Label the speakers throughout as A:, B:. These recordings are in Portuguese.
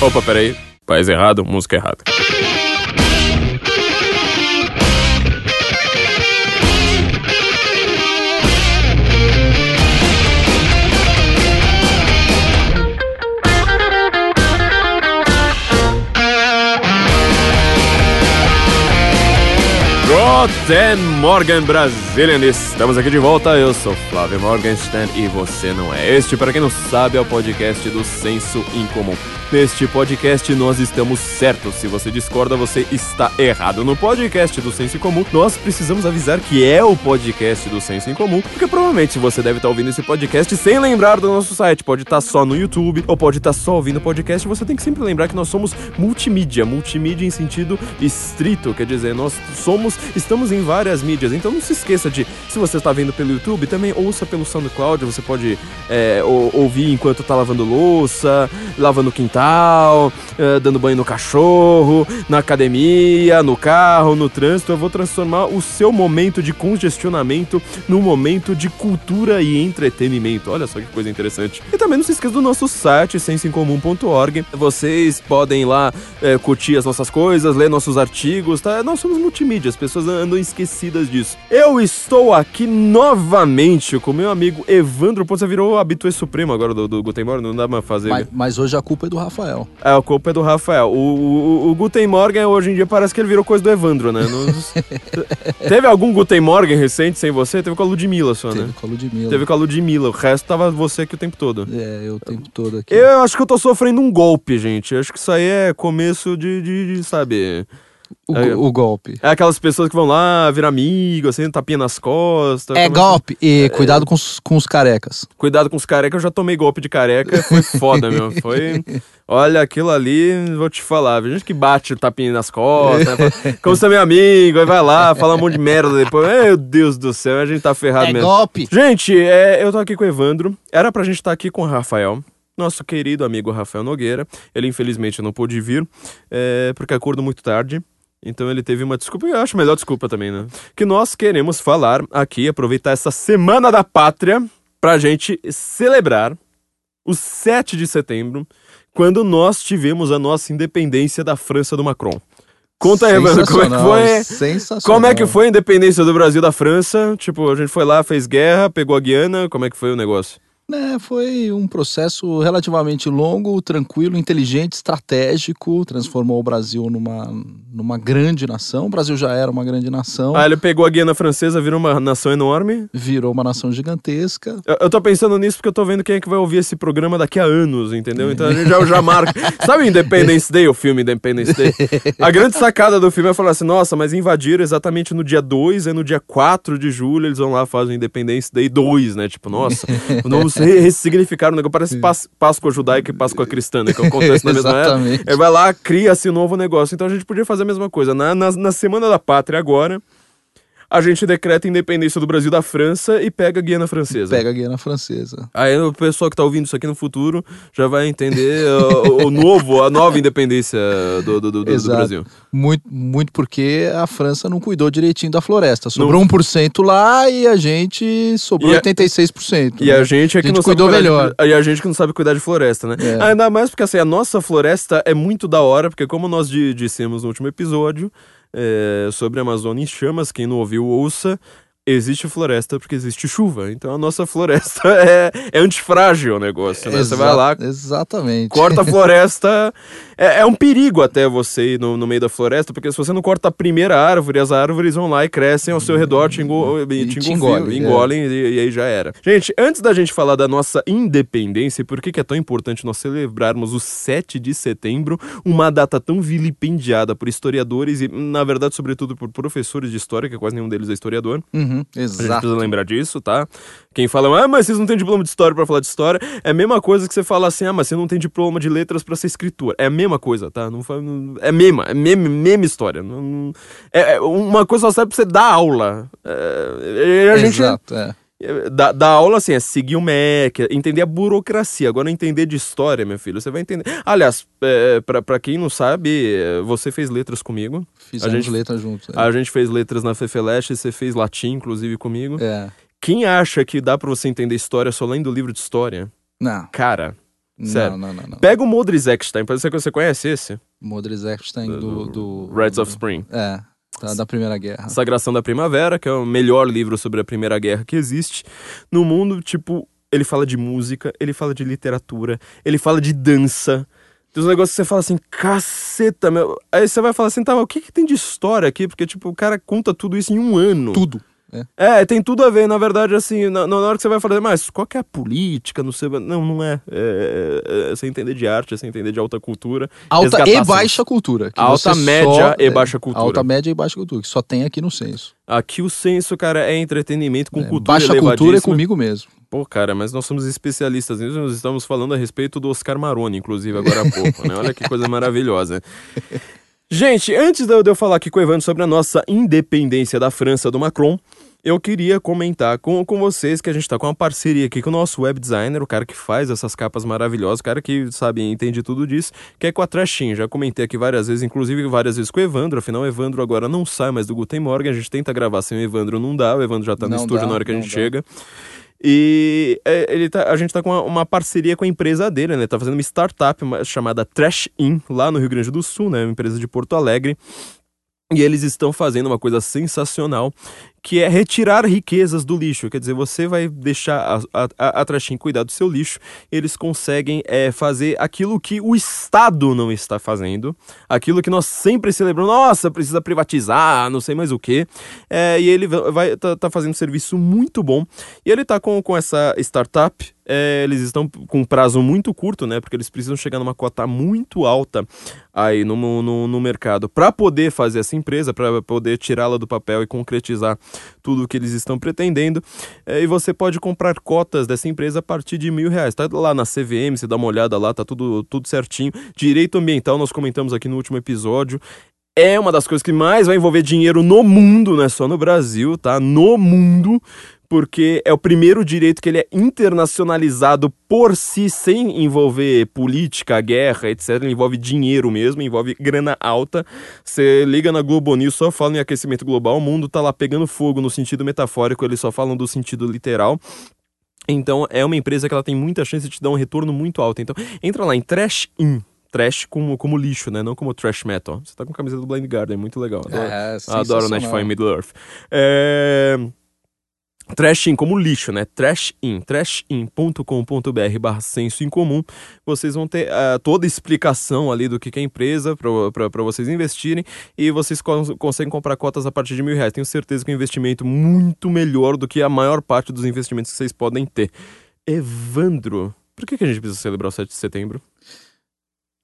A: Opa, peraí. País errado, música errada. Guten Morgen Brazilian, estamos aqui de volta, eu sou Flávio Morgenstern e você não é. Este, para quem não sabe, é o podcast do Senso Incomum. Neste podcast nós estamos certos, se você discorda você está errado. No podcast do Senso Incomum, nós precisamos avisar que é o podcast do Senso Incomum, porque provavelmente você deve estar ouvindo esse podcast sem lembrar do nosso site, pode estar só no YouTube ou pode estar só ouvindo podcast, você tem que sempre lembrar que nós somos multimídia, multimídia em sentido estrito, quer dizer, nós somos, estamos em várias mídias, então não se esqueça de, se você está vendo pelo YouTube, também ouça pelo SoundCloud, você pode é, ouvir enquanto está lavando louça, lavando quintal, uh, dando banho no cachorro, na academia, no carro, no trânsito. Eu vou transformar o seu momento de congestionamento num momento de cultura e entretenimento. Olha só que coisa interessante. E também não se esqueça do nosso site, sensoincomum.org. Vocês podem ir lá é, curtir as nossas coisas, ler nossos artigos, tá? Nós somos multimídia, as pessoas andam esquecidas disso. Eu estou aqui novamente com meu amigo Evandro Pontes. Você virou o habitué supremo agora do, do Gutenberg, não dá pra fazer.
B: Mas, mas hoje a culpa é do Rafael.
A: É, a culpa é do Rafael. O, o, o Guten Morgen hoje em dia parece que ele virou coisa do Evandro, né? Nos... Teve algum Guten Morgen recente sem você? Teve com a Ludmilla só,
B: Teve
A: né?
B: com a Ludmilla.
A: Teve com a Ludmilla. O resto tava você aqui o tempo todo.
B: É, eu o tempo todo aqui.
A: Eu acho que eu tô sofrendo um golpe, gente. Eu acho que isso aí é começo de, de, de sabe...
B: O,
A: É.
B: o golpe.
A: É aquelas pessoas que vão lá, virar amigo, assim, tapinha nas costas.
B: É golpe. E cuidado com os, com os carecas.
A: Cuidado com os carecas, eu já tomei golpe de careca, foi foda, meu. Foi. Olha, aquilo ali, vou te falar, gente que bate o tapinha nas costas, né? Fala, Como você é meu amigo, aí vai lá, fala um monte de merda depois. Meu Deus do céu, a gente tá ferrado
B: É
A: mesmo.
B: golpe.
A: Gente, é, eu tô aqui com o Evandro. Era pra gente estar aqui com o Rafael. Nosso querido amigo Rafael Nogueira. Ele infelizmente não pôde vir, é, porque acordou muito tarde. Então ele teve uma desculpa, eu acho melhor desculpa também, né? Que nós queremos falar aqui, aproveitar essa Semana da Pátria pra gente celebrar o 7 de setembro, quando nós tivemos a nossa independência da França do Macron. Conta aí, Evandro, como é que foi?
B: Sensacional.
A: Como é que foi a independência do Brasil da França? Tipo, a gente foi lá, fez guerra, pegou a Guiana, como é que foi o negócio?
B: É, foi um processo relativamente longo, tranquilo, inteligente, estratégico. Transformou o Brasil numa, numa grande nação. O Brasil já era uma grande nação.
A: Ah, ele pegou a Guiana Francesa, virou uma nação enorme.
B: Virou uma nação gigantesca.
A: Eu, eu tô pensando nisso porque eu tô vendo quem é que vai ouvir esse programa daqui a anos, entendeu? Então a gente já, já marca. Sabe Independence Day, o filme Independence Day? A grande sacada do filme é falar assim: nossa, mas invadiram exatamente no dia 2, é no dia 4 de julho, eles vão lá fazem o Independence Day 2, né? Tipo, nossa, vamos re- ressignificar o negócio. Parece Pás- Páscoa judaica e Páscoa cristã, né? Que acontece na mesma época. Vai lá, cria-se um novo negócio. Então a gente podia fazer a mesma coisa. Na, na, na Semana da Pátria agora, a gente decreta a independência do Brasil da França e pega a Guiana Francesa.
B: Pega a Guiana Francesa.
A: Aí o pessoal que tá ouvindo isso aqui no futuro já vai entender o, o novo, a nova independência do, do, do- do. Brasil.
B: Muito, muito porque a França não cuidou direitinho da floresta. Sobrou 1% lá e a gente sobrou
A: E a-
B: 86%.
A: E
B: né?
A: a gente é que
B: A gente
A: não
B: cuidou
A: sabe
B: melhor.
A: De, e a gente que não sabe cuidar de floresta, né?
B: É.
A: Ainda mais porque assim, a nossa floresta é muito da hora, porque como nós di- dissemos no último episódio é, sobre a Amazônia em chamas, quem não ouviu, ouça. Existe floresta porque existe chuva. Então a nossa floresta é, é antifrágil o negócio, né? Você vai
B: Exa-
A: lá,
B: Exatamente.
A: corta a floresta. É, é um perigo até você ir no, no meio da floresta, porque se você não corta a primeira árvore, as árvores vão lá e crescem ao seu redor, te, engo, e
B: E
A: te
B: te
A: engolem,
B: engolem, é.
A: e, e aí já era. Gente, antes da gente falar da nossa independência e por que, que é tão importante nós celebrarmos o 7 de setembro, uma data tão vilipendiada por historiadores e, na verdade, sobretudo por professores de história, que quase nenhum deles é historiador.
B: Uhum,
A: A gente
B: exato.
A: precisa lembrar disso, tá? Quem fala, ah, mas vocês não têm diploma de história pra falar de história, é a mesma coisa que você fala assim, ah, mas você não tem diploma de letras pra ser escritor. É a mesma coisa, tá? Não, é mesma, é mesma, mesma história. Não- não- é, é uma coisa só serve pra você dar aula. É, a gente
B: Exato, é.
A: Dar dar aula assim, é seguir o MEC, é entender a burocracia. Agora, entender de história, meu filho, você vai entender. Aliás, é, pra, pra quem não sabe, é, você fez letras comigo.
B: Fizemos
A: gente-
B: letras juntos. é.
A: A gente fez letras na Fefeleste, você fez latim, inclusive, comigo.
B: É.
A: Quem acha que dá pra você entender história só lendo livro de história?
B: Não.
A: Cara, Sério.
B: Não, não, não. não.
A: Pega o Modris Eckstein, pode ser que você conhece esse?
B: Modris Epstein do, do...
A: Reds of Spring.
B: É, tá, da Primeira Guerra.
A: Sagração da Primavera, que é o melhor livro sobre a Primeira Guerra que existe no mundo. Tipo, ele fala de música, ele fala de literatura, ele fala de dança. Tem uns negócios que você fala assim, caceta, meu. Aí você vai falar assim, tá, mas o que, que tem de história aqui? Porque, tipo, o cara conta tudo isso em um ano.
B: Tudo.
A: É, tem tudo a ver, na verdade, assim, na, na hora que você vai falar, mas qual que é a política, não sei, não, não é. É, é, é você entender de arte, é você entender de alta cultura.
B: Alta e baixa cultura.
A: Alta, média
B: só-
A: e
B: é,
A: baixa cultura.
B: Alta, média e baixa cultura, que só tem aqui no censo.
A: Aqui o senso, cara, é entretenimento com
B: É,
A: cultura
B: baixa cultura é comigo mesmo.
A: Pô, cara, mas nós somos especialistas nisso, nós estamos falando a respeito do Oscar Maroni, inclusive, agora há pouco, né? Olha que coisa maravilhosa. Gente, antes de eu falar aqui com o Evandro sobre a nossa independência da França do Macron, eu queria comentar com, com vocês que a gente tá com uma parceria aqui com o nosso web designer, o cara que faz essas capas maravilhosas, o cara que, sabe, entende tudo disso, que é com a Trashin. Já comentei aqui várias vezes, inclusive várias vezes com o Evandro, afinal o Evandro agora não sai mais do Guten Morgen, a gente tenta gravar sem o Evandro, não dá, o Evandro já tá no
B: Não
A: estúdio
B: dá,
A: na hora que a gente
B: dá.
A: chega. E é, ele tá- a gente tá com uma, uma parceria com a empresa dele, né? Tá fazendo uma startup chamada Trash In, lá no Rio Grande do Sul, né? Uma empresa de Porto Alegre. E eles estão fazendo uma coisa sensacional, que é retirar riquezas do lixo. Quer dizer, você vai deixar a, a, a, a cuidar do seu lixo, eles conseguem é, fazer aquilo que o Estado não está fazendo, aquilo que nós sempre celebramos, nossa, precisa privatizar, não sei mais o que. e ele vai- tá, tá fazendo um serviço muito bom. E ele tá com, com essa startup, é, eles estão com um prazo muito curto, né? Porque eles precisam chegar numa cota muito alta aí no, no, no mercado para poder fazer essa empresa, para poder tirá-la do papel e concretizar tudo o que eles estão pretendendo. É, e você pode comprar cotas dessa empresa a partir de mil reais. Tá lá na CVM, você dá uma olhada lá, tá tudo, tudo certinho. Direito ambiental, nós comentamos aqui no último episódio. É uma das coisas que mais vai envolver dinheiro no mundo, não é só no Brasil, tá? No mundo porque é o primeiro direito que ele é internacionalizado por si, sem envolver política, guerra, etc. Ele envolve dinheiro mesmo, envolve grana alta. Você liga na Globo News, só falam em aquecimento global, o mundo tá lá pegando fogo no sentido metafórico, eles só falam do sentido literal. Então é uma empresa que ela tem muita chance de te dar um retorno muito alto. Então entra lá em Trash In. Trash como, como lixo, né? Não como trash metal. Você tá com a camisa do Blind Garden, muito legal. Adoro.
B: É,
A: Adoro em Middle Earth. É... Trash In como lixo, né? Trash In, trashin.com.br barra senso em comum. Vocês vão ter ah, toda a explicação ali do que que é a empresa para vocês investirem e vocês cons- conseguem comprar cotas a partir de mil reais. Tenho certeza que é um investimento muito melhor do que a maior parte dos investimentos que vocês podem ter. Evandro, por que, que a gente precisa celebrar o 7 de setembro?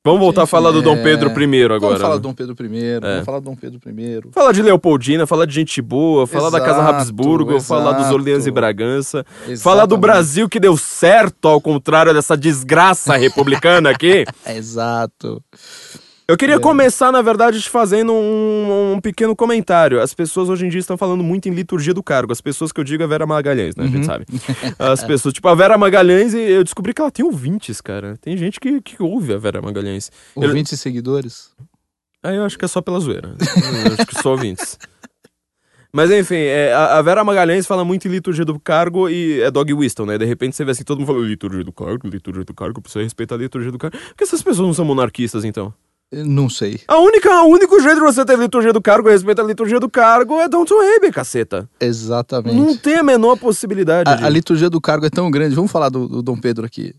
A: Vamos voltar a falar do Dom
B: É,
A: Pedro I agora.
B: Vamos falar
A: né?
B: do Dom Pedro I,
A: É.
B: vamos falar do Dom Pedro I.
A: Falar de Leopoldina, falar de gente boa, falar da Casa
B: Exato,
A: Habsburgo, falar dos
B: exato.
A: Orleans e Bragança, falar do
B: Exatamente.
A: Brasil que deu certo, ao contrário dessa desgraça republicana aqui.
B: Exato.
A: Eu queria
B: É.
A: começar, na verdade, te fazendo um, um pequeno comentário. As pessoas hoje em dia estão falando muito em liturgia do cargo. As pessoas que eu digo é Vera Magalhães, né? A
B: Uhum.
A: gente sabe. As pessoas, tipo, a Vera Magalhães, e eu descobri que ela tem ouvintes, cara. Tem gente que, que ouve a Vera Magalhães. Eu-
B: Ouvintes e seguidores.
A: Aí eu acho que é só pela zoeira. Eu acho que só ouvintes. Mas enfim, é, a, a Vera Magalhães fala muito em liturgia do cargo e é dog whistle, né? De repente você vê assim, todo mundo falando liturgia do cargo, liturgia do cargo, precisa respeitar a liturgia do cargo. Por que essas pessoas não são monarquistas, então?
B: Não sei.
A: A única, o único jeito de você ter liturgia do cargo e respeitar a liturgia do cargo é Don't Abe, caceta.
B: Exatamente.
A: Não tem a menor possibilidade.
B: A,
A: de-
B: a liturgia do cargo é tão grande. Vamos falar do, do Dom Pedro aqui.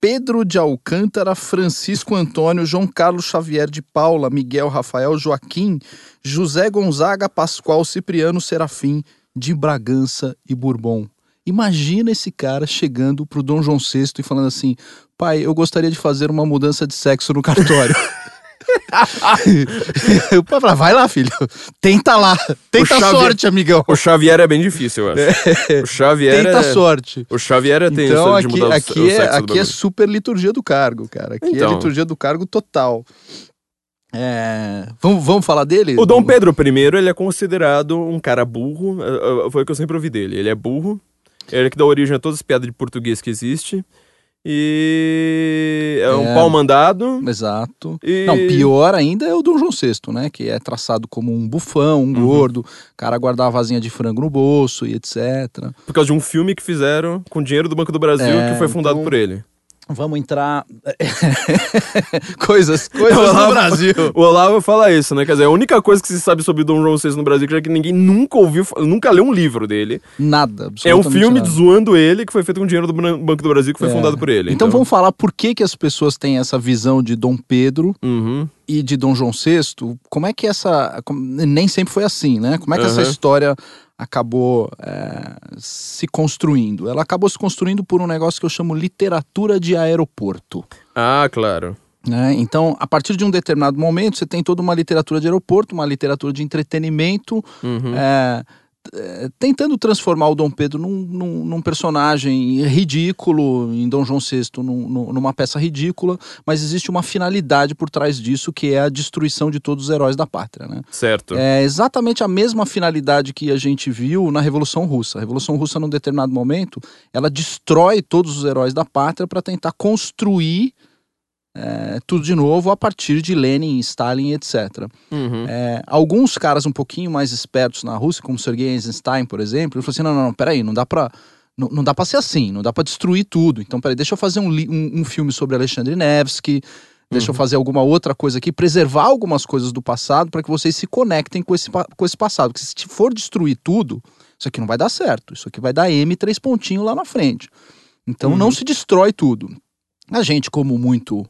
B: Pedro de Alcântara, Francisco Antônio, João Carlos Xavier de Paula, Miguel Rafael Joaquim, José Gonzaga, Pascoal Cipriano Serafim, de Bragança e Bourbon. Imagina esse cara chegando pro Dom João VI e falando assim: pai, eu gostaria de fazer uma mudança de sexo no cartório. Eu Vai lá, filho. Tenta lá. Tenta
A: Xavier-
B: sorte, amigão.
A: O Xavier é bem difícil, eu acho. O Xavier
B: Tenta
A: é...
B: sorte.
A: O Xavier é tenso
B: Então
A: de
B: aqui,
A: mudar o,
B: aqui,
A: o
B: é,
A: do
B: aqui é super liturgia do cargo, cara. Aqui
A: Então.
B: é liturgia do cargo total. É, Vamos, vamos falar dele?
A: O Dom Pedro I, ele é considerado um cara burro, eh, eh, foi o que eu sempre ouvi dele. Ele é burro, ele é que dá origem a todas as piadas de português que existe. E é um
B: É.
A: pau mandado.
B: Exato.
A: E...
B: Não, pior ainda é o Dom João VI, né? Que é traçado como um bufão,
A: Uhum.
B: um gordo, o cara guardava a vasinha de frango no bolso e etc.
A: Por causa de um filme que fizeram com dinheiro do Banco do Brasil,
B: É,
A: que foi fundado
B: então-
A: por ele.
B: Vamos entrar. coisas, coisas
A: Olavo-
B: Brasil.
A: O Olavo fala isso, né? Quer dizer, a única coisa que se sabe sobre Dom João VI no Brasil é que ninguém nunca ouviu, nunca leu um livro dele.
B: Nada.
A: É um filme
B: nada.
A: zoando ele, que foi feito com dinheiro do Banco do Brasil, que foi
B: É.
A: fundado por ele.
B: Então, vamos falar por que, que as pessoas têm essa visão de Dom Pedro
A: Uhum.
B: e de Dom João VI. Como é que essa. nem sempre foi assim, né? Como é que essa
A: Aham.
B: história acabou é, se construindo? Ela acabou se construindo por um negócio que eu chamo literatura de aeroporto.
A: Ah, claro.
B: né? Então, a partir de um determinado momento, você tem toda uma literatura de aeroporto, uma literatura de entretenimento,
A: Uhum.
B: é, tentando transformar o Dom Pedro num, num- num personagem ridículo, em Dom João VI num- num- numa peça ridícula, mas existe uma finalidade por trás disso, que é a destruição de todos os heróis da pátria. Né?
A: Certo.
B: É exatamente a mesma finalidade que a gente viu na Revolução Russa. A Revolução Russa, num determinado momento, ela destrói todos os heróis da pátria para tentar construir é, tudo de novo a partir de Lenin, Stalin, etc.
A: Uhum.
B: É, alguns caras um pouquinho mais espertos na Rússia, como Sergei Eisenstein, por exemplo, ele falou assim: não, não, não, peraí, não dá pra. Não, não dá pra ser assim, não dá pra destruir tudo. Então, peraí, deixa eu fazer um, um, um filme sobre Alexandre Nevsky, deixa eu fazer alguma outra coisa aqui, preservar algumas coisas do passado para que vocês se conectem com esse, com esse passado. Porque se for destruir tudo, isso aqui não vai dar certo. Isso aqui vai dar M três pontinhos lá na frente. Então, não se destrói tudo. A gente, como muito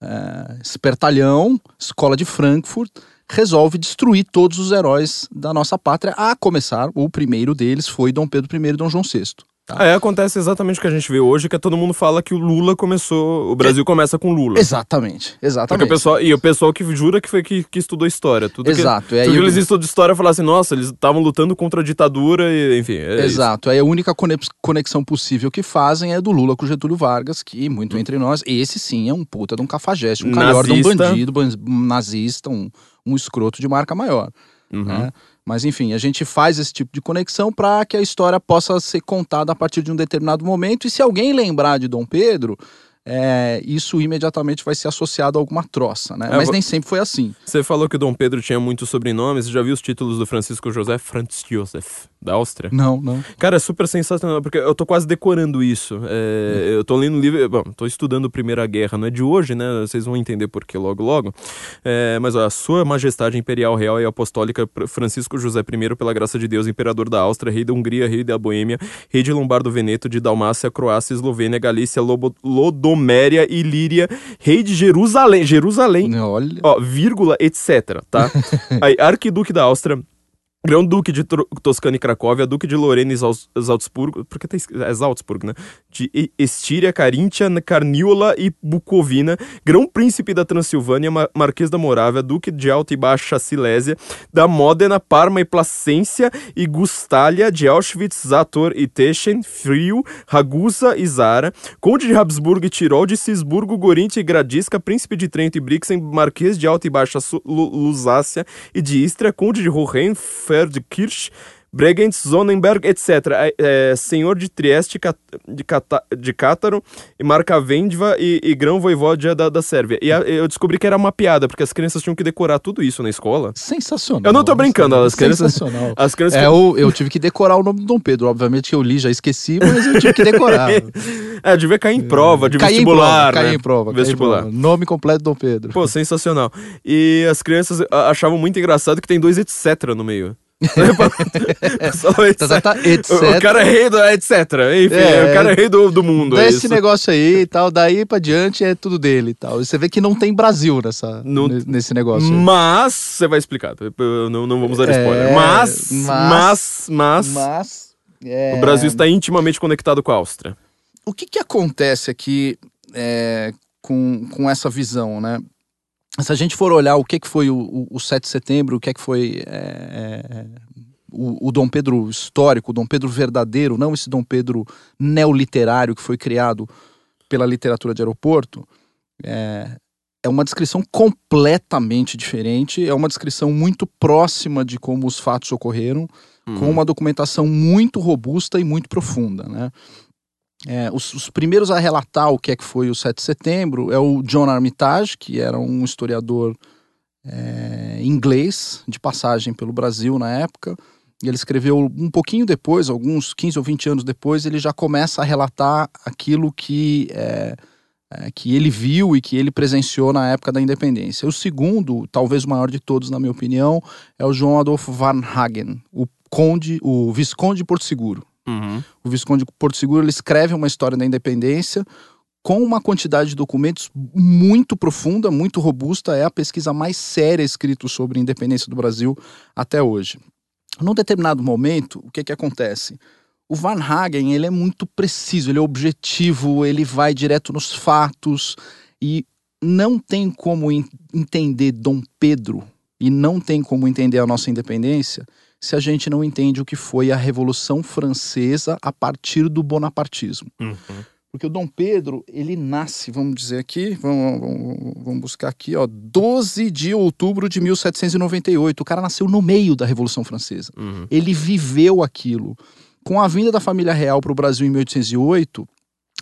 B: é, espertalhão, escola de Frankfurt, resolve destruir todos os heróis da nossa pátria, a começar, o primeiro deles foi Dom Pedro I e Dom João VI. Tá?
A: É, acontece exatamente o que a gente vê hoje, que é todo mundo fala que o Lula começou. O Brasil começa com Lula.
B: Exatamente,
A: Porque
B: exatamente.
A: o pessoal, e o pessoal que jura que foi que, que estudou história. Tudo
B: Exato,
A: Que,
B: é,
A: tudo
B: e
A: que eles estudam história falam assim, nossa, eles estavam lutando contra a ditadura e, enfim. É isso.
B: Exato. Aí a única conex- conexão possível que fazem é do Lula com Getúlio Vargas, que, muito
A: Hum.
B: entre nós, esse sim é um puta de um cafajeste, um calhorda, um bandido, ban- um nazista, um, um escroto de marca maior.
A: Uhum.
B: né? Mas enfim, a gente faz esse tipo de conexão para que a história possa ser contada a partir de um determinado momento. E se alguém lembrar de Dom Pedro, é, isso imediatamente vai ser associado a alguma troça, né?
A: É,
B: Mas nem sempre foi assim.
A: Você falou que o Dom Pedro tinha muitos sobrenomes. Você já viu os títulos do Francisco José Franz Josef, da Áustria?
B: Não, não.
A: Cara, é super sensacional, porque eu tô quase decorando isso. É, eu tô lendo um livro. Bom, tô estudando Primeira Guerra, não é de hoje, né? Vocês vão entender por que logo logo. É, mas ó, a Sua Majestade Imperial Real e Apostólica Francisco José I, pela graça de Deus, Imperador da Áustria, Rei da Hungria, Rei da Boêmia, Rei de Lombardo Veneto, de Dalmácia, Croácia, Eslovênia, Galícia, Lobo, Lodoméria, Ilíria, Rei de Jerusalém. Jerusalém,
B: Olha.
A: ó, vírgula, etc, tá? Aí, Arquiduque da Áustria, Grão-Duque de Tro- Toscana e Cracóvia, Duque de Lorena e Salzburgo, porque tá é Salzburgo, né? De Estíria, Carintia, Carniola e Bucovina, Grão-Príncipe da Transilvânia, Ma- Marquês da Morávia, Duque de Alta e Baixa Silésia, da Módena, Parma e Placência e Gustália, de Auschwitz, Zator e Teschen, Frio, Ragusa e Zara, Conde de Habsburgo e Tirol, de Cisburgo, Gorintia e Gradisca, Príncipe de Trento e Brixen, Marquês de Alta e Baixa Lusácia e de Istria, Conde de Rohan, Ferdkirch, Bregenz, Sonnenberg, etc. É, é, senhor de Trieste, Cat- de, Cata- de Cátaro, e Marcavendva e, e Grão Voivódia da, da Sérvia. E a- eu descobri que era uma piada, porque as crianças tinham que decorar tudo isso na escola.
B: Sensacional.
A: Eu não tô brincando, as crianças-
B: Sensacional.
A: As crianças
B: É, eu, eu tive que decorar o nome do Dom Pedro. Obviamente que eu li, já esqueci, mas eu tive que decorar.
A: É, devia cair em prova de
B: Caí em
A: vestibular,
B: prova,
A: né?
B: em prova. caí em
A: Vestibular.
B: prova. Nome completo Dom Pedro.
A: Pô, sensacional. E as crianças achavam muito engraçado que tem dois etc no meio. Só etc.
B: Tá, tá, tá, etc.
A: O cara é rei do etc. Enfim,
B: É,
A: o cara é rei do, do mundo. é
B: Desse
A: isso.
B: negócio aí e tal, daí pra diante é tudo dele e tal. E você vê que não tem Brasil nessa,
A: Não-
B: nesse negócio. aí.
A: Mas, você vai explicar. Não, não vamos dar
B: É,
A: spoiler. Mas, mas,
B: mas-
A: mas,
B: Mas. é,
A: o Brasil está intimamente conectado com a Áustria.
B: O que, que acontece aqui é, com, com essa visão, né? Se a gente for olhar o que, que foi o, o, o 7 de setembro, o que, que foi é, é, o, o Dom Pedro histórico, o Dom Pedro verdadeiro, não esse Dom Pedro neoliterário que foi criado pela literatura de aeroporto, é, é uma descrição completamente diferente, é uma descrição muito próxima de como os fatos ocorreram, com uma documentação muito robusta e muito profunda, né? É, os, os primeiros a relatar o que é que foi o 7 de setembro é o John Armitage, que era um historiador é, inglês de passagem pelo Brasil na época. E ele escreveu um pouquinho depois, alguns 15 ou 20 anos depois, ele já começa a relatar aquilo que é, é, que ele viu e que ele presenciou na época da independência. O segundo, talvez o maior de todos, na minha opinião, é o João Adolfo Van Hagen, o conde, o visconde de Porto Seguro.
A: Uhum.
B: O visconde de Porto Seguro ele escreve uma história da independência com uma quantidade de documentos muito profunda, muito robusta. É a pesquisa mais séria escrita sobre a independência do Brasil até hoje. Num determinado momento, o que, que acontece? O Van Hagen ele é muito preciso, ele é objetivo, ele vai direto nos fatos e não tem como entender Dom Pedro e não tem como entender a nossa independência se a gente não entende o que foi a Revolução Francesa a partir do bonapartismo.
A: Uhum.
B: Porque o Dom Pedro, ele nasce, vamos dizer aqui, vamos, vamos, vamos, buscar aqui, ó, 12 de outubro de 1798. O cara nasceu no meio da Revolução Francesa.
A: Uhum.
B: Ele viveu aquilo. Com a vinda da família real para o Brasil em 1808,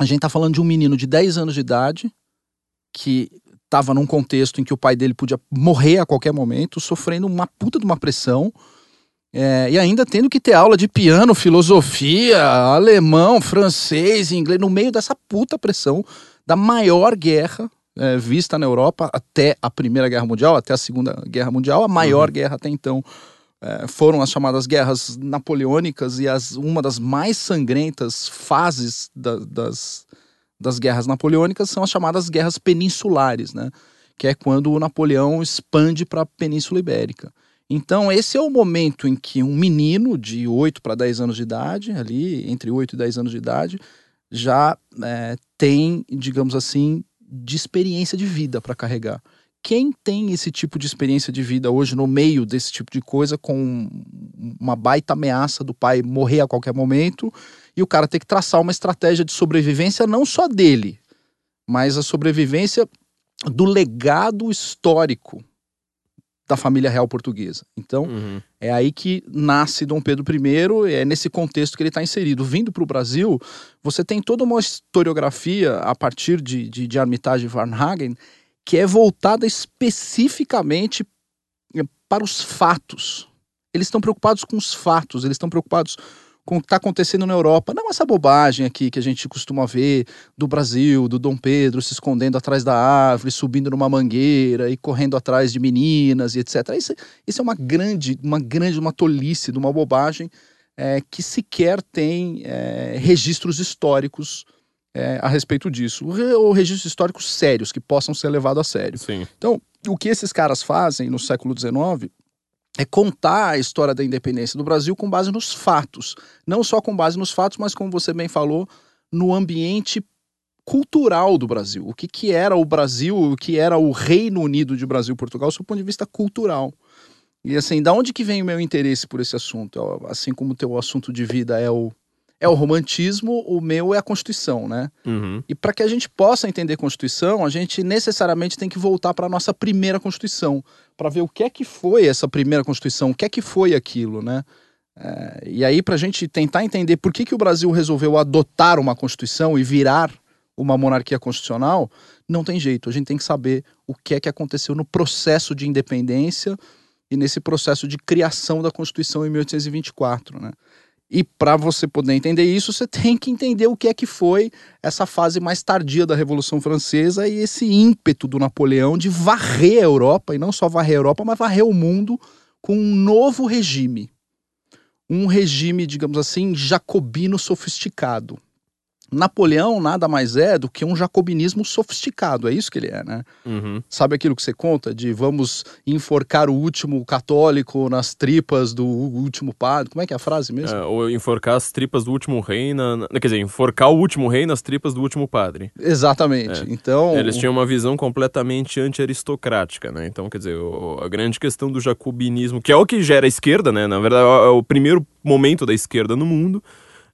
B: a gente está falando de um menino de 10 anos de idade que estava num contexto em que o pai dele podia morrer a qualquer momento, sofrendo uma puta de uma pressão. É, e ainda tendo que ter aula de piano, filosofia, alemão, francês, inglês, no meio dessa puta pressão da maior guerra é, vista na Europa até a Primeira Guerra Mundial, até a Segunda Guerra Mundial, a maior uhum. guerra até então é, foram as chamadas guerras napoleônicas e as, uma das mais sangrentas fases da, das, das guerras napoleônicas são as chamadas guerras peninsulares, né? que é quando o Napoleão expande para a Península Ibérica. Então, esse é o momento em que um menino de 8 para 10 anos de idade, ali entre 8 e 10 anos de idade, já é, tem, digamos assim, de experiência de vida para carregar. Quem tem esse tipo de experiência de vida hoje no meio desse tipo de coisa, com uma baita ameaça do pai morrer a qualquer momento, e o cara ter que traçar uma estratégia de sobrevivência não só dele, mas a sobrevivência do legado histórico da família real portuguesa. Então,
A: uhum.
B: é aí que nasce Dom Pedro I, é nesse contexto que ele está inserido. Vindo para o Brasil, você tem toda uma historiografia a partir de, de, de Armitage e Varnhagen que é voltada especificamente eh, para os fatos. Eles estão preocupados com os fatos, eles estão preocupados com o que está acontecendo na Europa. Não essa bobagem aqui que a gente costuma ver do Brasil, do Dom Pedro se escondendo atrás da árvore, subindo numa mangueira e correndo atrás de meninas e etc. Isso, isso é uma grande, uma grande, uma tolice, uma bobagem é, que sequer tem é, registros históricos é, a respeito disso. Ou registros históricos sérios, que possam ser levados a sério.
A: Sim.
B: Então, o que esses caras fazem no século XIX é contar a história da independência do Brasil com base nos fatos. Não só com base nos fatos, mas como você bem falou, no ambiente cultural do Brasil. O que, que era o Brasil, o que era o Reino Unido de Brasil e Portugal, do ponto de vista cultural. E assim, da onde que vem o meu interesse por esse assunto? Assim como o teu assunto de vida é o é o romantismo, o meu é a Constituição, né?
A: Uhum.
B: E para que a gente possa entender Constituição, a gente necessariamente tem que voltar para a nossa primeira Constituição, para ver o que é que foi essa primeira Constituição, o que é que foi aquilo, né? É, e aí, para a gente tentar entender por que, que o Brasil resolveu adotar uma Constituição e virar uma monarquia constitucional, não tem jeito. A gente tem que saber o que é que aconteceu no processo de independência e nesse processo de criação da Constituição em 1824, né? E para você poder entender isso, você tem que entender o que é que foi essa fase mais tardia da Revolução Francesa e esse ímpeto do Napoleão de varrer a Europa, e não só varrer a Europa, mas varrer o mundo com um novo regime. Um regime, digamos assim, jacobino sofisticado. Napoleão nada mais é do que um jacobinismo sofisticado, é isso que ele é, né?
A: Uhum.
B: Sabe aquilo que você conta de vamos enforcar o último católico nas tripas do último padre? Como é que é a frase mesmo?
A: É, ou enforcar as tripas do último rei, na, quer dizer, enforcar o último rei nas tripas do último padre.
B: Exatamente.
A: É.
B: Então
A: eles tinham uma visão completamente anti-aristocrática, né? Então, quer dizer, a grande questão do jacobinismo, que é o que gera a esquerda, né? Na verdade, é o primeiro momento da esquerda no mundo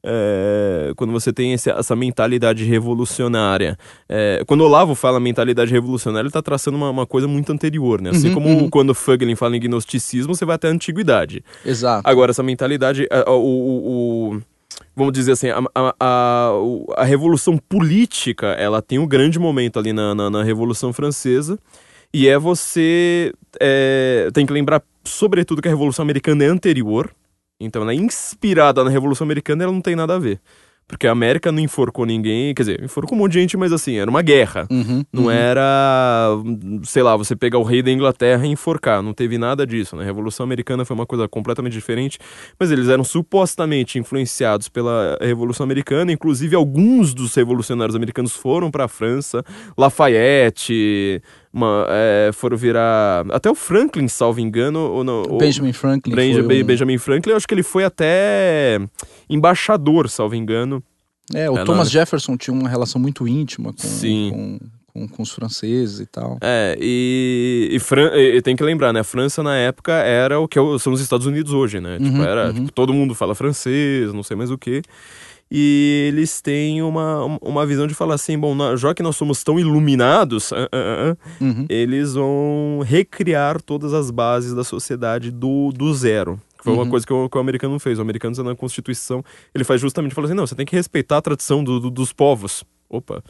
A: é, quando você tem esse, essa mentalidade revolucionária. É, quando o Olavo fala mentalidade revolucionária, ele está traçando uma, uma, coisa muito anterior, né? Assim uhum, como uhum. quando Fuglin fala em gnosticismo, você vai até a antiguidade.
B: Exato.
A: Agora, essa mentalidade, o, o, o vamos dizer assim, a, a, a, a, revolução política, ela tem um grande momento ali na, na, na Revolução Francesa, e é você é, tem que lembrar, sobretudo, que a Revolução Americana é anterior, então ela é inspirada na Revolução Americana ela não tem nada a ver. Porque a América não enforcou ninguém, quer dizer, enforcou um monte de gente, mas assim, era uma guerra.
B: Uhum,
A: Não
B: uhum.
A: era, sei lá, você pegar o rei da Inglaterra e enforcar. Não teve nada disso, né? A Revolução Americana foi uma coisa completamente diferente, mas eles eram supostamente influenciados pela Revolução Americana. Inclusive, alguns dos revolucionários americanos foram para a França. Lafayette, uma, é, foram virar. Até o Franklin, salvo engano. Ou não, ou-
B: Benjamin Franklin
A: Benja-
B: foi um-
A: Benjamin Franklin, eu acho que ele foi até embaixador, salvo engano.
B: É, o
A: É,
B: Thomas
A: não,
B: Jefferson tinha uma relação muito íntima com,
A: Sim.
B: com, com, com os franceses e tal.
A: É, e, e, Fran- e- e tem que lembrar, né? A França na época era o que é o- são os Estados Unidos hoje, né? tipo,
B: Uhum,
A: era,
B: uhum.
A: tipo, todo mundo fala francês, não sei mais o quê. E eles têm uma, uma visão de falar assim, bom, já que nós somos tão iluminados, ah, ah, ah,
B: Uhum.
A: eles vão recriar todas as bases da sociedade do, do zero. Que foi uma
B: Uhum.
A: coisa que o, que o americano não fez. O americano, na Constituição, ele faz justamente, fala assim, não, você tem que respeitar a tradição do- do- dos povos. Opa...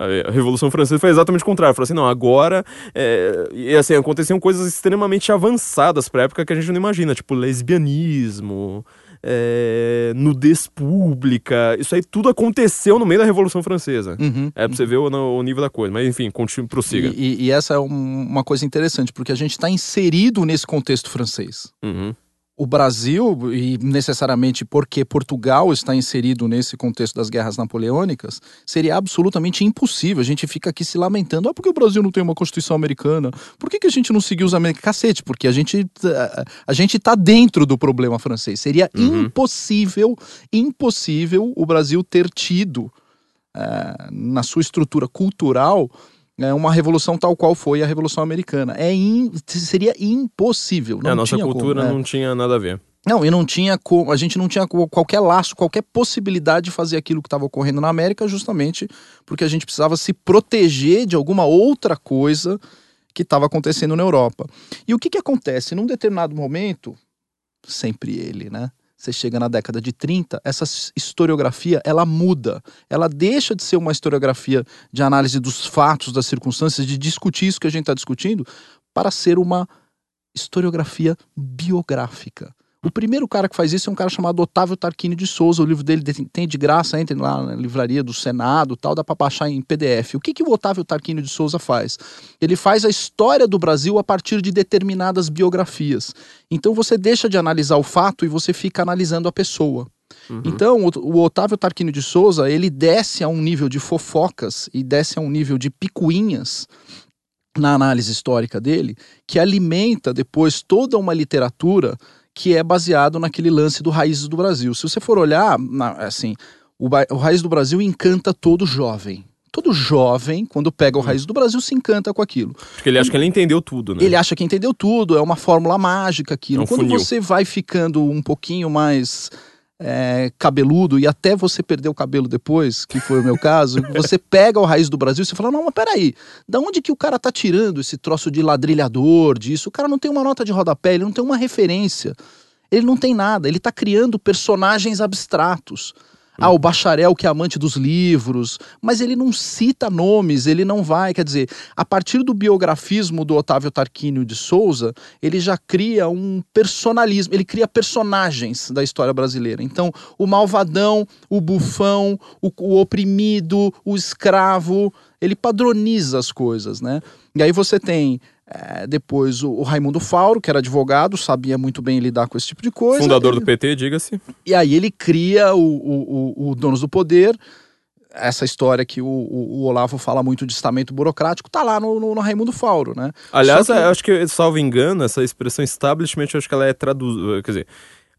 A: A a Revolução Francesa foi exatamente o contrário. Falou assim, não, agora... é, E assim, aconteciam coisas extremamente avançadas pra época que a gente não imagina. Tipo, lesbianismo, é, nudez pública. Isso aí tudo aconteceu no meio da Revolução Francesa.
B: Uhum.
A: É pra você ver o, o nível da coisa. Mas enfim, continue, prossiga.
B: E, e- e essa é um- uma coisa interessante, porque a gente está inserido nesse contexto francês.
A: Uhum.
B: O Brasil, e necessariamente porque Portugal está inserido nesse contexto das guerras napoleônicas, seria absolutamente impossível. A gente fica aqui se lamentando. Ah, porque o Brasil não tem uma Constituição americana? Por que, que a gente não seguiu os americanos? Cacete, porque a gente, a, a gente está dentro do problema francês. Seria
A: Uhum.
B: impossível, impossível o Brasil ter tido eh, na sua estrutura cultural é uma revolução tal qual foi a Revolução Americana. É in- seria impossível. Não
A: É, a nossa
B: tinha como,
A: cultura
B: é.
A: não tinha nada a ver.
B: Não, e não tinha como, a gente não tinha qualquer laço, qualquer possibilidade de fazer aquilo que estava ocorrendo na América, justamente porque a gente precisava se proteger de alguma outra coisa que estava acontecendo na Europa. E o que que acontece? Num determinado momento, sempre ele, né? Você chega na década de 30, essa historiografia, ela muda. Ela deixa de ser uma historiografia de análise dos fatos, das circunstâncias, de discutir isso que a gente está discutindo, para ser uma historiografia biográfica. O primeiro cara que faz isso é um cara chamado Otávio Tarquini de Souza. O livro dele tem- de graça, entre lá na livraria do Senado tal, dá para baixar em PDF. O que, que o Otávio Tarquini de Souza faz? Ele faz a história do Brasil a partir de determinadas biografias. Então você deixa de analisar o fato e você fica analisando a pessoa.
A: Uhum.
B: Então, o, o Otávio Tarquini de Souza, ele desce a um nível de fofocas e desce a um nível de picuinhas na análise histórica dele, que alimenta depois toda uma literatura que é baseado naquele lance do Raízes do Brasil. Se você for olhar, na- assim, o, o Raiz do Brasil encanta todo jovem. Todo jovem, quando pega o Raiz do Brasil, se encanta com aquilo.
A: Porque ele acha que ele entendeu tudo, né?
B: Ele acha que entendeu tudo, é uma fórmula mágica aquilo.
A: É um
B: Quando
A: funil.
B: você vai ficando um pouquinho mais é, cabeludo e até você perder o cabelo depois, que foi o meu caso, você pega o raiz do Brasil e você fala: não, mas peraí, da onde que o cara tá tirando esse troço de ladrilhador, disso? O cara não tem uma nota de rodapé, ele não tem uma referência. Ele não tem nada, ele tá criando personagens abstratos. Ah, o bacharel que é amante dos livros, mas ele não cita nomes, ele não vai, quer dizer, a partir do biografismo do Otávio Tarquínio de Souza, ele já cria um personalismo, ele cria personagens da história brasileira. Então, o malvadão, o bufão, o, o oprimido, o escravo, ele padroniza as coisas, né? E aí você tem eh, depois o, o Raimundo Fauro, que era advogado, sabia muito bem lidar com esse tipo de coisa.
A: Fundador
B: Ele-
A: do PT, diga-se.
B: e aí ele cria o, o, o, Donos do Poder, essa história que o, Olavo fala muito de estamento burocrático, tá lá no, no, no Raimundo Fauro, né?
A: Aliás,
B: que-
A: eu acho que, salvo engano, essa expressão establishment, eu acho que ela é traduzida. Quer dizer,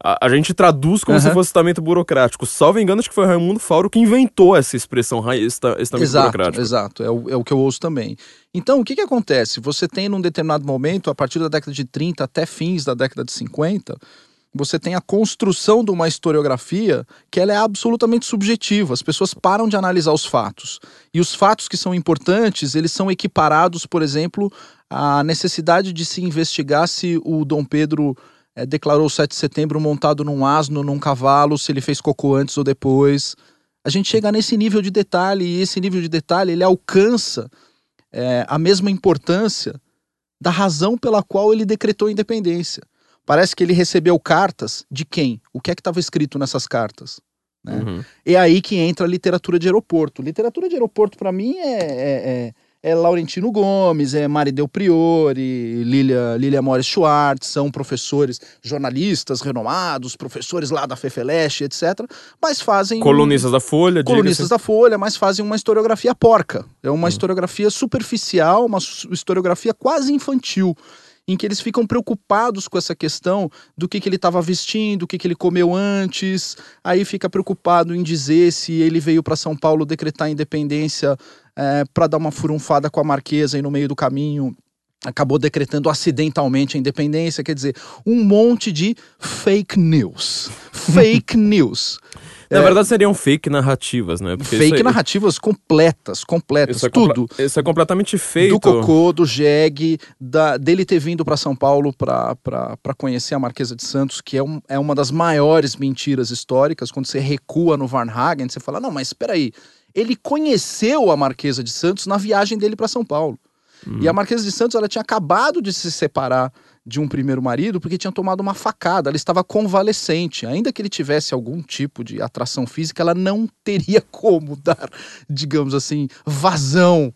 A: a, a gente traduz como se
B: Aham.
A: fosse estamento burocrático. Salvo engano, acho que foi o Raimundo Fauro que inventou essa expressão, esta- estamento
B: Exato,
A: burocrático.
B: exato. É o, é o que eu ouço também. Então, o que, que acontece? Você tem num determinado momento, a partir da década de 30 até fins da década de 50, você tem a construção de uma historiografia que ela é absolutamente subjetiva. As pessoas param de analisar os fatos. E os fatos que são importantes, eles são equiparados, por exemplo, à necessidade de se investigar se o Dom Pedro eh, declarou o 7 de setembro montado num asno, num cavalo, se ele fez cocô antes ou depois. A gente chega nesse nível de detalhe e esse nível de detalhe ele alcança eh, a mesma importância da razão pela qual ele decretou a independência. Parece que ele recebeu cartas de quem? O que é que estava escrito nessas cartas? Né? Uhum. É aí que entra a literatura de aeroporto. Literatura de aeroporto, para mim, é, é, é Laurentino Gomes, é Mari Del Priori, Lilia, Lilia Morris Schwartz, são professores, jornalistas renomados, professores lá da Fefeleste, etc. Mas fazem.
A: Colunistas da Folha,
B: Colunistas da Folha, mas fazem uma historiografia porca. É uma hum. historiografia superficial, uma historiografia quase infantil em que eles ficam preocupados com essa questão do que, que ele estava vestindo, o que, que ele comeu antes, aí fica preocupado em dizer se ele veio para São Paulo decretar a independência é, para dar uma furunfada com a Marquesa e no meio do caminho acabou decretando acidentalmente a independência, quer dizer, um monte de fake news. Fake news.
A: Na é, verdade, seriam fake narrativas, né?
B: Porque fake narrativas completas, completas, isso é tudo.
A: Isso é completamente feito.
B: Do Cocô, do Jeg, da, dele ter vindo para São Paulo para conhecer a Marquesa de Santos, que é, um, é uma das maiores mentiras históricas. Quando você recua no Varnhagen, você fala, não, mas espera aí, ele conheceu a Marquesa de Santos na viagem dele para São Paulo. Uhum. E a Marquesa de Santos ela tinha acabado de se separar de um primeiro marido porque tinha tomado uma facada, ela estava convalescente. Ainda que ele tivesse algum tipo de atração física, ela não teria como dar, digamos assim, vazão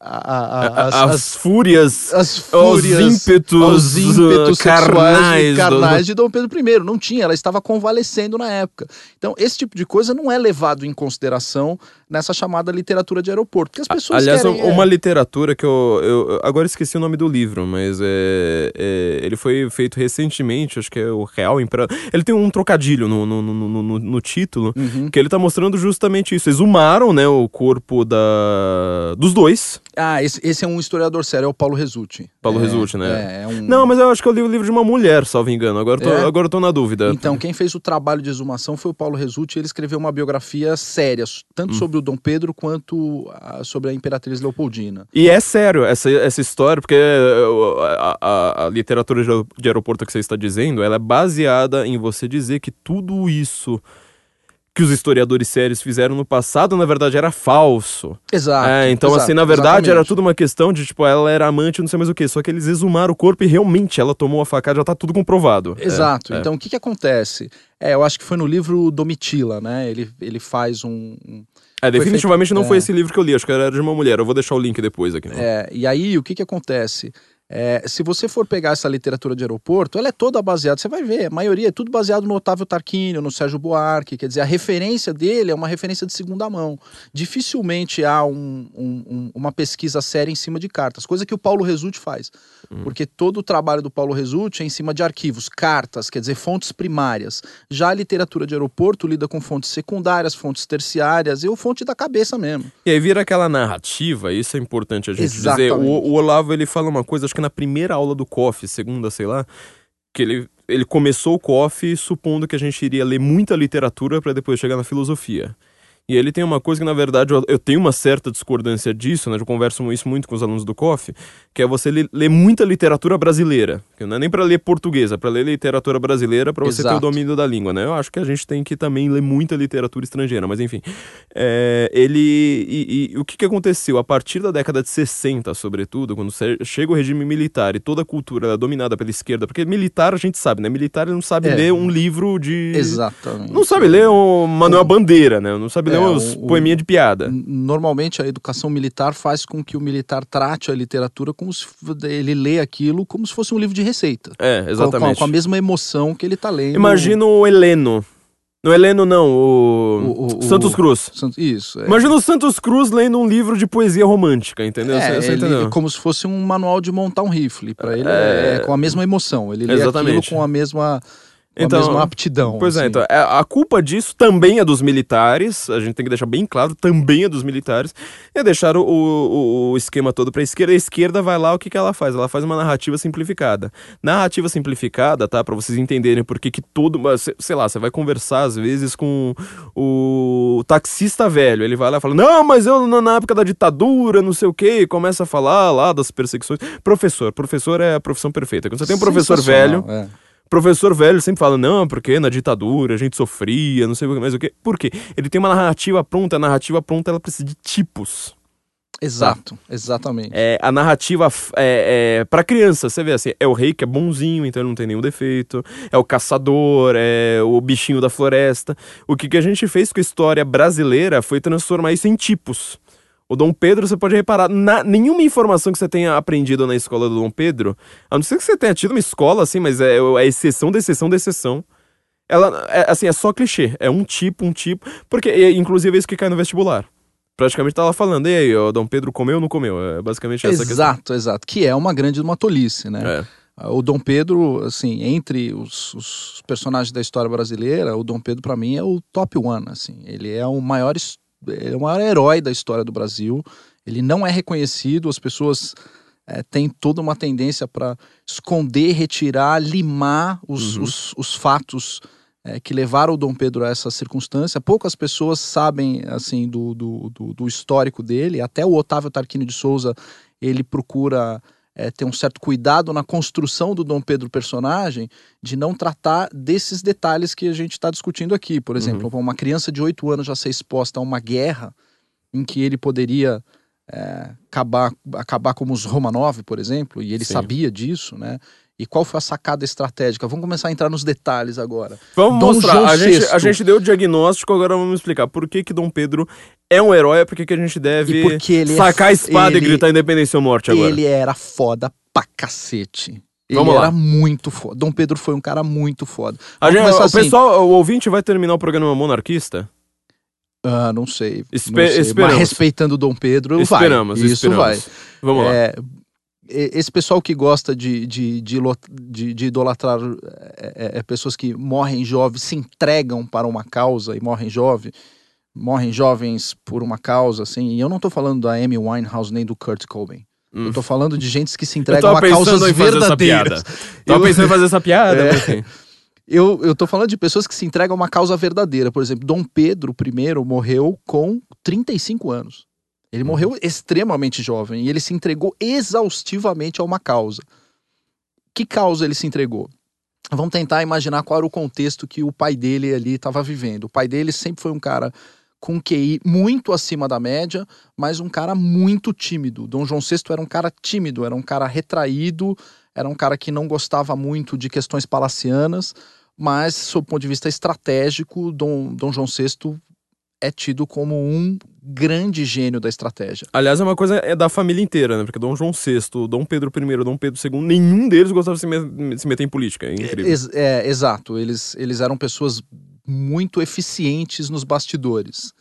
A: a, a, as, as, as, fúrias, as fúrias, os ímpetos, os ímpetos carnais,
B: carnais do... de Dom Pedro I. Não tinha, ela estava convalescendo na época. Então, esse tipo de coisa não é levado em consideração nessa chamada literatura de aeroporto. Porque as pessoas
A: Aliás,
B: querem,
A: uma é... literatura que eu, eu, Agora esqueci o nome do livro, mas é, é, ele foi feito recentemente, acho que é o Real Imperador. Ele tem um trocadilho no, no, no, no, no título, uhum. que ele está mostrando justamente isso. Exumaram né, o corpo da, dos dois.
B: Ah, esse, esse é um historiador sério, é o Paulo Resulti.
A: Paulo é, Resulti, né? É, é um... Não, mas eu acho que eu li o livro de uma mulher, salvo engano. Agora tô, é? agora eu tô na dúvida.
B: Então, quem fez o trabalho de exumação foi o Paulo Resulti. Ele escreveu uma biografia séria, tanto hum. sobre o Dom Pedro quanto a, sobre a Imperatriz Leopoldina.
A: E é sério essa, essa história, porque a, a, a literatura de aeroporto que você está dizendo, ela é baseada em você dizer que tudo isso que os historiadores sérios fizeram no passado, na verdade, era falso.
B: Exato.
A: É, então,
B: exato,
A: assim, na verdade, exatamente. era tudo uma questão de, tipo, ela era amante, não sei mais o que. Só que eles exumaram o corpo e realmente ela tomou a facada, já tá tudo comprovado.
B: É, exato. É, então, é. o que que acontece? É, eu acho que foi no livro Domitila, né? Ele, ele faz um. um...
A: É, definitivamente feito, não é... foi esse livro que eu li, acho que era de uma mulher. Eu vou deixar o link depois aqui. Né?
B: É, e aí o que que acontece? É, se você for pegar essa literatura de aeroporto, ela é toda baseada, você vai ver, a maioria é tudo baseado no Otávio Tarquínio, no Sérgio Buarque, quer dizer, a referência dele é uma referência de segunda mão. Dificilmente há um, um, uma pesquisa séria em cima de cartas, coisa que o Paulo Resulti faz, hum. porque todo o trabalho do Paulo Resulti é em cima de arquivos, cartas, quer dizer, fontes primárias. Já a literatura de aeroporto lida com fontes secundárias, fontes terciárias e o fonte da cabeça mesmo.
A: E aí vira aquela narrativa, isso é importante a gente Exatamente. dizer. O, o Olavo ele fala uma coisa, acho que na primeira aula do COF, segunda, sei lá, que ele, ele começou o COF supondo que a gente iria ler muita literatura para depois chegar na filosofia. E ele tem uma coisa que, na verdade, eu, eu tenho uma certa discordância disso, né? Eu converso isso muito com os alunos do COF, que é você ler, ler muita literatura brasileira. Que não é nem para ler portuguesa, é para ler literatura brasileira para você ter o domínio da língua, né? Eu acho que a gente tem que também ler muita literatura estrangeira, mas enfim. É, ele. E, e, o que, que aconteceu? A partir da década de 60, sobretudo, quando chega o regime militar e toda a cultura é dominada pela esquerda, porque militar a gente sabe, né? Militar não sabe é. ler um livro de.
B: Exatamente.
A: Não sabe ler o Manuel Bandeira, né? Não sabe ler é, uns poeminha de piada.
B: Normalmente a educação militar faz com que o militar trate a literatura como se ele lê aquilo como se fosse um livro de receita.
A: É, exatamente.
B: Com, com a mesma emoção que ele está lendo.
A: Imagina o Heleno. No Heleno, não, o, o, o Santos Cruz.
B: Isso.
A: É. Imagina o Santos Cruz lendo um livro de poesia romântica, entendeu?
B: É, você, você ele, entendeu? como se fosse um manual de montar um rifle. Para ele é... é... com a mesma emoção. Ele lê Exatamente. aquilo com a mesma então, a mesma aptidão.
A: Pois é, assim. é, então, a culpa disso também é dos militares, a gente tem que deixar bem claro, também é dos militares, é deixar o, o, o esquema todo para a esquerda. A esquerda vai lá, o que, que ela faz? Ela faz uma narrativa simplificada. Narrativa simplificada, tá? Para vocês entenderem por que todo. Sei lá, você vai conversar às vezes com o taxista velho, ele vai lá e fala: Não, mas eu na época da ditadura, não sei o que, começa a falar lá das perseguições. Professor, professor é a profissão perfeita. Quando você tem um professor velho. É professor velho sempre fala, não, porque na ditadura a gente sofria, não sei mais o que. Por quê? Ele tem uma narrativa pronta, a narrativa pronta ela precisa de tipos.
B: Exato, exatamente.
A: É, a narrativa é, é para criança, você vê assim, é o rei que é bonzinho, então ele não tem nenhum defeito, é o caçador, é o bichinho da floresta. O que, que a gente fez com a história brasileira foi transformar isso em tipos. O Dom Pedro, você pode reparar, na, nenhuma informação que você tenha aprendido na escola do Dom Pedro, a não ser que você tenha tido uma escola, assim, mas é, é exceção da exceção da exceção. Ela, é, assim, é só clichê. É um tipo, um tipo. Porque, inclusive, é isso que cai no vestibular praticamente tá lá falando, e aí, o Dom Pedro comeu ou não comeu? É basicamente essa
B: exato, questão. Exato, exato. Que é uma grande uma tolice, né?
A: É.
B: O Dom Pedro, assim, entre os, os, personagens da história brasileira, o Dom Pedro para mim é o top one, assim. Ele é o maior, é o maior herói da história do Brasil. Ele não é reconhecido, as pessoas é, têm toda uma tendência para esconder, retirar, limar os, uhum. os, os fatos é, que levaram o Dom Pedro a essa circunstância. Poucas pessoas sabem assim do, do, do, do histórico dele. Até o Otávio Tarquínio de Souza ele procura é, ter um certo cuidado na construção do Dom Pedro personagem de não tratar desses detalhes que a gente está discutindo aqui. Por exemplo, uhum. uma criança de 8 anos já ser exposta a uma guerra em que ele poderia é, acabar, acabar como os Romanov, por exemplo, e ele Sim. sabia disso, né? E qual foi a sacada estratégica? Vamos começar a entrar nos detalhes agora.
A: Vamos Dom mostrar. a gente, a gente deu o diagnóstico, agora vamos explicar por que, que Dom Pedro é um herói, por que, que a gente deve sacar é, a espada ele, e gritar independência ou morte agora.
B: Ele era foda pra cacete. Ele Vamos era lá. muito foda. Dom Pedro foi um cara muito foda.
A: A gente, o assim. pessoal, o ouvinte vai terminar o programa monarquista?
B: Ah, não sei. Espe não sei. Mas respeitando Dom Pedro, esperamos, vai. Isso esperamos. vai.
A: Vamos lá.
B: É, esse pessoal que gosta de, de, de, de, de idolatrar é, é, é, pessoas que morrem jovens, se entregam para uma causa e morrem jovens, morrem jovens por uma causa, assim. E eu não estou falando da Amy Winehouse nem do Kurt Cobain. Hum. Eu tô falando de gente que se entregam a causas verdadeiras.
A: Tava pensando em fazer essa piada,
B: é, eu, eu tô falando de pessoas que se entregam a uma causa verdadeira. Por exemplo, Dom Pedro I morreu com 35 anos. Ele morreu extremamente jovem e ele se entregou exaustivamente a uma causa. Que causa ele se entregou? Vamos tentar imaginar qual era o contexto que o pai dele ali estava vivendo. O pai dele sempre foi um cara com QI muito acima da média, mas um cara muito tímido. Dom João VI era um cara tímido, era um cara retraído, era um cara que não gostava muito de questões palacianas, mas, sob o ponto de vista estratégico, Dom, Dom João VI é tido como um grande gênio da estratégia.
A: Aliás, é uma coisa é da família inteira, né? Porque Dom João VI, Dom Pedro I, Dom Pedro II, nenhum deles gostava de se, me se meter em política. É incrível.
B: É, é, exato. Eles, eles eram pessoas muito eficientes nos bastidores.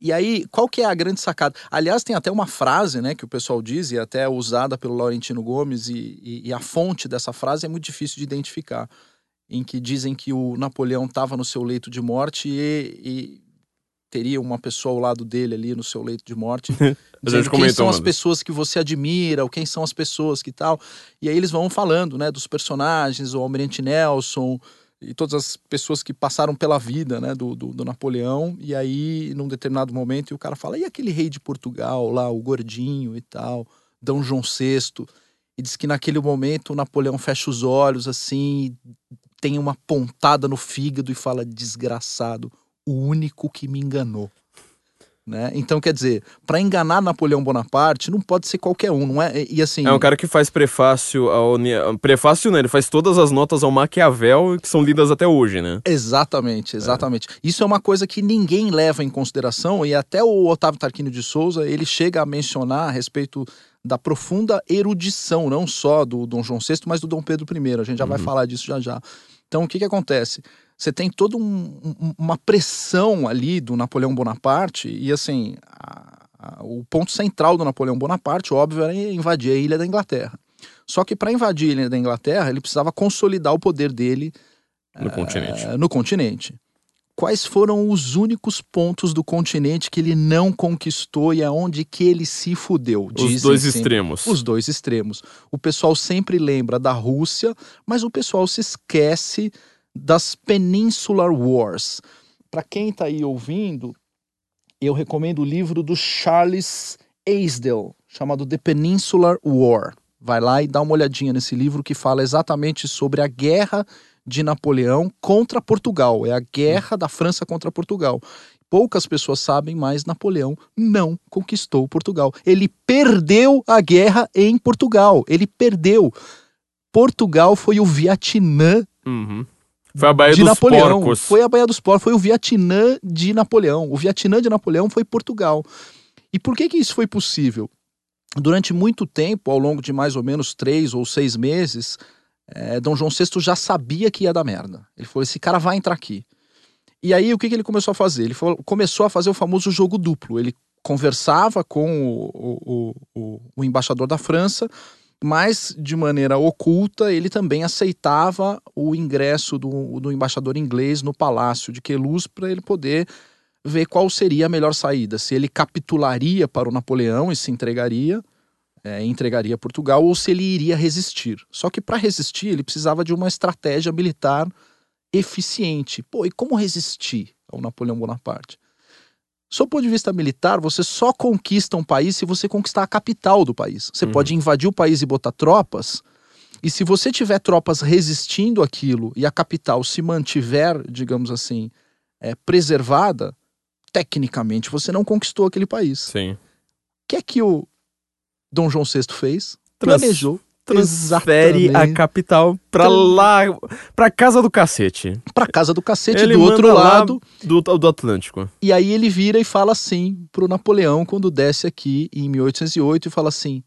B: E aí, qual que é a grande sacada? Aliás, tem até uma frase, né, que o pessoal diz, e até usada pelo Laurentino Gomes, e, e, e a fonte dessa frase é muito difícil de identificar, em que dizem que o Napoleão estava no seu leito de morte e, e teria uma pessoa ao lado dele ali no seu leito de morte, dizendo quem são as pessoas que você admira, ou quem são as pessoas que tal. E aí eles vão falando, né, dos personagens, o Almirante Nelson e todas as pessoas que passaram pela vida, né, do, do, do, Napoleão. E aí, num determinado momento, o cara fala, e aquele rei de Portugal lá, o gordinho e tal, Dom João VI. E diz que naquele momento o Napoleão fecha os olhos assim, tem uma pontada no fígado e fala, desgraçado, o único que me enganou. Né? Então, quer dizer, para enganar Napoleão Bonaparte, não pode ser qualquer um, não é? E assim.
A: É um cara que faz prefácio ao. Prefácio, né? Ele faz todas as notas ao Maquiavel que são lidas até hoje, né?
B: Exatamente, exatamente. É. Isso é uma coisa que ninguém leva em consideração, e até o Otávio Tarquínio de Souza ele chega a mencionar a respeito da profunda erudição, não só do Dom João VI, mas do Dom Pedro I. A gente já uhum. vai falar disso já já. Então, o que, que acontece? Você tem toda um, uma pressão ali do Napoleão Bonaparte, e assim, a, a, o ponto central do Napoleão Bonaparte, óbvio, era invadir a ilha da Inglaterra. Só que para invadir a ilha da Inglaterra, ele precisava consolidar o poder dele
A: no, continente.
B: no continente. Quais foram os únicos pontos do continente que ele não conquistou e aonde que ele se fudeu?
A: Os dois sempre. extremos.
B: Os dois extremos. O pessoal sempre lembra da Rússia, mas o pessoal se esquece das Peninsular Wars. Para quem está aí ouvindo, eu recomendo o livro do Charles Aisdell, chamado The Peninsular War. Vai lá e dá uma olhadinha nesse livro que fala exatamente sobre a guerra de Napoleão contra Portugal. É a guerra da França contra Portugal. Poucas pessoas sabem, mas Napoleão não conquistou Portugal. Ele perdeu a guerra em Portugal. Ele perdeu. Portugal foi o Vietnã
A: Uhum. Foi a Baía
B: de
A: dos
B: Napoleão.
A: Porcos.
B: Foi a Baía dos Porcos, foi o Vietnã de Napoleão. O Vietnã de Napoleão foi Portugal. E por que que isso foi possível? Durante muito tempo, ao longo de mais ou menos três ou seis meses, eh, Dom João VI já sabia que ia dar merda. Ele falou: esse cara vai entrar aqui. E aí, o que, que ele começou a fazer? Ele falou- começou a fazer o famoso jogo duplo. Ele conversava com o, o- o- o embaixador da França, mas de maneira oculta ele também aceitava o ingresso do, do embaixador inglês no palácio de Queluz para ele poder ver qual seria a melhor saída. Se ele capitularia para o Napoleão e se entregaria, é, entregaria Portugal, ou se ele iria resistir. Só que para resistir ele precisava de uma estratégia militar eficiente. Pô, e como resistir ao Napoleão Bonaparte? Sob o ponto de vista militar, você só conquista um país se você conquistar a capital do país. Você
A: Uhum.
B: pode invadir o país e botar tropas, e se você tiver tropas resistindo aquilo e a capital se mantiver, digamos assim, é, preservada, tecnicamente você não conquistou aquele país. O
A: Sim.
B: que é que o Dom João VI fez?
A: Trans-
B: Planejou
A: Transfere a
B: Exatamente.
A: capital pra
B: Trans-
A: lá, pra casa do cacete.
B: pra casa do cacete
A: Ele
B: do outro lado.
A: Do, do Atlântico.
B: E aí ele vira e fala assim pro Napoleão quando desce aqui em 1808 e fala assim: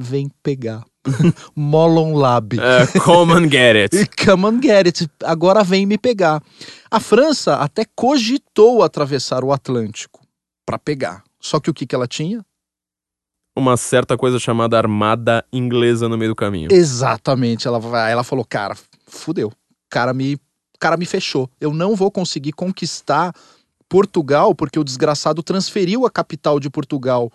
B: "Vem pegar. Molon Lab.
A: É, come and get it.
B: Come on, get it. Agora vem me pegar. A França até cogitou atravessar o Atlântico para pegar. Só que o que, que ela tinha?
A: Uma certa coisa chamada armada inglesa no meio do caminho.
B: Exatamente. Ela, ela falou: cara, fudeu. O cara me, cara me fechou. Eu não vou conseguir conquistar Portugal porque o desgraçado transferiu a capital de Portugal.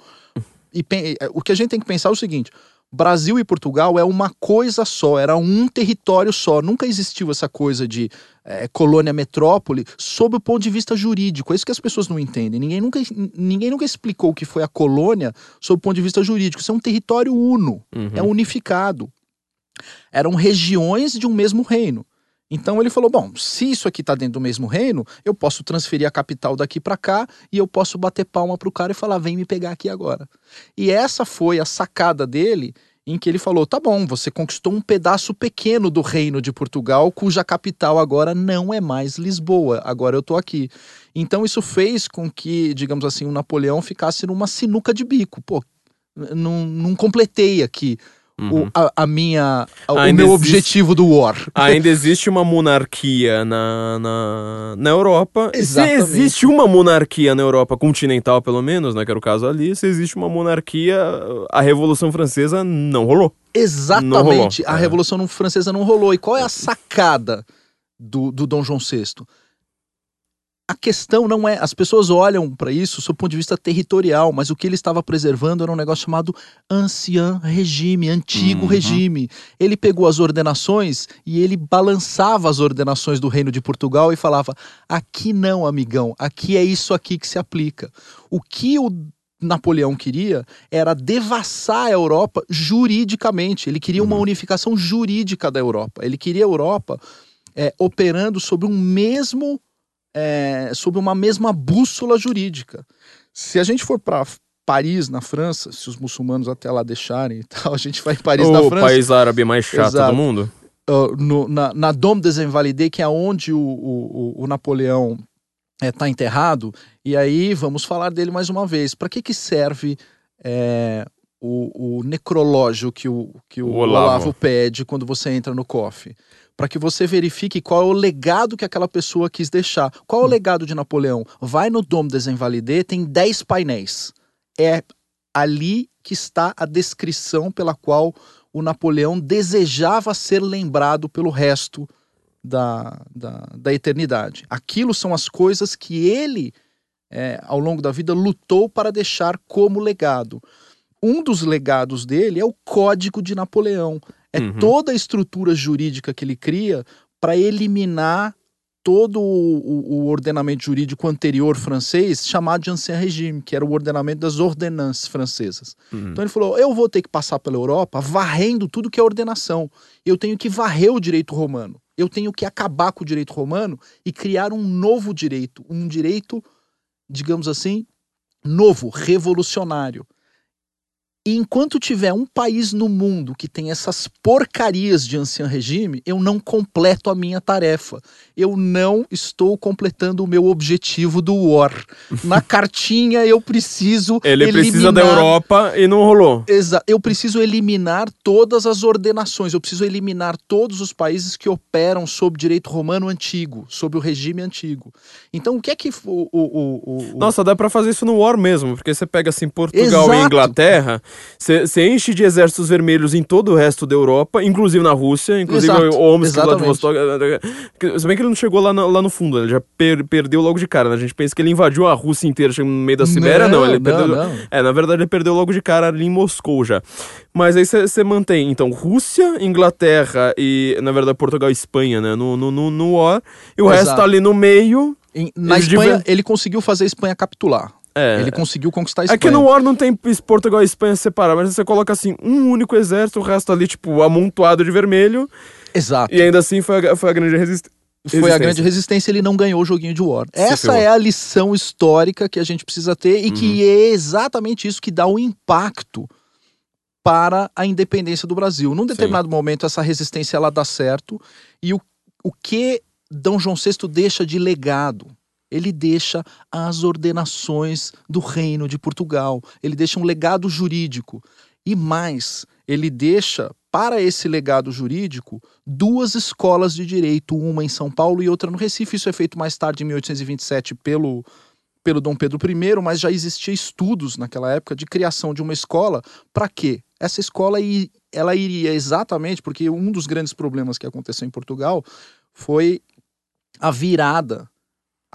B: E pen- o que a gente tem que pensar é o seguinte: Brasil e Portugal é uma coisa só, era um território só. Nunca existiu essa coisa de eh, colônia metrópole sob o ponto de vista jurídico. É isso que as pessoas não entendem. Ninguém nunca, ninguém nunca explicou o que foi a colônia sob o ponto de vista jurídico. Isso é um território uno
A: Uhum.
B: é unificado. Eram regiões de um mesmo reino. Então ele falou: bom, se isso aqui está dentro do mesmo reino, eu posso transferir a capital daqui para cá e eu posso bater palma pro cara e falar: vem me pegar aqui agora. E essa foi a sacada dele, em que ele falou: tá bom, você conquistou um pedaço pequeno do reino de Portugal, cuja capital agora não é mais Lisboa, agora eu tô aqui. Então isso fez com que, digamos assim, o Napoleão ficasse numa sinuca de bico. Pô, não, não completei aqui o-
A: Uhum.
B: a, a minha, a- o meu
A: existe-
B: objetivo do War.
A: Ainda existe uma monarquia na, na, na Europa.
B: Exatamente.
A: Se existe uma monarquia na Europa continental, pelo menos, né, que era o caso ali, se existe uma monarquia, a Revolução Francesa não rolou. Não rolou,
B: Exatamente. A
A: é.
B: Revolução não- Francesa não rolou. E qual é a sacada do, do Dom João VI? A questão não é. As pessoas olham para isso sob o ponto de vista territorial, mas o que ele estava preservando era um negócio chamado ancien regime, antigo
A: Uhum.
B: regime. Ele pegou as ordenações e ele balançava as ordenações do Reino de Portugal e falava: aqui não, amigão, aqui é isso aqui que se aplica. O que o Napoleão queria era devassar a Europa juridicamente. Ele queria uma
A: Uhum.
B: unificação jurídica da Europa. Ele queria a Europa é, operando sobre um mesmo, é, sob uma mesma bússola jurídica. Se a gente for para Paris, na França, se os muçulmanos até lá deixarem e tal, a gente vai em Paris, na
A: o
B: França.
A: país árabe mais chato
B: Exato.
A: do mundo.
B: uh, no- na, na Dôme des Invalides, que é onde o, o, o- o Napoleão está enterrado. E aí vamos falar dele mais uma vez. Para que, que serve é, o, o necrológio que o, que o
A: O Olavo.
B: Olavo. pede quando você entra no cofre? Para que você verifique qual é o legado que aquela pessoa quis deixar. Qual é o legado de Napoleão? Vai no Dôme des tem 10 painéis. É ali que está a descrição pela qual o Napoleão desejava ser lembrado pelo resto da, da, da eternidade. Aquilo são as coisas que ele, é, ao longo da vida, lutou para deixar como legado. Um dos legados dele é o Código de Napoleão. É
A: Uhum.
B: toda a estrutura jurídica que ele cria para eliminar todo o, o- ordenamento jurídico anterior francês, chamado de Ancien Régime, que era o ordenamento das ordenanças francesas.
A: Uhum.
B: Então ele falou: eu vou ter que passar pela Europa varrendo tudo que é ordenação. Eu tenho que varrer o direito romano. Eu tenho que acabar com o direito romano e criar um novo direito, um direito digamos assim, novo, revolucionário. E enquanto tiver um país no mundo que tem essas porcarias de ancião regime, eu não completo a minha tarefa. Eu não estou completando o meu objetivo do War. Na cartinha eu preciso.
A: Ele
B: eliminar...
A: precisa da Europa e não rolou.
B: Exato. Eu preciso eliminar todas as ordenações. Eu preciso eliminar todos os países que operam sob direito romano antigo, sob o regime antigo. Então, o que é que o. o, o,
A: o... Nossa, dá para fazer isso no War mesmo, porque você pega assim Portugal Exato. e Inglaterra. Você enche de exércitos vermelhos em todo o resto da Europa, inclusive na Rússia, inclusive Exato. o Omsk, Vladivostok. Se bem que ele não chegou lá no, lá no fundo, ele já per, perdeu logo de cara. Né? A gente pensa que ele invadiu a Rússia inteira, chegou no meio da Sibéria, não. não ele
B: não,
A: perdeu,
B: não.
A: É, na verdade ele perdeu logo de cara ali em Moscou já. Mas aí você mantém, então, Rússia, Inglaterra e, na verdade, Portugal e Espanha, né? No, no, no, no O. E o Exato. resto tá ali no meio.
B: Em, na Espanha, ele conseguiu fazer a Espanha capitular. É. Ele conseguiu conquistar a Espanha.
A: É que no War não tem Portugal e Espanha separados, mas você coloca assim, um único exército, o resto ali, tipo, amontoado de vermelho.
B: Exato.
A: E ainda assim foi a, foi a grande resistência.
B: Foi a grande resistência, ele não ganhou o joguinho de War. Essa é a lição histórica que a gente precisa ter e uhum. que é exatamente isso que dá o um impacto para a independência do Brasil. Num determinado Sim. momento, essa resistência ela dá certo e o, o que D. João VI deixa de legado ele deixa as ordenações do reino de Portugal, ele deixa um legado jurídico. E mais, ele deixa para esse legado jurídico duas escolas de direito, uma em São Paulo e outra no Recife. Isso é feito mais tarde, em 1827, pelo, pelo Dom Pedro I, mas já existia estudos naquela época de criação de uma escola. Para quê? Essa escola ela iria exatamente, porque um dos grandes problemas que aconteceu em Portugal foi a virada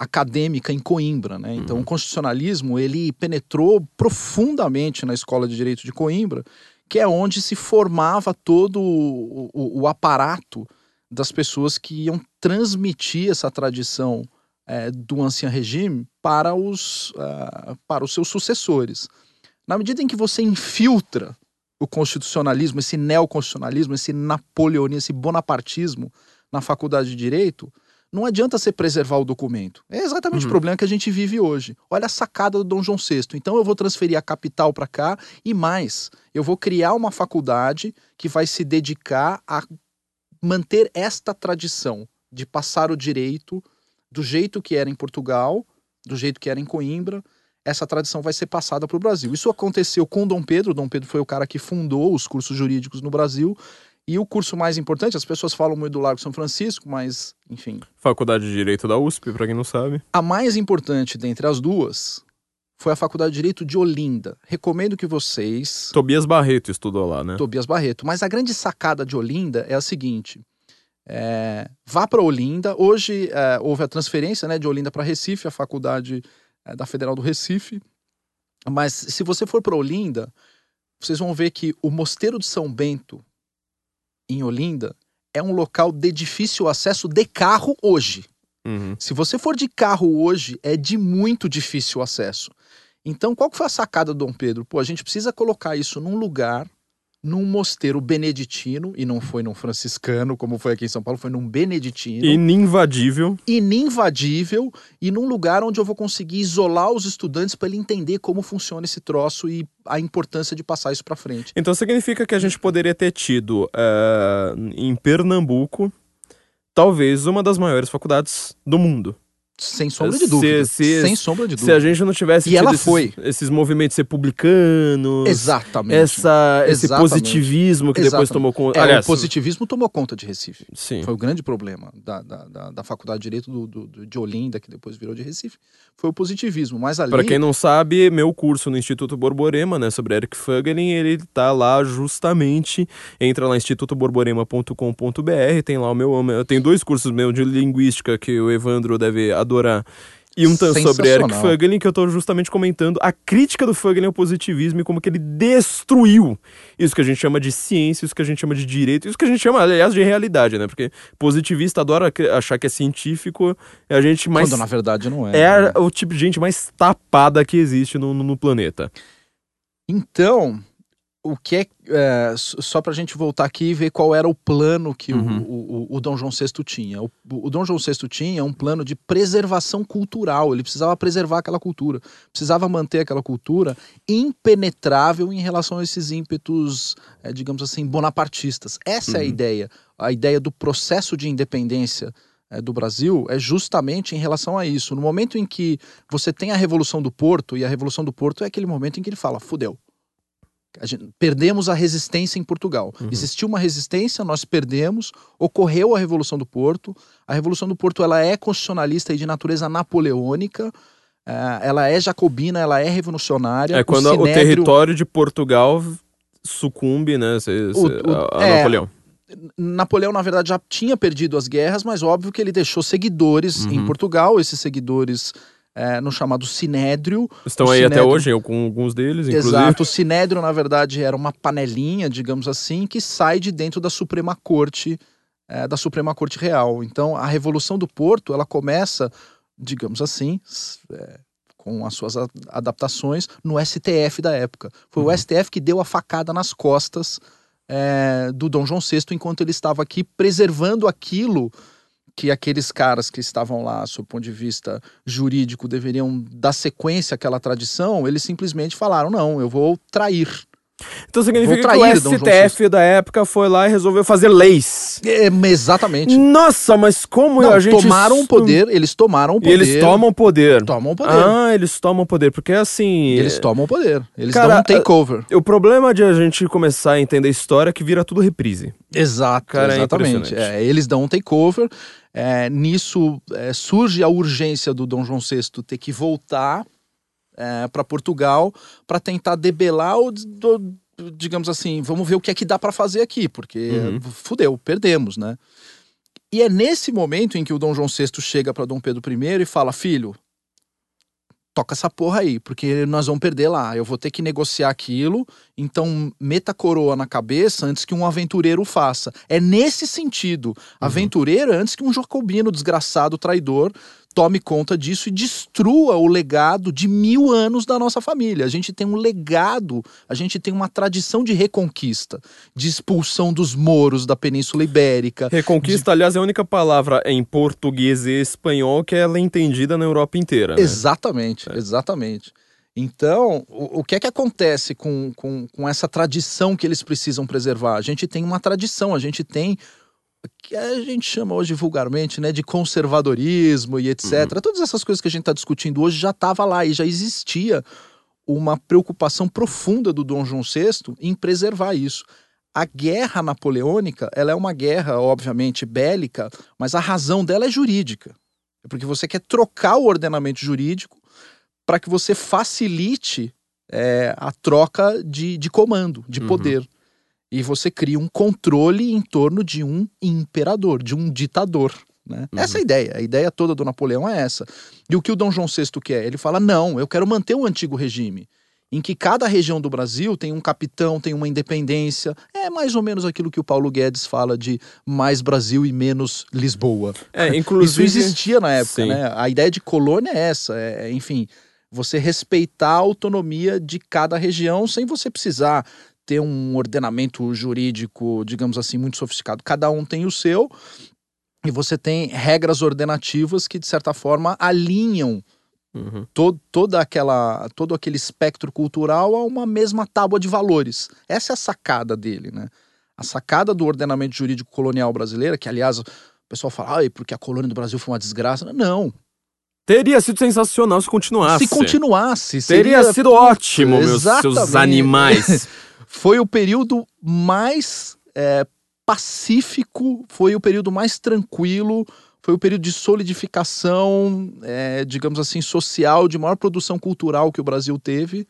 B: acadêmica em Coimbra, né? Então uhum. o constitucionalismo ele penetrou profundamente na escola de direito de Coimbra, que é onde se formava todo o, o, o aparato das pessoas que iam transmitir essa tradição é, do ancião regime para os, uh, para os seus sucessores. Na medida em que você infiltra o constitucionalismo, esse neoconstitucionalismo, esse napoleonismo, esse bonapartismo na faculdade de direito, não adianta você preservar o documento. É exatamente uhum. o problema que a gente vive hoje. Olha a sacada do Dom João VI. Então eu vou transferir a capital para cá e mais, eu vou criar uma faculdade que vai se dedicar a manter esta tradição de passar o direito do jeito que era em Portugal, do jeito que era em Coimbra. Essa tradição vai ser passada para o Brasil. Isso aconteceu com Dom Pedro. Dom Pedro foi o cara que fundou os cursos jurídicos no Brasil e o curso mais importante, as pessoas falam muito do Largo São Francisco, mas, enfim.
A: Faculdade de Direito da USP, para quem não sabe.
B: A mais importante dentre as duas foi a Faculdade de Direito de Olinda. Recomendo que vocês.
A: Tobias Barreto estudou lá, né?
B: Tobias Barreto. Mas a grande sacada de Olinda é a seguinte: é, vá para Olinda. Hoje é, houve a transferência né, de Olinda para Recife, a faculdade é, da Federal do Recife. Mas se você for para Olinda, vocês vão ver que o Mosteiro de São Bento, em Olinda é um local de difícil acesso de carro hoje.
A: Uhum.
B: Se você for de carro hoje, é de muito difícil acesso. Então, qual que foi a sacada do Dom Pedro? Pô, a gente precisa colocar isso num lugar num mosteiro beneditino, e não foi num franciscano, como foi aqui em São Paulo, foi num beneditino.
A: Ininvadível.
B: Ininvadível, e num lugar onde eu vou conseguir isolar os estudantes para ele entender como funciona esse troço e a importância de passar isso para frente.
A: Então significa que a gente poderia ter tido uh, em Pernambuco, talvez uma das maiores faculdades do mundo.
B: Sem sombra de dúvida.
A: Se, se,
B: sem sombra de dúvida.
A: Se a gente não tivesse
B: e ela
A: esses,
B: foi.
A: esses movimentos republicanos.
B: Exatamente.
A: Essa, esse
B: Exatamente.
A: positivismo que
B: Exatamente.
A: depois tomou conta.
B: É,
A: Aliás,
B: o positivismo tomou conta de Recife.
A: Sim.
B: Foi o grande problema da, da, da, da Faculdade de Direito do, do, de Olinda, que depois virou de Recife. Foi o positivismo. Mas ali.
A: Pra quem não sabe, meu curso no Instituto Borborema, né, sobre Eric Fögelin, ele tá lá justamente. Entra lá institutoborborema.com.br, tem lá o meu. Eu tenho dois cursos meus de linguística que o Evandro deve adorar e um tanto sobre Eric Fögelin, que eu tô justamente comentando a crítica do Fögelin ao positivismo e como que ele destruiu isso que a gente chama de ciência, isso que a gente chama de direito, isso que a gente chama, aliás, de realidade, né? Porque positivista adora achar que é científico, é a gente mais...
B: Quando na verdade não é.
A: É né? o tipo de gente mais tapada que existe no, no, no planeta.
B: Então, o que é, é só para a gente voltar aqui e ver qual era o plano que
A: Uhum.
B: o, o, o Dom João VI tinha. O, o Dom João VI tinha um plano de preservação cultural. Ele precisava preservar aquela cultura, precisava manter aquela cultura impenetrável em relação a esses ímpetos, é, digamos assim, bonapartistas. Essa é a
A: Uhum.
B: ideia. A ideia do processo de independência é, do Brasil é justamente em relação a isso. No momento em que você tem a Revolução do Porto, e a Revolução do Porto é aquele momento em que ele fala: fudeu. A gente- perdemos a resistência em Portugal.
A: Uhum.
B: Existiu uma resistência, nós perdemos, ocorreu a Revolução do Porto. A Revolução do Porto ela é constitucionalista e de natureza napoleônica, eh, ela é jacobina, ela é revolucionária.
A: É quando o
B: Sinédrio-
A: território de Portugal sucumbe, né? cê- cê-
B: O- o-
A: a, a
B: é,
A: Napoleão.
B: Napoleão, na verdade, já tinha perdido as guerras, mas óbvio que ele deixou seguidores
A: Uhum.
B: em Portugal, esses seguidores eh, no chamado Sinédrio.
A: Estão
B: o
A: aí até
B: Sinédrio-
A: hoje, eu com alguns deles, inclusive.
B: Exato, o Sinédrio, na verdade, era uma panelinha, digamos assim, que sai de dentro da Suprema Corte, eh, da Suprema Corte Real. Então, a Revolução do Porto, ela começa, digamos assim, eh, com as suas adaptações, no STF da época. Foi
A: Uhum.
B: o STF que deu a facada nas costas eh, do Dom João VI enquanto ele estava aqui preservando aquilo que aqueles caras que estavam lá, sob o ponto de vista jurídico, deveriam dar sequência àquela tradição, eles simplesmente falaram: não, eu vou trair.
A: Então significa
B: Vou
A: que
B: trair
A: o STF da época foi lá e resolveu fazer leis.
B: É, exatamente.
A: Nossa, mas como
B: Não,
A: a gente.
B: tomaram o poder, eles tomaram o
A: E
B: poder.
A: eles tomam o poder.
B: tomam o poder.
A: Ah, eles tomam o poder. Porque assim.
B: Eles tomam o poder. Eles
A: Cara,
B: dão um takeover.
A: O problema de a gente começar a entender história é que vira tudo reprise.
B: Exato,
A: Cara, é
B: exatamente. É, eles dão um takeover. É, nisso é, surge a urgência do Dom João VI ter que voltar para Portugal para tentar debelar o, do- digamos assim, vamos ver o que é que dá para fazer aqui, porque
A: Uhum.
B: fudeu, perdemos, né? E é nesse momento em que o Dom João VI chega para Dom Pedro I e fala: "Filho, toca essa porra aí, porque nós vamos perder lá. Eu vou ter que negociar aquilo, então meta a coroa na cabeça antes que um aventureiro faça. É nesse sentido. Aventureiro é antes que um jacobino desgraçado, traidor, tome conta disso e destrua o legado de mil anos da nossa família. A gente tem um legado, a gente tem uma tradição de reconquista, de expulsão dos moros da Península Ibérica.
A: Reconquista, aliás, é a única palavra em português e espanhol que ela é entendida na Europa inteira. Né?
B: Exatamente, exatamente. Então, o, o que é que acontece com, com, com essa tradição que eles precisam preservar? A gente tem uma tradição, a gente tem que a gente chama hoje vulgarmente né, de conservadorismo e etc. Todas essas coisas que a gente está discutindo hoje já estava lá e já existia uma preocupação profunda do Dom João VI em preservar isso. A guerra napoleônica, ela é uma guerra, obviamente, bélica, mas a razão dela é jurídica. É porque você quer trocar o ordenamento jurídico para que você facilite é, a troca de, de comando, de
A: Uhum.
B: poder. E você cria um controle em torno de um imperador, de um ditador. Né?
A: Uhum.
B: Essa é a ideia. A ideia toda do Napoleão é essa. E o que o Dom João VI quer? Ele fala: não, eu quero manter o antigo regime. Em que cada região do Brasil tem um capitão, tem uma independência. É mais ou menos aquilo que o Paulo Guedes fala de mais Brasil e menos Lisboa.
A: É,
B: Isso
A: inclusive.
B: existia na época,
A: Sim.
B: né? A ideia de colônia é essa, é, é, enfim, você respeitar a autonomia de cada região sem você precisar ter um ordenamento jurídico, digamos assim, muito sofisticado. Cada um tem o seu e você tem regras ordenativas que de certa forma alinham
A: Uhum.
B: to toda aquela todo aquele espectro cultural a uma mesma tábua de valores. Essa é a sacada dele, né? A sacada do ordenamento jurídico colonial brasileiro, que aliás o pessoal fala, ai, porque a colônia do Brasil foi uma desgraça. Não.
A: Teria sido sensacional se continuasse.
B: Se continuasse,
A: Teria
B: seria
A: sido ótimo, meus seus animais.
B: foi o período mais é, pacífico, foi o período mais tranquilo, foi o período de solidificação, é, digamos assim, social, de maior produção cultural que o Brasil teve.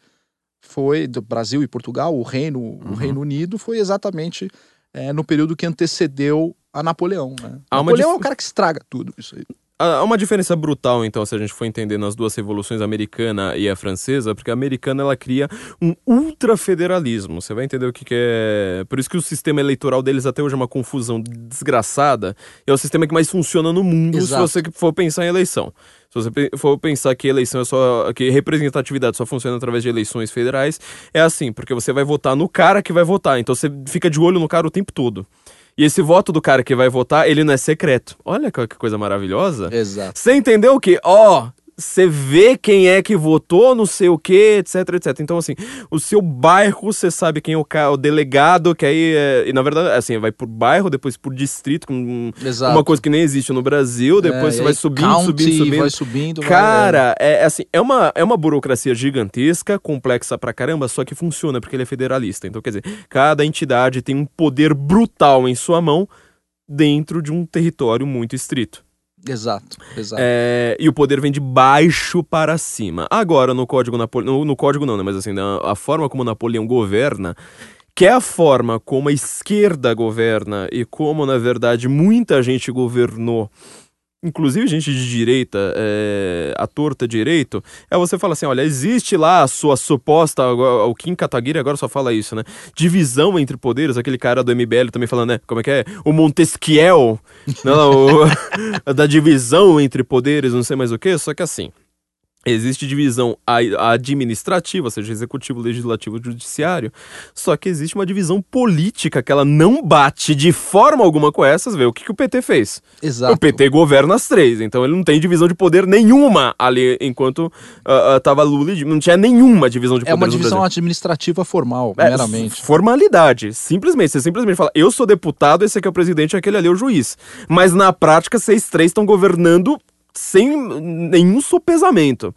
B: Foi do Brasil e Portugal, o Reino, o
A: Uhum.
B: Reino Unido, foi exatamente é, no período que antecedeu a Napoleão. Né? Napoleão é
A: dif-
B: o cara que estraga tudo isso aí.
A: Há uma diferença brutal, então, se a gente for entender nas duas revoluções, a americana e a francesa, porque a americana ela cria um ultrafederalismo. Você vai entender o que, que é. Por isso que o sistema eleitoral deles até hoje é uma confusão desgraçada. É o sistema que mais funciona no mundo
B: Exato.
A: se você for pensar em eleição. Se você for pensar que eleição é só. que representatividade só funciona através de eleições federais, é assim, porque você vai votar no cara que vai votar. Então você fica de olho no cara o tempo todo. E esse voto do cara que vai votar, ele não é secreto. Olha que coisa maravilhosa.
B: Exato.
A: Você entendeu o que? Ó, você vê quem é que votou, não sei o que, etc, etc. Então, assim, o seu bairro, você sabe quem é o, o delegado, que aí, é, e na verdade, assim, vai por bairro, depois por distrito, com
B: Exato.
A: uma coisa que nem existe no Brasil, depois
B: É,
A: você vai subindo,
B: county,
A: subindo, subindo.
B: Vai subindo. vai-
A: Cara, é assim, é uma, é uma burocracia gigantesca, complexa pra caramba, só que funciona porque ele é federalista. Então, quer dizer, cada entidade tem um poder brutal em sua mão dentro de um território muito estrito.
B: Exato, exato.
A: É, e o poder vem de baixo para cima. Agora, no código Napoleão. No, no código não, né? Mas assim, na- a forma como Napoleão governa, que é a forma como a esquerda governa e como, na verdade, muita gente governou. Inclusive gente de direita, é, a torta direito, é você falar assim, olha, existe lá a sua suposta, o Kim Kataguiri agora só fala isso, né? Divisão entre poderes, aquele cara do MBL também falando, né? Como é que é? O Montesquiel, não, o- da divisão entre poderes, não sei mais o que, só que assim, existe divisão administrativa, ou seja, executivo, legislativo, judiciário, só que existe uma divisão política que ela não bate de forma alguma com essas, vê o que, que o PT fez.
B: Exato.
A: O PT governa as três, então ele não tem divisão de poder nenhuma ali, enquanto ah, ah, tava Lula e. Não tinha nenhuma divisão de poder
B: É uma divisão administrativa formal,
A: É,
B: meramente.
A: Formalidade. Simplesmente. Você simplesmente fala, eu sou deputado, esse aqui é o presidente, aquele ali é o juiz. Mas na prática, vocês três estão governando sem nenhum sopesamento.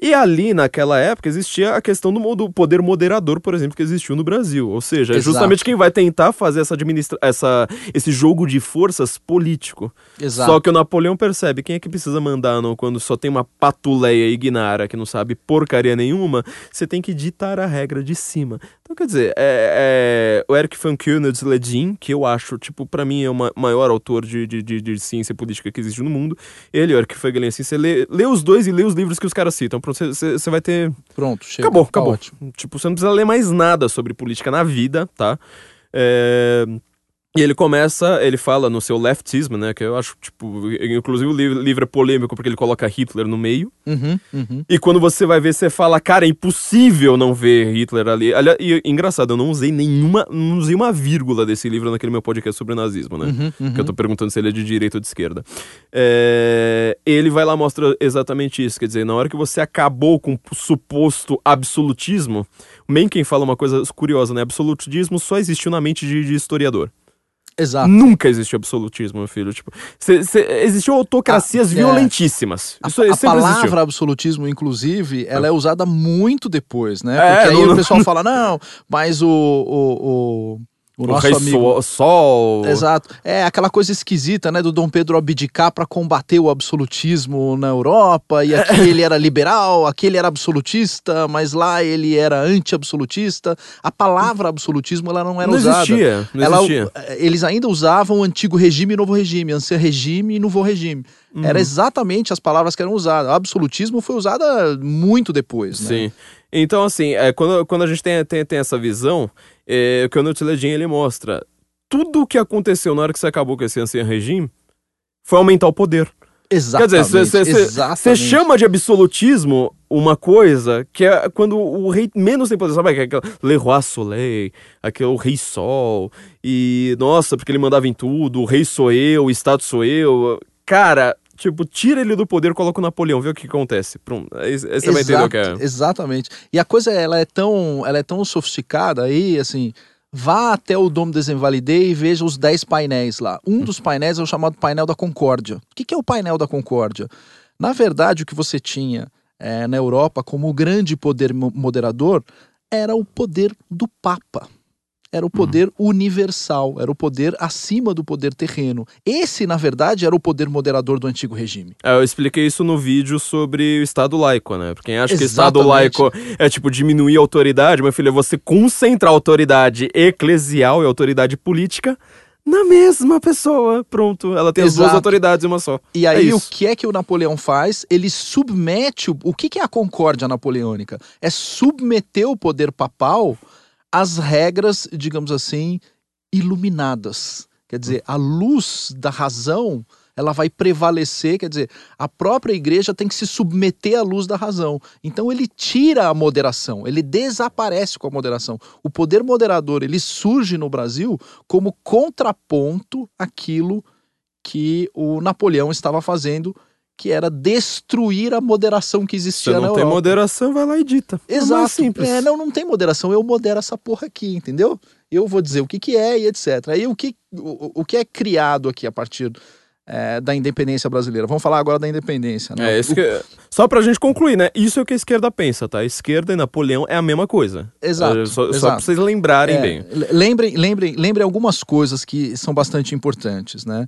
A: E ali, naquela época, existia a questão do, do poder moderador, por exemplo, que existiu no Brasil. Ou seja, é
B: Exato.
A: justamente quem vai tentar fazer essa administra essa, esse jogo de forças político.
B: Exato.
A: Só que o Napoleão percebe quem é que precisa mandar não, quando só tem uma patuleia ignara que não sabe porcaria nenhuma, você tem que ditar a regra de cima. Então, quer dizer, é, é, o Eric von Königsledin, que eu acho, tipo, pra mim é o ma- maior autor de, de, de, de ciência política que existe no mundo, ele, o Eric Fögelin, assim, você lê, lê os dois e lê os livros que os caras citam, pronto, você- você vai ter
B: Pronto, chega.
A: Acabou,
B: Tá
A: acabou.
B: ótimo.
A: Tipo, você não precisa ler mais nada sobre política na vida, tá? É, E ele começa, ele fala no seu leftismo, né? Que eu acho, tipo, inclusive o livro, é polêmico porque ele coloca Hitler no meio.
B: Uhum, uhum.
A: E quando você vai ver, você fala, cara, é impossível não ver Hitler ali. Aliás, e engraçado, eu não usei nenhuma, não usei uma vírgula desse livro naquele meu podcast sobre nazismo, né?
B: Uhum, uhum.
A: Que eu tô perguntando se ele é de direita ou de esquerda. É, Ele vai lá e mostra exatamente isso. Quer dizer, na hora que você acabou com o suposto absolutismo, Mencken fala uma coisa curiosa, né? Absolutismo só existiu na mente de, de historiador.
B: Exato.
A: Nunca existiu absolutismo, meu filho. Tipo, cê, cê, existiu autocracias
B: Ah, é.
A: violentíssimas.
B: A,
A: Isso
B: a
A: sempre
B: palavra
A: existiu.
B: absolutismo, inclusive, ela é usada muito depois, né?
A: É,
B: Porque aí
A: não-
B: o pessoal fala, não, mas o, o, o, o
A: O,
B: nosso amigo...
A: Sol, Sol.
B: Exato. É aquela coisa esquisita, né, do Dom Pedro abdicar para combater o absolutismo na Europa, e aqui ele era liberal, aqui ele era absolutista, mas lá ele era anti-absolutista. A palavra absolutismo ela não era
A: Não
B: usada.
A: existia, não
B: Ela-
A: existia.
B: eles ainda usavam o antigo regime e novo regime, ancião regime e novo regime.
A: Uhum.
B: Era exatamente as palavras que eram usadas. Absolutismo foi usada muito depois, né?
A: Sim. Então, assim, é, quando, quando a gente tem, tem, tem essa visão, é, o que o Nutiledin, ele mostra tudo o que aconteceu na hora que você acabou com esse ancião regime foi aumentar o poder. Quer
B: Exatamente.
A: dizer, você chama de absolutismo uma coisa que é quando o rei menos tem poder, sabe? Que aquele Le Roi Soleil, aquele o Rei Sol, e nossa, porque ele mandava em tudo, o rei sou eu, o Estado sou eu. Cara, tipo, tira ele do poder, coloca o Napoleão, vê o que acontece. Pronto, aí, você vai entender o que é.
B: Exato, Exatamente. E a coisa ela é tão, ela é tão sofisticada aí, assim, vá até o Dom des Invalides e veja os 10 painéis lá. Um dos painéis é o chamado painel da Concórdia. O que, que é o painel da Concórdia? Na verdade, o que você tinha eh, na Europa como o grande poder mo- moderador era o poder do Papa. Era o poder universal, era o poder acima do poder terreno. Esse, na verdade, era o poder moderador do antigo regime.
A: É, eu expliquei isso no vídeo sobre o Estado laico, né? Porque quem acha que Estado laico é tipo diminuir a autoridade, meu filho, é você concentrar a autoridade eclesial e a autoridade política na mesma pessoa. Pronto, ela tem as duas
B: Exato.
A: autoridades em uma só.
B: E aí,
A: É
B: o que é que o Napoleão faz? Ele submete. O, o que, que é a concórdia napoleônica? É submeter o poder papal às regras, digamos assim, iluminadas. Quer dizer, a luz da razão ela vai prevalecer, quer dizer, a própria igreja tem que se submeter à luz da razão. Então ele tira a moderação, ele desaparece com a moderação. O poder moderador, ele surge no Brasil como contraponto àquilo que o Napoleão estava fazendo, que era destruir a moderação que existia
A: não
B: na
A: tem
B: Europa.
A: moderação, vai lá e dita. É
B: Exato.
A: simples.
B: É, não, não tem moderação. Eu modero essa porra aqui, entendeu? Eu vou dizer o que, que é e etc. Aí o que, o, o que é criado aqui a partir é, da independência brasileira? Vamos falar agora da independência. Né?
A: É, isso que... Só pra gente concluir, né? Isso é o que a esquerda pensa, tá? A esquerda e Napoleão é a mesma coisa.
B: Exato,
A: É, Só, só
B: exato.
A: pra vocês lembrarem
B: É,
A: bem.
B: le- Lembrem, lembrem, lembrem algumas coisas que são bastante importantes, né?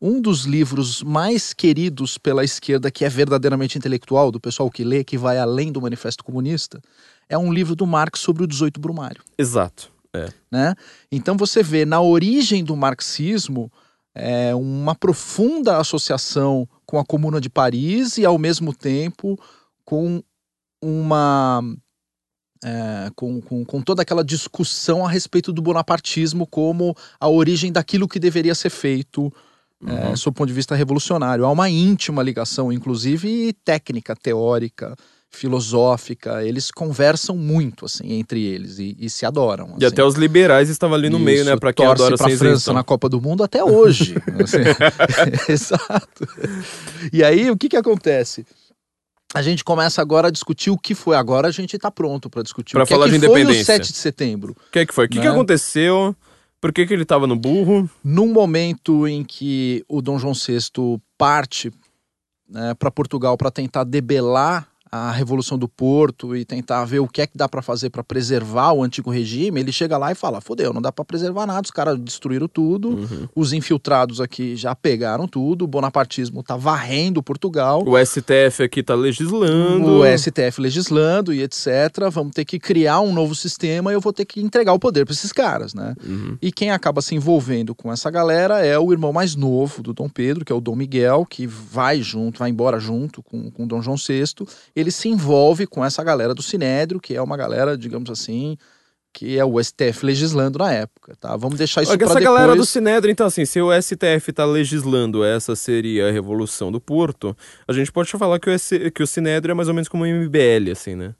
B: Um dos livros mais queridos pela esquerda, que é verdadeiramente intelectual, do pessoal que lê, que vai além do Manifesto Comunista, é um livro do Marx sobre o 18 Brumário.
A: Exato. É.
B: né? Então você vê na origem do marxismo é, uma profunda associação com a Comuna de Paris e ao mesmo tempo com uma é, com, com, com toda aquela discussão a respeito do bonapartismo como a origem daquilo que deveria ser feito é,
A: Uhum.
B: sob o ponto de vista revolucionário. Há uma íntima ligação, inclusive técnica, teórica, filosófica. Eles conversam muito assim entre eles e, e se adoram.
A: E
B: assim.
A: até os liberais estavam ali no meio, né?
B: Isso,
A: Pra quem adora
B: pra
A: ser
B: França
A: isentão.
B: na Copa do Mundo até hoje. assim. Exato. E aí, o que que acontece? A gente começa agora a discutir o que foi. Agora a gente está pronto para discutir
A: Pra
B: o que, é
A: falar
B: que
A: de
B: foi o
A: independência.
B: 7 de setembro.
A: O que é que foi? O que, que
B: Né?
A: aconteceu? Por que, que ele tava no burro?
B: Num momento em que o Dom João VI parte para Portugal para tentar debelar a Revolução do Porto e tentar ver o que é que dá para fazer para preservar o antigo regime, ele chega lá e fala: fodeu, não dá para preservar nada, os caras destruíram tudo,
A: Uhum.
B: os infiltrados aqui já pegaram tudo, o bonapartismo tá varrendo Portugal.
A: O STF aqui tá legislando.
B: O STF legislando e etc. Vamos ter que criar um novo sistema e eu vou ter que entregar o poder para esses caras, né?
A: Uhum.
B: E quem acaba se envolvendo com essa galera é o irmão mais novo do Dom Pedro, que é o Dom Miguel, que vai junto, vai embora junto com, com o Dom João VI. Ele se envolve com essa galera do Sinédrio, que é uma galera, digamos assim, que é o STF legislando na época, tá? Vamos deixar isso para
A: essa
B: depois.
A: galera do Sinédrio, então, assim, se o STF tá legislando essa seria a Revolução do Porto, a gente pode falar que o, S- que o Sinédrio é mais ou menos como o MBL, assim, né?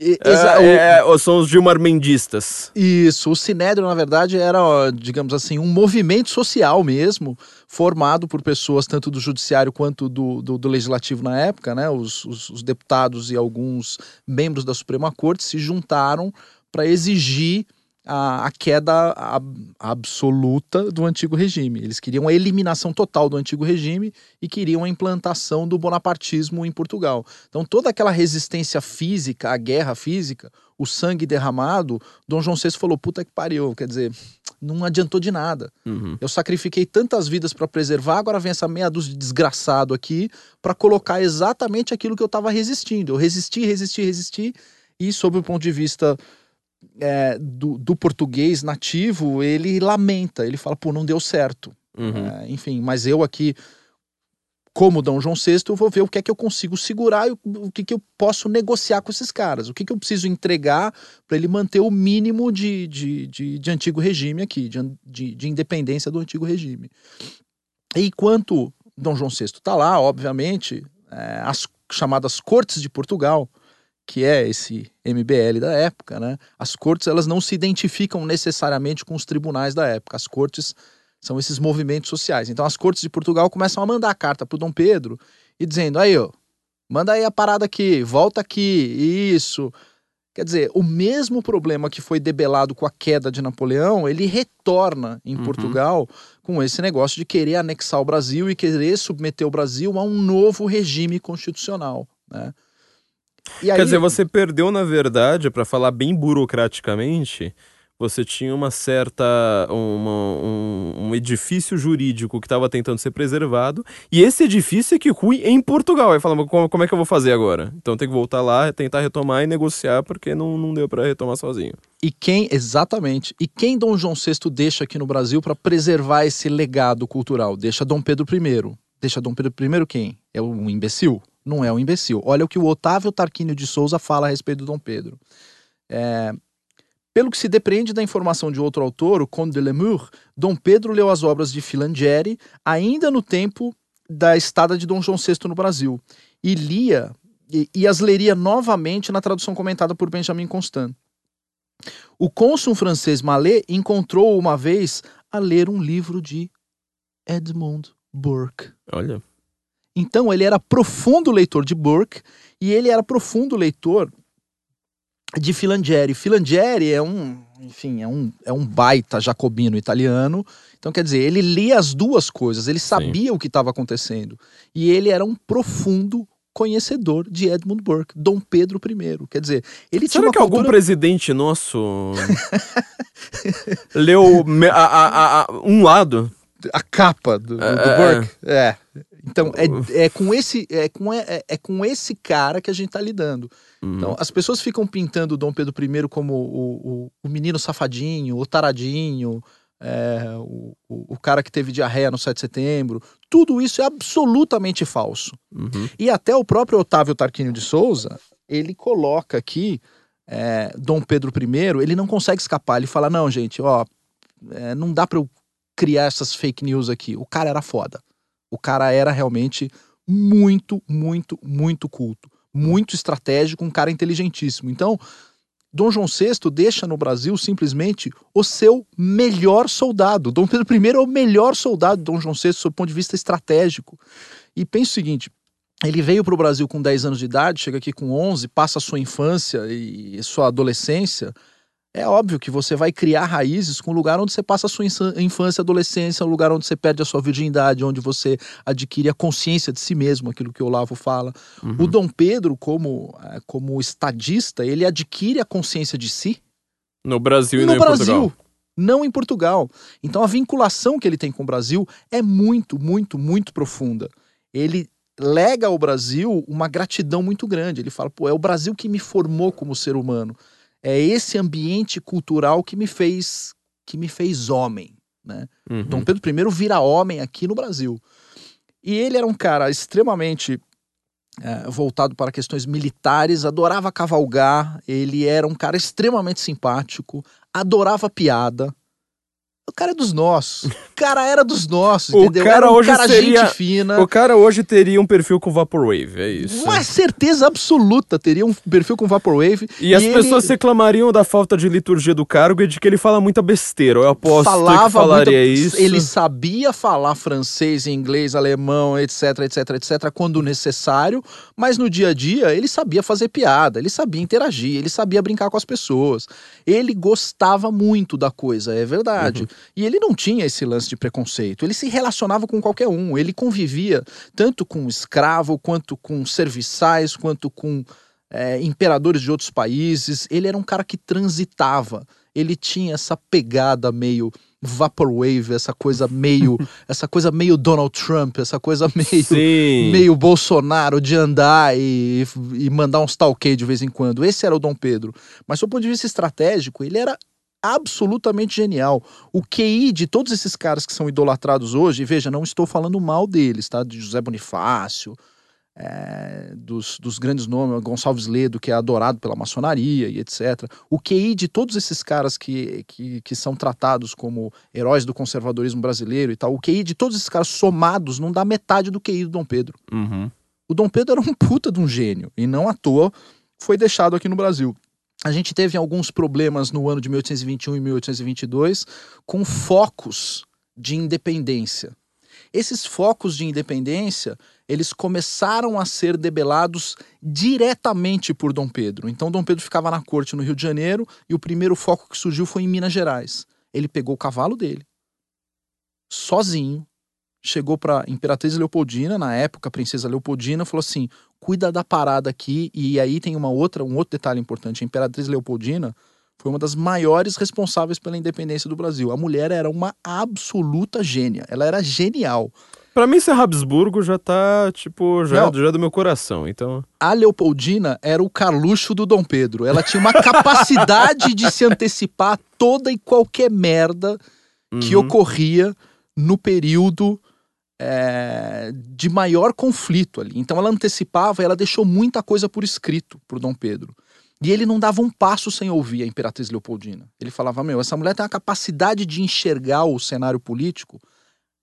B: E- o-
A: É, é, são os Gilmar Mendistas.
B: Isso, o Sinédrio, na verdade, era, digamos assim, um movimento social mesmo, formado por pessoas tanto do judiciário quanto do, do, do legislativo na época, né? Os, os, os deputados e alguns membros da Suprema Corte se juntaram para exigir a, a queda ab- absoluta do antigo regime. Eles queriam a eliminação total do antigo regime e queriam a implantação do bonapartismo em Portugal. Então, toda aquela resistência física, a guerra física, o sangue derramado, Dom João VI falou: puta que pariu, quer dizer, não adiantou de nada.
A: Uhum.
B: Eu sacrifiquei tantas vidas para preservar, agora vem essa meia dúzia de desgraçado aqui para colocar exatamente aquilo que eu estava resistindo. Eu resisti, resisti, resisti, e sob o ponto de vista é, do, do português nativo, ele lamenta, ele fala, pô, não deu certo.
A: Uhum.
B: É, enfim, mas eu aqui, como Dom João VI, eu vou ver o que é que eu consigo segurar e o, que, que eu posso negociar com esses caras. O que, que eu preciso entregar para ele manter o mínimo de, de, de, de antigo regime aqui, de, de, de independência do antigo regime. E enquanto Dom João VI está lá, obviamente, é, as chamadas Cortes de Portugal, que é esse MBL da época, né? As cortes elas não se identificam necessariamente com os tribunais da época. As cortes são esses movimentos sociais. Então as cortes de Portugal começam a mandar carta pro Dom Pedro e dizendo: aí, ó, manda aí a parada aqui, volta aqui, isso. Quer dizer, o mesmo problema que foi debelado com a queda de Napoleão, ele retorna em
A: Uhum.
B: Portugal com esse negócio de querer anexar o Brasil e querer submeter o Brasil a um novo regime constitucional, né? E
A: Quer dizer, você perdeu, na verdade, pra falar bem burocraticamente, você tinha uma certa. Uma, um, um edifício jurídico que estava tentando ser preservado, e esse edifício é que Rui em Portugal. Aí fala, como, como é que eu vou fazer agora? Então tem que voltar lá, tentar retomar e negociar, porque não, não deu para retomar sozinho.
B: E quem, exatamente, e quem Dom João VI deixa aqui no Brasil para preservar esse legado cultural? Deixa Dom Pedro I. Deixa Dom Pedro I quem? É um imbecil? Não é um imbecil. Olha o que o Otávio Tarquínio de Souza fala a respeito do Dom Pedro. É, pelo que se depreende da informação de outro autor, o Conde de Lemur, Dom Pedro leu as obras de Filangieri ainda no tempo da estada de Dom João VI no Brasil e lia e, e as leria novamente na tradução comentada por Benjamin Constant. O cônsul francês Mallet encontrou uma vez a ler um livro de Edmund Burke.
A: Olha.
B: Então ele era profundo leitor de Burke e ele era profundo leitor de Filangieri. Filangieri é um, enfim, é um, é um baita jacobino italiano. Então, quer dizer, ele lia as duas coisas, ele sabia Sim. o que estava acontecendo. E ele era um profundo conhecedor de Edmund Burke, Dom Pedro I. Quer dizer, ele
A: Será
B: tinha
A: que cultura... algum presidente nosso leu a, a, a, um lado?
B: A capa do, do, do é, Burke? É. Então, é, é, com esse, é, com, é, é com esse cara que a gente está lidando. Uhum. Então, as pessoas ficam pintando o Dom Pedro I como o, o, o menino safadinho, o taradinho, é, o, o, cara que teve diarreia no 7 de setembro. Tudo isso é absolutamente falso. Uhum. E até o próprio Otávio Tarquínio de Souza, ele coloca aqui é, Dom Pedro I, ele não consegue escapar. Ele fala: não, gente, ó, é, não dá para eu criar essas fake news aqui. O cara era foda. O cara era realmente muito, muito, muito culto muito estratégico, um cara inteligentíssimo. Então, Dom João VI deixa no Brasil simplesmente o seu melhor soldado. Dom Pedro I é o melhor soldado de Dom João VI, do ponto de vista estratégico. E pensa o seguinte: ele veio para o Brasil com 10 anos de idade, chega aqui com 11, passa a sua infância e sua adolescência é óbvio que você vai criar raízes com o lugar onde você passa a sua infância, adolescência, o lugar onde você perde a sua virgindade, onde você adquire a consciência de si mesmo, aquilo que o Olavo fala. Uhum. O Dom Pedro, como, é, como estadista, ele adquire a consciência de si
A: no Brasil e
B: no
A: não
B: Brasil.
A: em Portugal.
B: Não em Portugal. Então a vinculação que ele tem com o Brasil é muito, muito, muito profunda. Ele lega ao Brasil uma gratidão muito grande. Ele fala, pô, é o Brasil que me formou como ser humano é esse ambiente cultural que me fez que me fez homem, né? Uhum. Dom Pedro I vira homem aqui no Brasil. E ele era um cara extremamente é, voltado para questões militares, adorava cavalgar, ele era um cara extremamente simpático, adorava piada, o cara é dos nossos. O cara era dos nossos, o entendeu?
A: Cara
B: era um
A: hoje
B: cara
A: seria,
B: gente fina.
A: O cara hoje teria um perfil com Vaporwave, é isso.
B: Uma certeza absoluta teria um perfil com Vaporwave.
A: E, e as ele... pessoas reclamariam da falta de liturgia do cargo e de que ele fala muita besteira. Eu aposto Falava que falaria muita... isso.
B: Ele sabia falar francês, inglês, alemão, etc, etc, etc, quando necessário, mas no dia a dia ele sabia fazer piada, ele sabia interagir, ele sabia brincar com as pessoas. Ele gostava muito da coisa, é verdade. Uhum. E ele não tinha esse lance de preconceito. Ele se relacionava com qualquer um. Ele convivia tanto com escravo, quanto com serviçais, quanto com é, imperadores de outros países. Ele era um cara que transitava. Ele tinha essa pegada meio vaporwave, essa coisa meio, essa coisa meio Donald Trump, essa coisa meio,
A: Sim.
B: meio Bolsonaro de andar e, e mandar uns talquei de vez em quando. Esse era o Dom Pedro. Mas do ponto de vista estratégico, ele era absolutamente genial. O QI de todos esses caras que são idolatrados hoje, veja, não estou falando mal deles, tá? De José Bonifácio, é, dos, dos, grandes nomes, Gonçalves Ledo, que é adorado pela maçonaria e etc. O QI de todos esses caras que, que, que, são tratados como heróis do conservadorismo brasileiro e tal, o QI de todos esses caras somados não dá metade do QI do Dom Pedro.
A: Uhum.
B: O Dom Pedro era um puta de um gênio, e não à toa foi deixado aqui no Brasil. A gente teve alguns problemas no ano de 1821 e 1822 com focos de independência. Esses focos de independência, eles começaram a ser debelados diretamente por Dom Pedro. Então Dom Pedro ficava na corte no Rio de Janeiro e o primeiro foco que surgiu foi em Minas Gerais. Ele pegou o cavalo dele, sozinho, chegou para Imperatriz Leopoldina, na época, a princesa Leopoldina, falou assim: "Cuida da parada aqui". E aí tem uma outra, um outro detalhe importante, a Imperatriz Leopoldina Foi uma das maiores responsáveis pela independência do Brasil. A mulher era uma absoluta gênia. Ela era genial.
A: Pra mim, ser Habsburgo já tá, tipo, já,
B: Não.
A: já é do meu coração. Então.
B: A Leopoldina era o Carluxo do Dom Pedro. Ela tinha uma capacidade de se antecipar a toda e qualquer merda que
A: uhum.
B: ocorria no período é, de maior conflito ali. Então ela antecipava e ela deixou muita coisa por escrito pro Dom Pedro. E ele não dava um passo sem ouvir a Imperatriz Leopoldina. Ele falava: Meu, essa mulher tem uma capacidade de enxergar o cenário político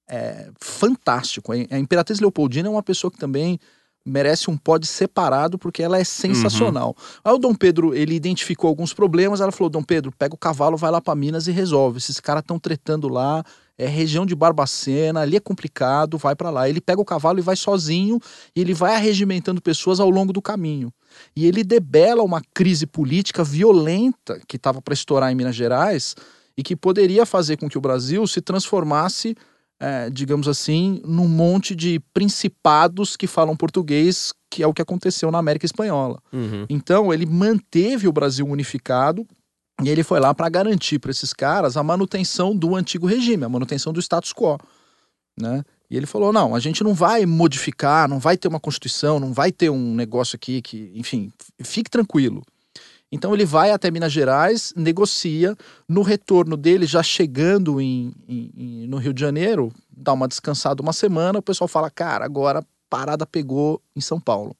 B: é, fantástico. A Imperatriz Leopoldina é uma pessoa que também merece um pod separado porque ela é sensacional. Aí o Dom Pedro, ele identificou alguns problemas, ela falou: "Dom Pedro, pega o cavalo, vai lá para Minas e resolve. Esses caras estão tretando lá, é região de Barbacena, ali é complicado, vai para lá". Ele pega o cavalo e vai sozinho, e ele vai arregimentando pessoas ao longo do caminho. E ele debela uma crise política violenta que estava para estourar em Minas Gerais e que poderia fazer com que o Brasil se transformasse é, digamos assim, num monte de principados que falam português, que é o que aconteceu na América Espanhola.
A: Uhum.
B: Então, ele manteve o Brasil unificado e ele foi lá para garantir para esses caras a manutenção do antigo regime, a manutenção do status quo. Né? E ele falou: não, a gente não vai modificar, não vai ter uma constituição, não vai ter um negócio aqui que, enfim, fique tranquilo. Então ele vai até Minas Gerais, negocia, no retorno dele, já chegando em, em- no Rio de Janeiro, dá uma descansada uma semana, o pessoal fala, cara, agora a parada pegou em São Paulo.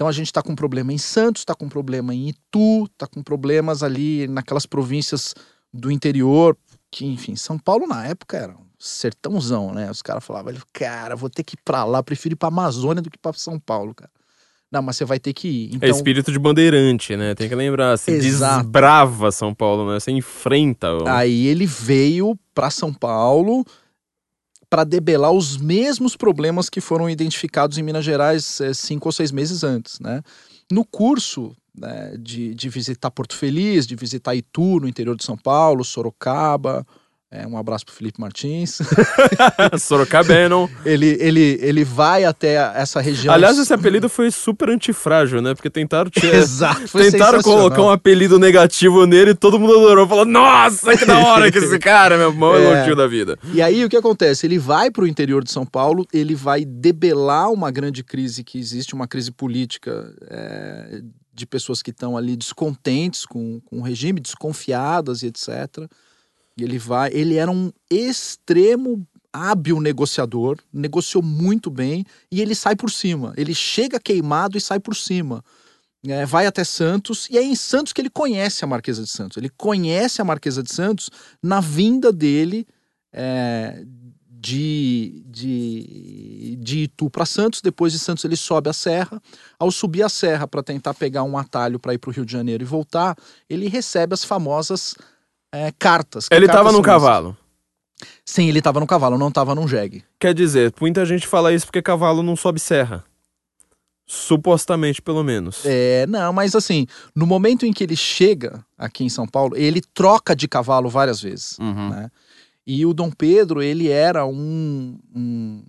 B: Então a gente está com problema em Santos, está com problema em Itu, está com problemas ali naquelas províncias do interior, que enfim, São Paulo na época era um sertãozão, né? Os caras falavam, cara, vou ter que ir pra lá, prefiro ir pra Amazônia do que pra São Paulo, cara. Não, mas você vai ter que ir. Então,
A: É espírito de bandeirante, né? Tem que lembrar. Você
B: Exato.
A: desbrava São Paulo, né? Você enfrenta. o-
B: Aí ele veio para São Paulo para debelar os mesmos problemas que foram identificados em Minas Gerais eh, cinco ou seis meses antes, né? No curso né, de, de visitar Porto Feliz, de visitar Itu, no interior de São Paulo, Sorocaba, eh, um abraço para Felipe Martins.
A: Sorocabano.
B: ele, ele, ele vai até essa região.
A: Aliás, esse apelido foi super antifrágil, né? Porque tentaram tirar.
B: Exato, foi
A: Tentaram colocar um apelido negativo nele e todo mundo adorou. Falou, nossa, que da hora que esse cara, meu maior
B: É.
A: elogio da vida.
B: E aí o que acontece? Ele vai para o interior de São Paulo, ele vai debelar uma grande crise que existe, uma crise política é, de pessoas que estão ali descontentes com, com o regime, desconfiadas e etc. E ele vai. Ele era um extremo hábil negociador, negociou muito bem e ele sai por cima. Ele chega queimado e sai por cima. É, vai até Santos e é em Santos que ele conhece a Marquesa de Santos. Ele conhece a Marquesa de Santos na vinda dele é, de, de, de Itu para Santos. Depois de Santos, ele sobe a serra. Ao subir a serra para tentar pegar um atalho para ir para o Rio de Janeiro e voltar, ele recebe as famosas é, cartas. Que
A: Ele
B: cartas
A: tava
B: essas?
A: cavalo.
B: Sim, ele estava no cavalo, não estava num jegue.
A: Quer dizer, muita gente fala isso porque cavalo não sobe serra. Supostamente, pelo menos.
B: É, não, mas assim, no momento em que ele chega aqui em São Paulo, ele troca de cavalo várias vezes.
A: Uhum.
B: né? E o Dom Pedro, ele era um, um,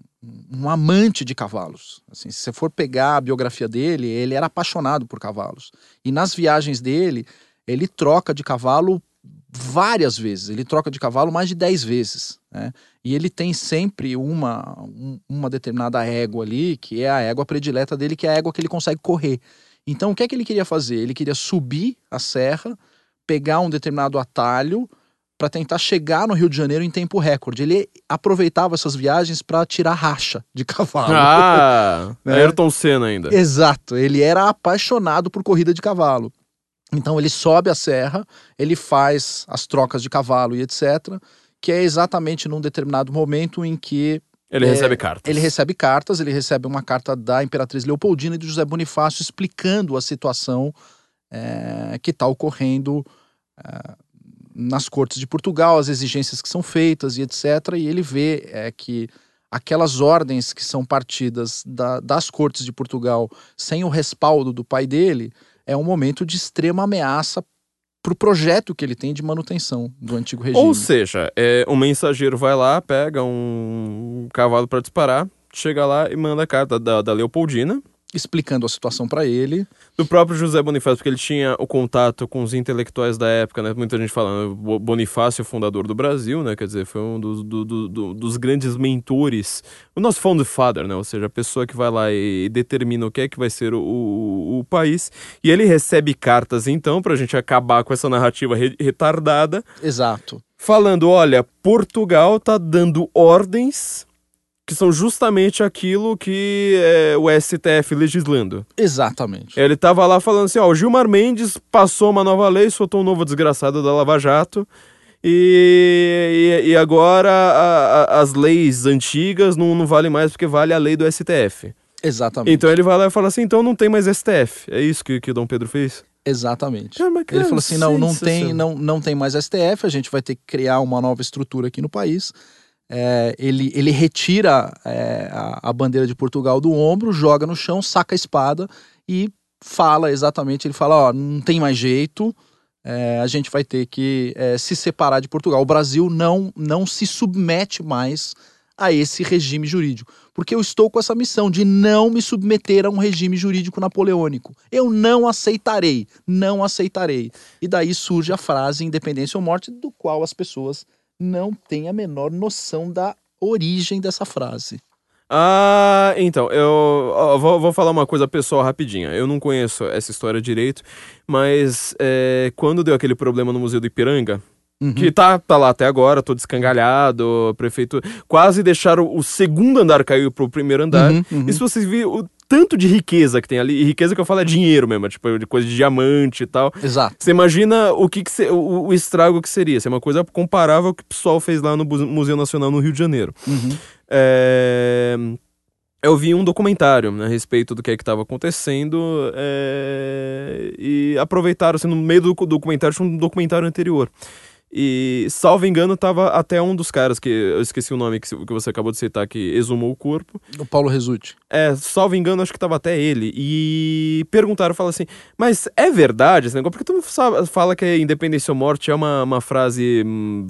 B: um amante de cavalos. Assim, se você for pegar a biografia dele, ele era apaixonado por cavalos. E nas viagens dele, ele troca de cavalo várias vezes. Ele troca de cavalo mais de 10 vezes. Né? E ele tem sempre uma, um- uma determinada égua ali, que é a égua predileta dele, que é a égua que ele consegue correr. Então, o que é que ele queria fazer? Ele queria subir a serra, pegar um determinado atalho para tentar chegar no Rio de Janeiro em tempo recorde. Ele aproveitava essas viagens para tirar racha de cavalo.
A: Ah,
B: Né?
A: Ayrton Senna ainda.
B: Exato, ele era apaixonado por corrida de cavalo. Então ele sobe a serra, ele faz as trocas de cavalo e etc, que é exatamente num determinado momento em que
A: Ele
B: É,
A: recebe cartas.
B: ele recebe cartas, ele recebe uma carta da Imperatriz Leopoldina e do José Bonifácio explicando a situação é, que está ocorrendo é, nas cortes de Portugal, as exigências que são feitas e etc. E ele vê é, que aquelas ordens que são partidas da- das cortes de Portugal sem o respaldo do pai dele é um momento de extrema ameaça para o projeto que ele tem de manutenção do antigo regime.
A: Ou seja, é, o mensageiro vai lá, pega um cavalo pra disparar, chega lá e manda a carta da, da Leopoldina.
B: Explicando a situação para ele.
A: Do próprio José Bonifácio, porque ele tinha o contato com os intelectuais da época, né? Muita gente falando, Bonifácio, fundador do Brasil, né? Quer dizer, foi um dos, do, do, do, dos grandes mentores, o nosso founder father, né? Ou seja, a pessoa que vai lá e, determina o que é que vai ser o, o, o país. E ele recebe cartas, então, pra gente acabar com essa narrativa re retardada.
B: Exato.
A: Falando, olha, Portugal tá dando ordens que são justamente aquilo que é o STF legislando.
B: Exatamente.
A: Ele tava lá falando assim, ó, o Gilmar Mendes passou uma nova lei, soltou um novo desgraçado da Lava Jato, e, e, e agora a, a, as leis antigas não, não valem mais porque vale a lei do STF.
B: Exatamente.
A: Então ele vai lá e fala assim, então não tem mais STF. É isso que, que o Dom Pedro fez?
B: Exatamente. Cara, cara, ele falou assim, não, não tem, não, não tem mais STF, a gente vai ter que criar uma nova estrutura aqui no país é, ele, ele retira é, a, a, bandeira de Portugal do ombro, joga no chão, saca a espada e fala exatamente, ele fala, ó, não tem mais jeito, é, a gente vai ter que é, se separar de Portugal. O Brasil não, não se submete mais a esse regime jurídico, porque eu estou com essa missão de não me submeter a um regime jurídico napoleônico. Eu não aceitarei, não aceitarei. E daí surge a frase independência ou morte, do qual as pessoas não tem a menor noção da origem dessa frase.
A: Ah, então, eu ó, vou, vou, falar uma coisa pessoal rapidinha. Eu não conheço essa história direito, mas é, quando deu aquele problema no Museu do Ipiranga, uhum. que tá, tá lá até agora, todo escangalhado, prefeito quase deixaram o segundo andar cair pro primeiro andar. Uhum, uhum. E se vocês viram tanto de riqueza que tem ali, e riqueza que eu falo é dinheiro mesmo, tipo, de coisa de diamante e tal.
B: Exato.
A: Você imagina o que, que cê, o, o, estrago que seria. Isso é uma coisa comparável ao que o pessoal fez lá no Museu Nacional no Rio de Janeiro.
B: Uhum.
A: É eu vi um documentário né, a respeito do que é estava acontecendo é, e aproveitaram, assim, no meio do documentário tinha um documentário anterior. E, salvo engano, tava até um dos caras que eu esqueci o nome que, que você acabou de citar, que exumou o corpo.
B: O Paulo Resulti.
A: É, salvo engano, acho que tava até ele. E perguntaram, falaram assim, mas é verdade esse negócio? Porque mundo fala que independência ou morte é uma, uma frase hum,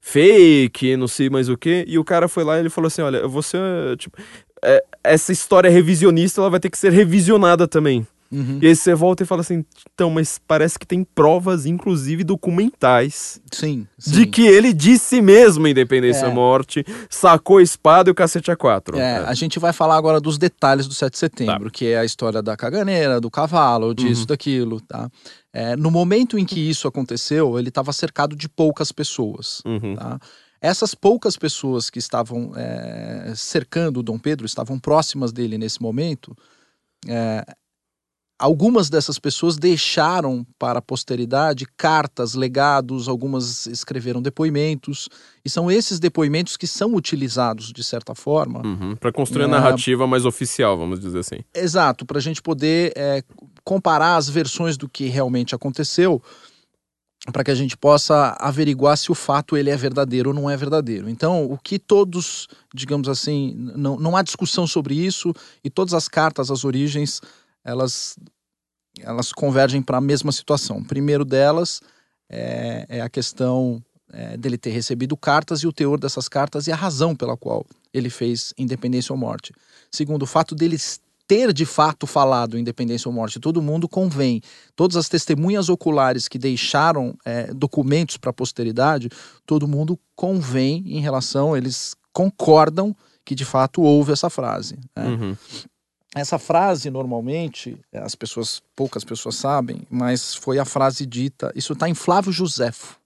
A: fake, não sei mais o que. E o cara foi lá e ele falou assim, olha, você, tipo, é, essa história revisionista, ela vai ter que ser revisionada também.
B: Uhum.
A: E aí você volta e fala assim, então, mas parece que tem provas, inclusive documentais,
B: sim, sim.
A: de que ele disse mesmo Independência é. Morte, sacou a espada e o cacete a quatro.
B: É, a gente vai falar agora dos detalhes do 7 de setembro, tá. que é a história da caganeira, do cavalo, disso, uhum. daquilo, tá? É, no momento em que isso aconteceu, ele estava cercado de poucas pessoas,
A: uhum.
B: tá? Essas poucas pessoas que estavam é, cercando o Dom Pedro, estavam próximas dele nesse momento, é, Algumas dessas pessoas deixaram para a posteridade cartas, legados, algumas escreveram depoimentos, e são esses depoimentos que são utilizados, de certa forma.
A: Uhum, para construir a narrativa mais oficial, vamos dizer assim.
B: Exato, para a gente poder é, comparar as versões do que realmente aconteceu, para que a gente possa averiguar se o fato ele é verdadeiro ou não é verdadeiro. Então, o que todos, digamos assim, não, não há discussão sobre isso, e todas as cartas, as origens elas, elas convergem para a mesma situação. O primeiro delas é, é a questão é, dele ter recebido cartas e o teor dessas cartas e a razão pela qual ele fez independência ou morte. Segundo, o fato dele ter de fato falado independência ou morte, todo mundo convém. Todas as testemunhas oculares que deixaram é, documentos para a posteridade, todo mundo convém em relação, eles concordam que de fato houve essa frase. Né?
A: Uhum.
B: Essa frase, normalmente, as pessoas, poucas pessoas sabem, mas foi a frase dita. Isso está em Flávio Josefo.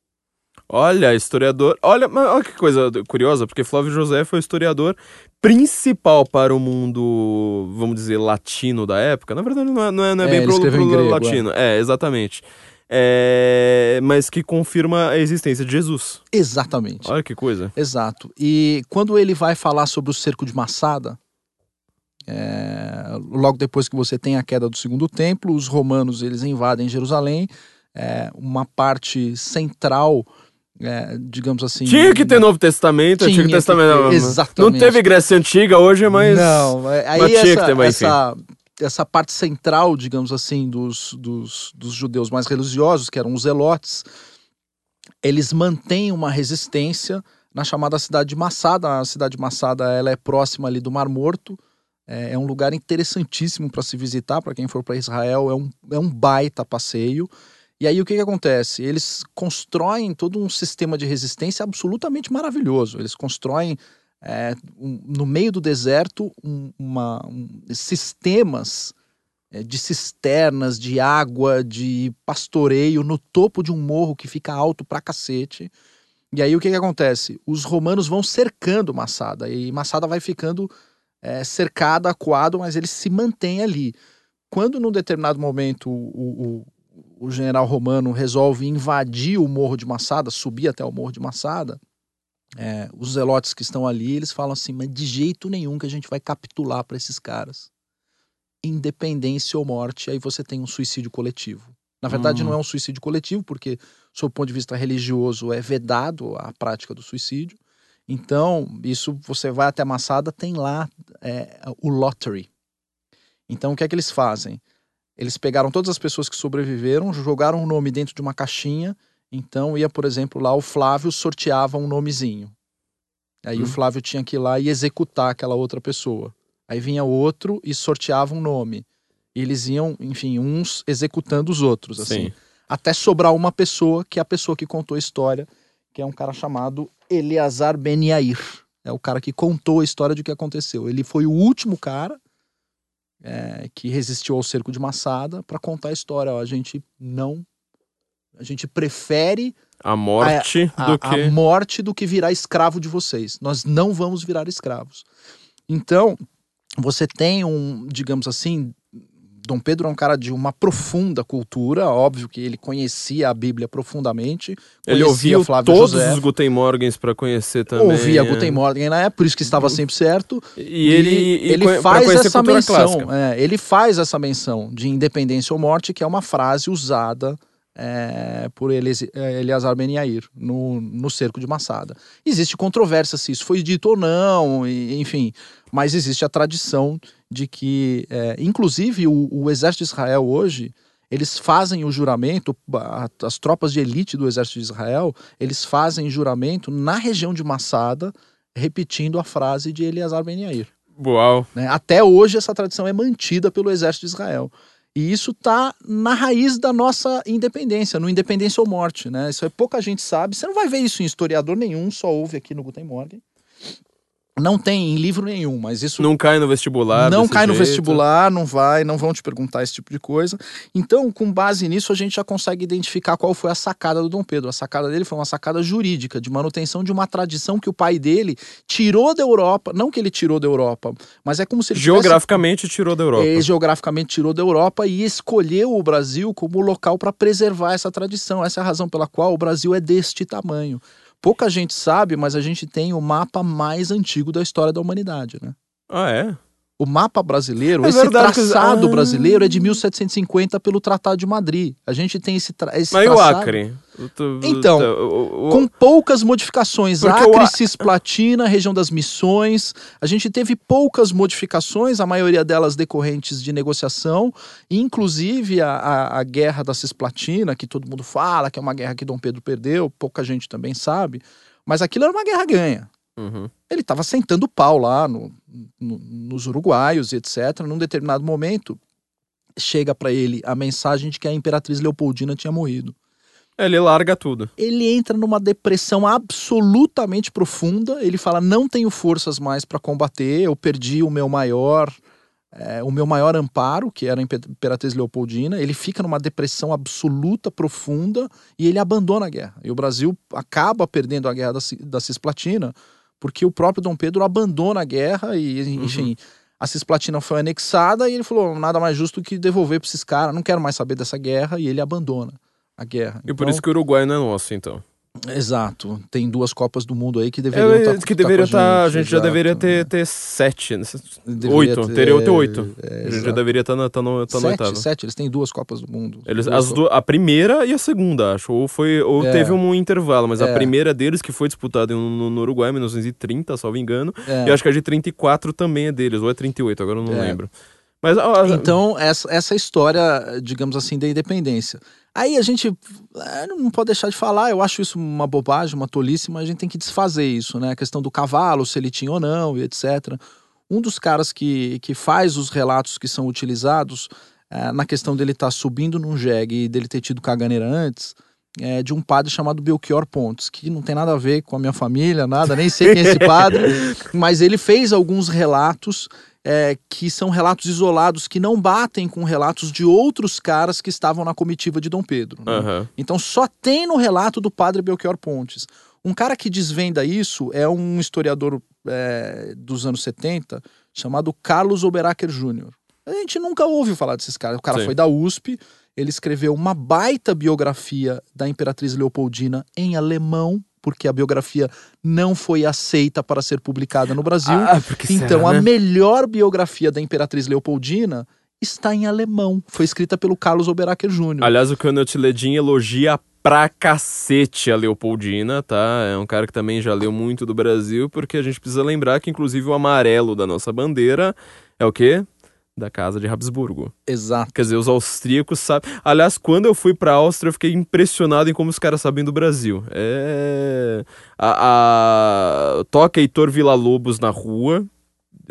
A: Olha, historiador. Olha, olha que coisa curiosa, porque Flávio José foi o historiador principal para o mundo, vamos dizer, latino da época. Na verdade, não é, não é, não é, é bem pro, pro grego, latino. É, é exatamente. É, mas que confirma a existência de Jesus.
B: Exatamente.
A: Olha que coisa.
B: Exato. E quando ele vai falar sobre o cerco de Massada, é, logo depois que você tem a queda do segundo templo, os romanos eles invadem Jerusalém, é, uma parte central, é, digamos assim.
A: Tinha que ter Novo Testamento, Antigo Testamento.
B: Ter, exatamente.
A: Não teve Grécia Antiga hoje, mas.
B: Não, é, aí mas essa, ter, mas essa, essa parte central, digamos assim, dos, dos, dos judeus mais religiosos, que eram os zelotes, eles mantêm uma resistência na chamada cidade de Massada. A cidade de Massada ela é próxima ali do Mar Morto É, é um lugar interessantíssimo para se visitar, para quem for para Israel, é um, é um baita passeio. E aí o que, que acontece? Eles constroem todo um sistema de resistência absolutamente maravilhoso. Eles constroem é, um, no meio do deserto um, uma, um, sistemas é, de cisternas, de água, de pastoreio no topo de um morro que fica alto pra cacete. E aí o que, que acontece? Os romanos vão cercando Massada e Massada vai ficando é, cercado, acuado, mas ele se mantém ali. Quando num determinado momento o, o, o general romano resolve invadir o morro de Massada, subir até o morro de Massada, é, os zelotes que estão ali, eles falam assim, mas de jeito nenhum que a gente vai capitular para esses caras. Independência ou morte, aí você tem um suicídio coletivo. Na verdade, hum. não é um suicídio coletivo, porque, sob o ponto de vista religioso, é vedado a prática do suicídio. Então, isso você vai até a Massada, tem lá é, o lottery. Então, o que é que eles fazem? Eles pegaram todas as pessoas que sobreviveram, jogaram o nome dentro de uma caixinha então ia, por exemplo, lá o Flávio sorteava um nomezinho. Aí hum. o Flávio tinha que ir lá e executar aquela outra pessoa. Aí vinha outro e sorteava um nome. E eles iam, enfim, uns executando os outros, assim. Sim. Até sobrar uma pessoa, que é a pessoa que contou a história, que é um cara chamado Eleazar Ben Yair. É o cara que contou a história de que aconteceu. Ele foi o último cara é, que resistiu ao cerco de Massada para contar a história. Ó, a gente não a gente prefere
A: a morte
B: a,
A: do
B: a,
A: que
B: a morte do que virar escravo de vocês. Nós não vamos virar escravos. Então, você tem um, digamos assim, Dom Pedro é um cara de uma profunda cultura, óbvio que ele conhecia a Bíblia profundamente.
A: Ele ouvia Flávio todos José, os Guten Morgens para conhecer também.
B: Ouvia Guten Morgen na época, por isso que estava uhum. sempre certo.
A: E ele, e
B: ele faz essa menção. É, ele faz essa menção de independência ou morte, que é uma frase usada é, por é, Eleazar Ben Yair no, no cerco de Massada. Existe controvérsia se isso foi dito ou não, e, enfim, mas existe a tradição de que, é, inclusive, o, o, exército de Israel hoje, eles fazem o juramento, as tropas de elite do exército de Israel, eles fazem juramento na região de Massada, repetindo a frase de Eleazar Ben Yair.
A: Uau!
B: Né? Até hoje essa tradição é mantida pelo exército de Israel. E isso está na raiz da nossa independência, no independência ou morte, né? Isso é pouca gente sabe. Você não vai ver isso em historiador nenhum, só ouve aqui no Guten Morgen. Não tem em livro nenhum, mas isso.
A: Não cai no vestibular.
B: Não cai
A: jeito.
B: no vestibular, não vai, não vão te perguntar esse tipo de coisa. Então, com base nisso, a gente já consegue identificar qual foi a sacada do Dom Pedro. A sacada dele foi uma sacada jurídica, de manutenção de uma tradição que o pai dele tirou da Europa. Não que ele tirou da Europa, mas é como se ele.
A: Geograficamente tivesse... tirou da Europa.
B: É, geograficamente tirou da Europa e escolheu o Brasil como local para preservar essa tradição. Essa é a razão pela qual o Brasil é deste tamanho pouca gente sabe, mas a gente tem o mapa mais antigo da história da humanidade, né?
A: Ah, é?
B: O mapa brasileiro, é esse verdade, traçado ah. brasileiro é de 1750 pelo Tratado de Madrid. A gente tem esse, tra esse
A: Mas
B: traçado...
A: o Acre?
B: Então, com poucas modificações. Acre, o... Cisplatina, região das Missões. A gente teve poucas modificações, a maioria delas decorrentes de negociação. Inclusive a, a, a guerra da Cisplatina, que todo mundo fala que é uma guerra que Dom Pedro perdeu, pouca gente também sabe. Mas aquilo era uma guerra ganha. Uhum. Ele estava sentando pau lá no, no, nos uruguaios e etc. Num determinado momento, chega para ele a mensagem de que a imperatriz Leopoldina tinha morrido.
A: Ele larga tudo.
B: Ele entra numa depressão absolutamente profunda. Ele fala: não tenho forças mais para combater. Eu perdi o meu maior, é, o meu maior amparo, que era a imperatriz Leopoldina. Ele fica numa depressão absoluta, profunda, e ele abandona a guerra. E o Brasil acaba perdendo a guerra da, da Cisplatina porque o próprio Dom Pedro abandona a guerra e, enfim, uhum. a Cisplatina foi anexada e ele falou: nada mais justo que devolver para esses caras, não quero mais saber dessa guerra, e ele abandona a guerra.
A: E então, por isso que o Uruguai não é nosso, então.
B: Exato. Tem duas Copas do Mundo aí que deveriam estar.
A: É, tá, que deveriam estar. Tá, a gente, já deveria ter, ter sete. Né? Oito. Ter, teria ter oito. É, a gente já deveria estar tá, tá no, tá
B: sete, Sete, eles têm duas Copas do Mundo.
A: Eles, as do, a primeira e a segunda, acho. Ou, foi, ou é. teve um intervalo, mas é. a primeira deles, que foi disputada no, no Uruguai, em 1930, salvo engano. É. E acho que a de 34 também é deles, ou é 38, agora eu não é. lembro.
B: Mas, ó, então, essa, essa história, digamos assim, da independência. Aí a gente é, não pode deixar de falar, eu acho isso uma bobagem, uma tolice, mas a gente tem que desfazer isso, né? A questão do cavalo, se ele tinha ou não, e etc. Um dos caras que, que faz os relatos que são utilizados é, na questão dele estar tá subindo num jegue e dele ter tido caganeira antes, é de um padre chamado Belchior Pontes, que não tem nada a ver com a minha família, nada, nem sei quem é esse padre, mas ele fez alguns relatos é, que são relatos isolados que não batem com relatos de outros caras que estavam na comitiva de Dom Pedro. Né? Uhum. Então só tem no relato do padre Belchior Pontes. Um cara que desvenda isso é um historiador é, dos anos 70 chamado Carlos Oberacker Jr. A gente nunca ouviu falar desses caras. O cara Sim. foi da USP, ele escreveu uma baita biografia da Imperatriz Leopoldina em alemão, porque a biografia não foi aceita para ser publicada no Brasil. Ah, então, será, né? a melhor biografia da Imperatriz Leopoldina está em alemão. Foi escrita pelo Carlos Oberacker Jr.
A: Aliás, o Canut Ledin elogia pra cacete a Leopoldina, tá? É um cara que também já leu muito do Brasil, porque a gente precisa lembrar que, inclusive, o amarelo da nossa bandeira é o quê? Da casa de Habsburgo.
B: Exato.
A: Quer dizer, os austríacos sabem. Aliás, quando eu fui pra Áustria, eu fiquei impressionado em como os caras sabem do Brasil. É. A, a... Toca Heitor Villa-Lobos na rua.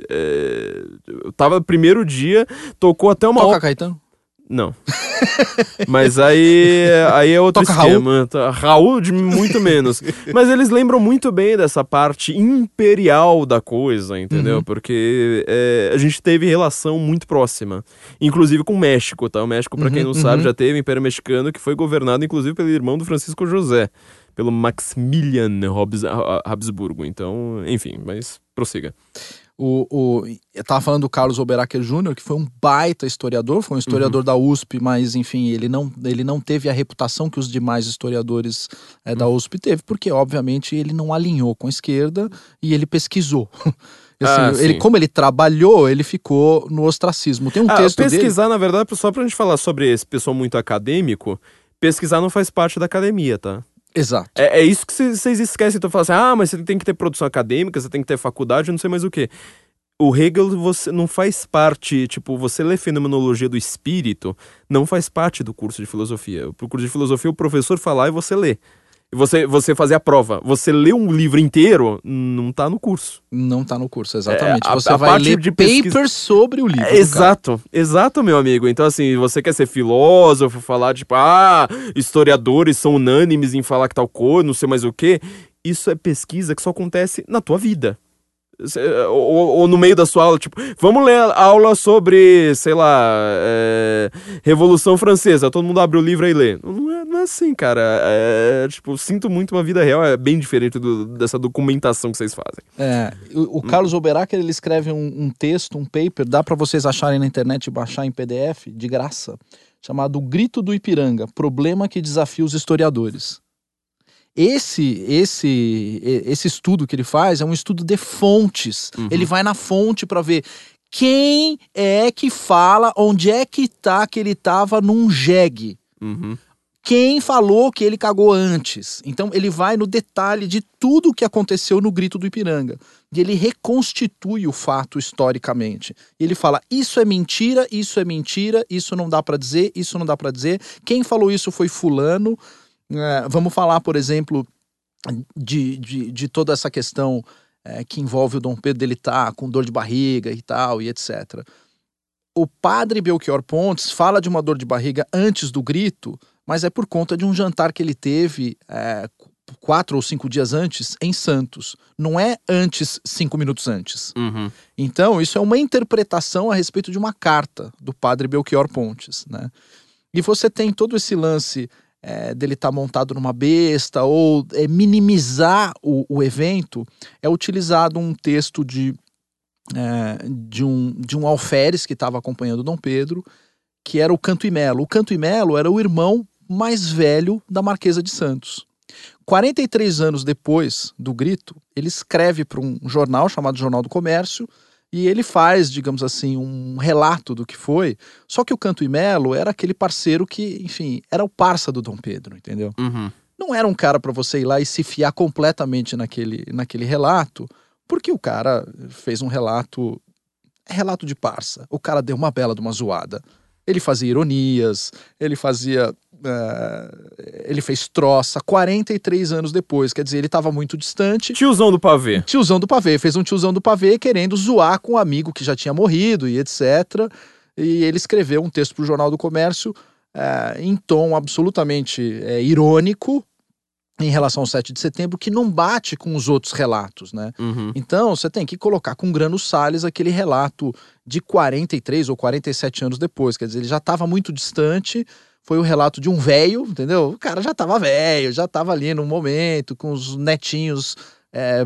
A: É... Eu tava no primeiro dia, tocou até uma.
B: Toca Caetano?
A: Não. Mas aí, aí é outro
B: Toca
A: esquema. Raul? Raul de muito menos. Mas eles lembram muito bem dessa parte imperial da coisa, entendeu? Uhum. Porque é, a gente teve relação muito próxima. Inclusive com o México, tá? O México, para quem uhum, não uhum. sabe, já teve Império Mexicano, que foi governado inclusive pelo irmão do Francisco José. Pelo Maximilian Habsburgo. Então, enfim, mas prossiga.
B: O, o, eu tava falando do Carlos Oberacker Jr., que foi um baita historiador, foi um historiador uhum. da USP, mas enfim, ele não, ele não teve a reputação que os demais historiadores é, da uhum. USP teve, porque obviamente ele não alinhou com a esquerda e ele pesquisou. Assim, ah, ele, como ele trabalhou, ele ficou no ostracismo. Tem um ah, texto
A: pesquisar,
B: dele...
A: na verdade, só pra gente falar sobre esse pessoal muito acadêmico, pesquisar não faz parte da academia, tá?
B: Exato.
A: É, é isso que vocês esquecem. Então, falam assim: ah, mas você tem que ter produção acadêmica, você tem que ter faculdade, não sei mais o que. O Hegel você não faz parte, tipo, você lê fenomenologia do espírito, não faz parte do curso de filosofia. O curso de filosofia, o professor falar e você lê você, você fazer a prova. Você lê um livro inteiro, não tá no curso.
B: Não tá no curso, exatamente. É, a, você a vai ler de papers pesquisa... sobre o livro. É,
A: exato, exato, meu amigo. Então, assim, você quer ser filósofo, falar, tipo, ah, historiadores são unânimes em falar que tal coisa, não sei mais o quê. Isso é pesquisa que só acontece na tua vida. Ou, ou, no meio da sua aula, tipo, vamos ler aula sobre, sei lá, é, Revolução Francesa. Todo mundo abre o livro e lê. Não é, não é assim, cara. É, tipo, sinto muito uma vida real, é bem diferente do, dessa documentação que vocês fazem.
B: É, o, o Carlos Oberacker, ele escreve um, um texto, um paper, dá para vocês acharem na internet e baixar em PDF, de graça, chamado Grito do Ipiranga, Problema que Desafia os Historiadores. Esse, esse, esse estudo que ele faz é um estudo de fontes. Uhum. Ele vai na fonte para ver quem é que fala onde é que tá que ele tava num jegue. Uhum. Quem falou que ele cagou antes? Então ele vai no detalhe de tudo o que aconteceu no grito do Ipiranga. E ele reconstitui o fato historicamente. Ele fala: isso é mentira, isso é mentira, isso não dá para dizer, isso não dá para dizer. Quem falou isso foi fulano. É, vamos falar, por exemplo, de, de, de toda essa questão é, que envolve o Dom Pedro dele estar tá com dor de barriga e tal, e etc. O padre Belchior Pontes fala de uma dor de barriga antes do grito, mas é por conta de um jantar que ele teve é, quatro ou cinco dias antes em Santos. Não é antes, cinco minutos antes. Uhum. Então, isso é uma interpretação a respeito de uma carta do padre Belchior Pontes, né? E você tem todo esse lance é, dele estar tá montado numa besta ou é, minimizar o, o, evento, é utilizado um texto de, é, de, um, de um alferes que estava acompanhando Dom Pedro, que era o Canto e Melo. O Canto e Melo era o irmão mais velho da Marquesa de Santos. 43 anos depois do grito, ele escreve para um jornal chamado Jornal do Comércio e ele faz, digamos assim, um relato do que foi. Só que o Canto e Melo era aquele parceiro que, enfim, era o parça do Dom Pedro, entendeu? Uhum. Não era um cara para você ir lá e se fiar completamente naquele, naquele relato, porque o cara fez um relato. É relato de parça. O cara deu uma bela de uma zoada. Ele fazia ironias, ele fazia ele fez troça 43 anos depois, quer dizer, ele estava muito distante.
A: Tiozão do pavê.
B: Tiozão do pavê, fez um tiozão do pavê querendo zoar com um amigo que já tinha morrido e etc. E ele escreveu um texto para o Jornal do Comércio é, em tom absolutamente é, irônico em relação ao 7 de setembro, que não bate com os outros relatos, né?
A: Uhum.
B: Então, você tem que colocar com Grano Salles aquele relato de 43 ou 47 anos depois, quer dizer, ele já estava muito distante, foi o relato de um velho, entendeu? O cara já estava velho, já estava ali no momento, com os netinhos é,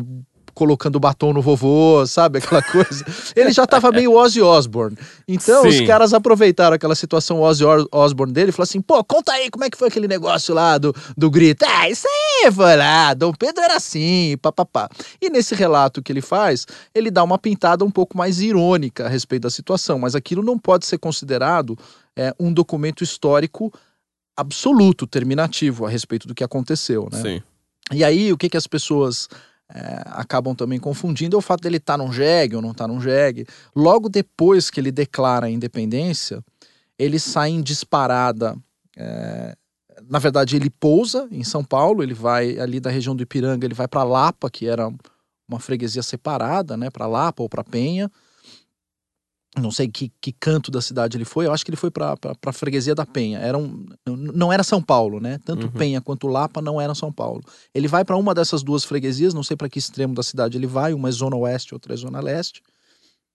B: colocando batom no vovô, sabe? Aquela coisa. Ele já tava meio Ozzy Osbourne. Então,
A: Sim.
B: os caras aproveitaram aquela situação Ozzy Osbourne dele e falaram assim: pô, conta aí como é que foi aquele negócio lá do, do grito. Ah, isso aí foi lá, Dom Pedro era assim, papapá. E nesse relato que ele faz, ele dá uma pintada um pouco mais irônica a respeito da situação, mas aquilo não pode ser considerado é, um documento histórico absoluto, terminativo a respeito do que aconteceu, né?
A: Sim.
B: E aí, o que, que as pessoas é, acabam também confundindo é o fato dele estar num jegue ou não estar num jegue. Logo depois que ele declara a independência, ele sai em disparada. é, na verdade, ele pousa em São Paulo, ele vai ali da região do Ipiranga, ele vai para Lapa, que era uma freguesia separada, né, para Lapa ou para Penha. Não sei que, que canto da cidade ele foi, eu acho que ele foi para a freguesia da Penha. Era um, não era São Paulo, né? Tanto
A: Uhum.
B: Penha quanto Lapa não eram São Paulo. Ele vai para uma dessas duas freguesias, não sei para que extremo da cidade ele vai, uma é zona oeste, outra é zona leste.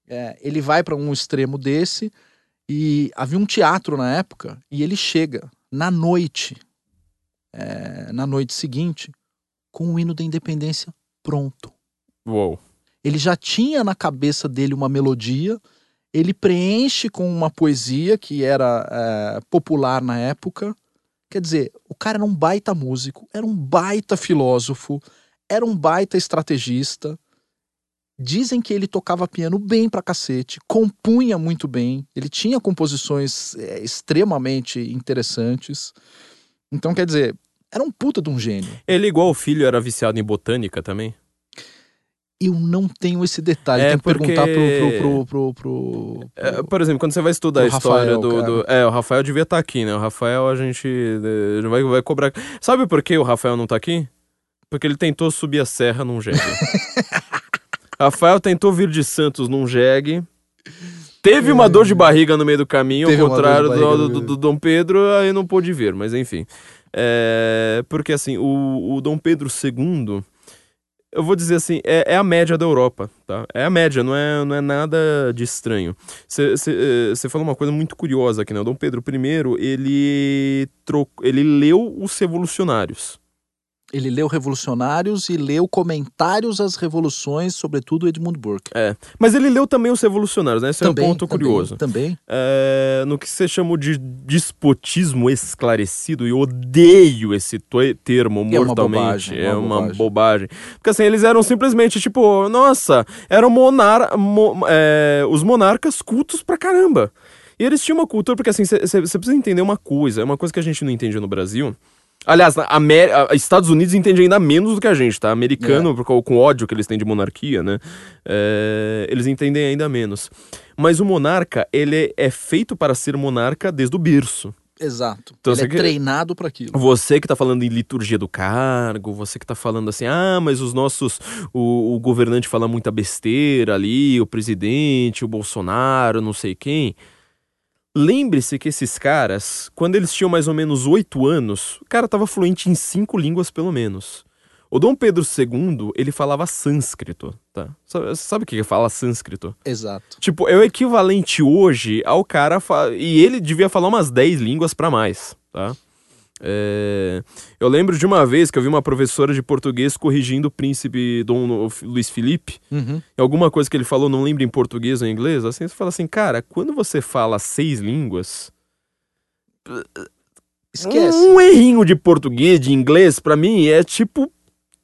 B: É, ele vai para um extremo desse e havia um teatro na época e ele chega na noite, é, na noite seguinte, com o hino da independência pronto.
A: Uou.
B: Ele já tinha na cabeça dele uma melodia, ele preenche com uma poesia que era é, popular na época. Quer dizer, o cara era um baita músico, era um baita filósofo, era um baita estrategista. Dizem que ele tocava piano bem pra cacete, compunha muito bem, ele tinha composições é, extremamente interessantes. Então, quer dizer, era um puta de um gênio.
A: Ele, igual o filho, era viciado em botânica também?
B: Eu não tenho esse detalhe,
A: É,
B: tem que
A: porque-
B: perguntar pro, pro, pro, pro, pro-
A: É, por exemplo, quando você vai estudar a história
B: Rafael,
A: do, do- É, o Rafael devia estar aqui, né? O Rafael a gente eh, vai, vai cobrar. Sabe por que o Rafael não tá aqui? Porque ele tentou subir a serra num jegue. Rafael tentou vir de Santos num jegue. Teve uma dor de barriga no meio do caminho,
B: Teve
A: ao contrário do, do, do Dom Pedro, aí não pôde vir, mas enfim. É, porque assim, o, o Dom Pedro II, eu vou dizer assim, é, é a média da Europa, tá? É a média, não é, não é nada de estranho. Você falou uma coisa muito curiosa aqui, né? O Dom Pedro I, ele, tro... ele leu os revolucionários.
B: Ele leu Revolucionários e leu comentários às revoluções, sobretudo Edmund Burke.
A: Mas ele leu também os revolucionários, né? Esse é um ponto
B: também,
A: curioso.
B: Também.
A: É, no que você chamou de despotismo esclarecido, e eu odeio esse termo
B: É uma
A: mortalmente.
B: bobagem,
A: é
B: uma
A: uma
B: bobagem.
A: bobagem. Porque assim, eles eram simplesmente tipo, nossa, eram monar mo- é, os monarcas cultos pra caramba. E eles tinham uma cultura, porque assim, você precisa entender uma coisa, é uma coisa que a gente não entende no Brasil. Aliás, a Estados Unidos entende ainda menos do que a gente, tá? Americano, causa- com o ódio que eles têm de monarquia, né? É, eles entendem ainda menos. Mas o monarca, ele é feito para ser monarca desde o berço.
B: Exato.
A: Então,
B: ele é
A: que-
B: treinado para aquilo.
A: Você que tá falando em liturgia do cargo, você que tá falando assim, ah, mas os nossos. O, o governante fala muita besteira ali, o presidente, o Bolsonaro, não sei quem. Lembre-se que esses caras, quando eles tinham mais ou menos oito anos, o cara tava fluente em cinco línguas pelo menos. O Dom Pedro II, ele falava sânscrito, tá? Sabe, sabe o que que fala sânscrito?
B: Exato.
A: Tipo, é o equivalente hoje ao cara. fa- E ele devia falar umas 10 línguas pra mais, tá? É, Eu lembro de uma vez que eu vi uma professora de português corrigindo o príncipe Dom Luiz Felipe.
B: Uhum.
A: E alguma coisa que ele falou, não lembro em português ou em inglês. Assim, você fala assim, cara, quando você fala seis línguas.
B: Esquece.
A: Um errinho de português, de inglês, pra mim é tipo.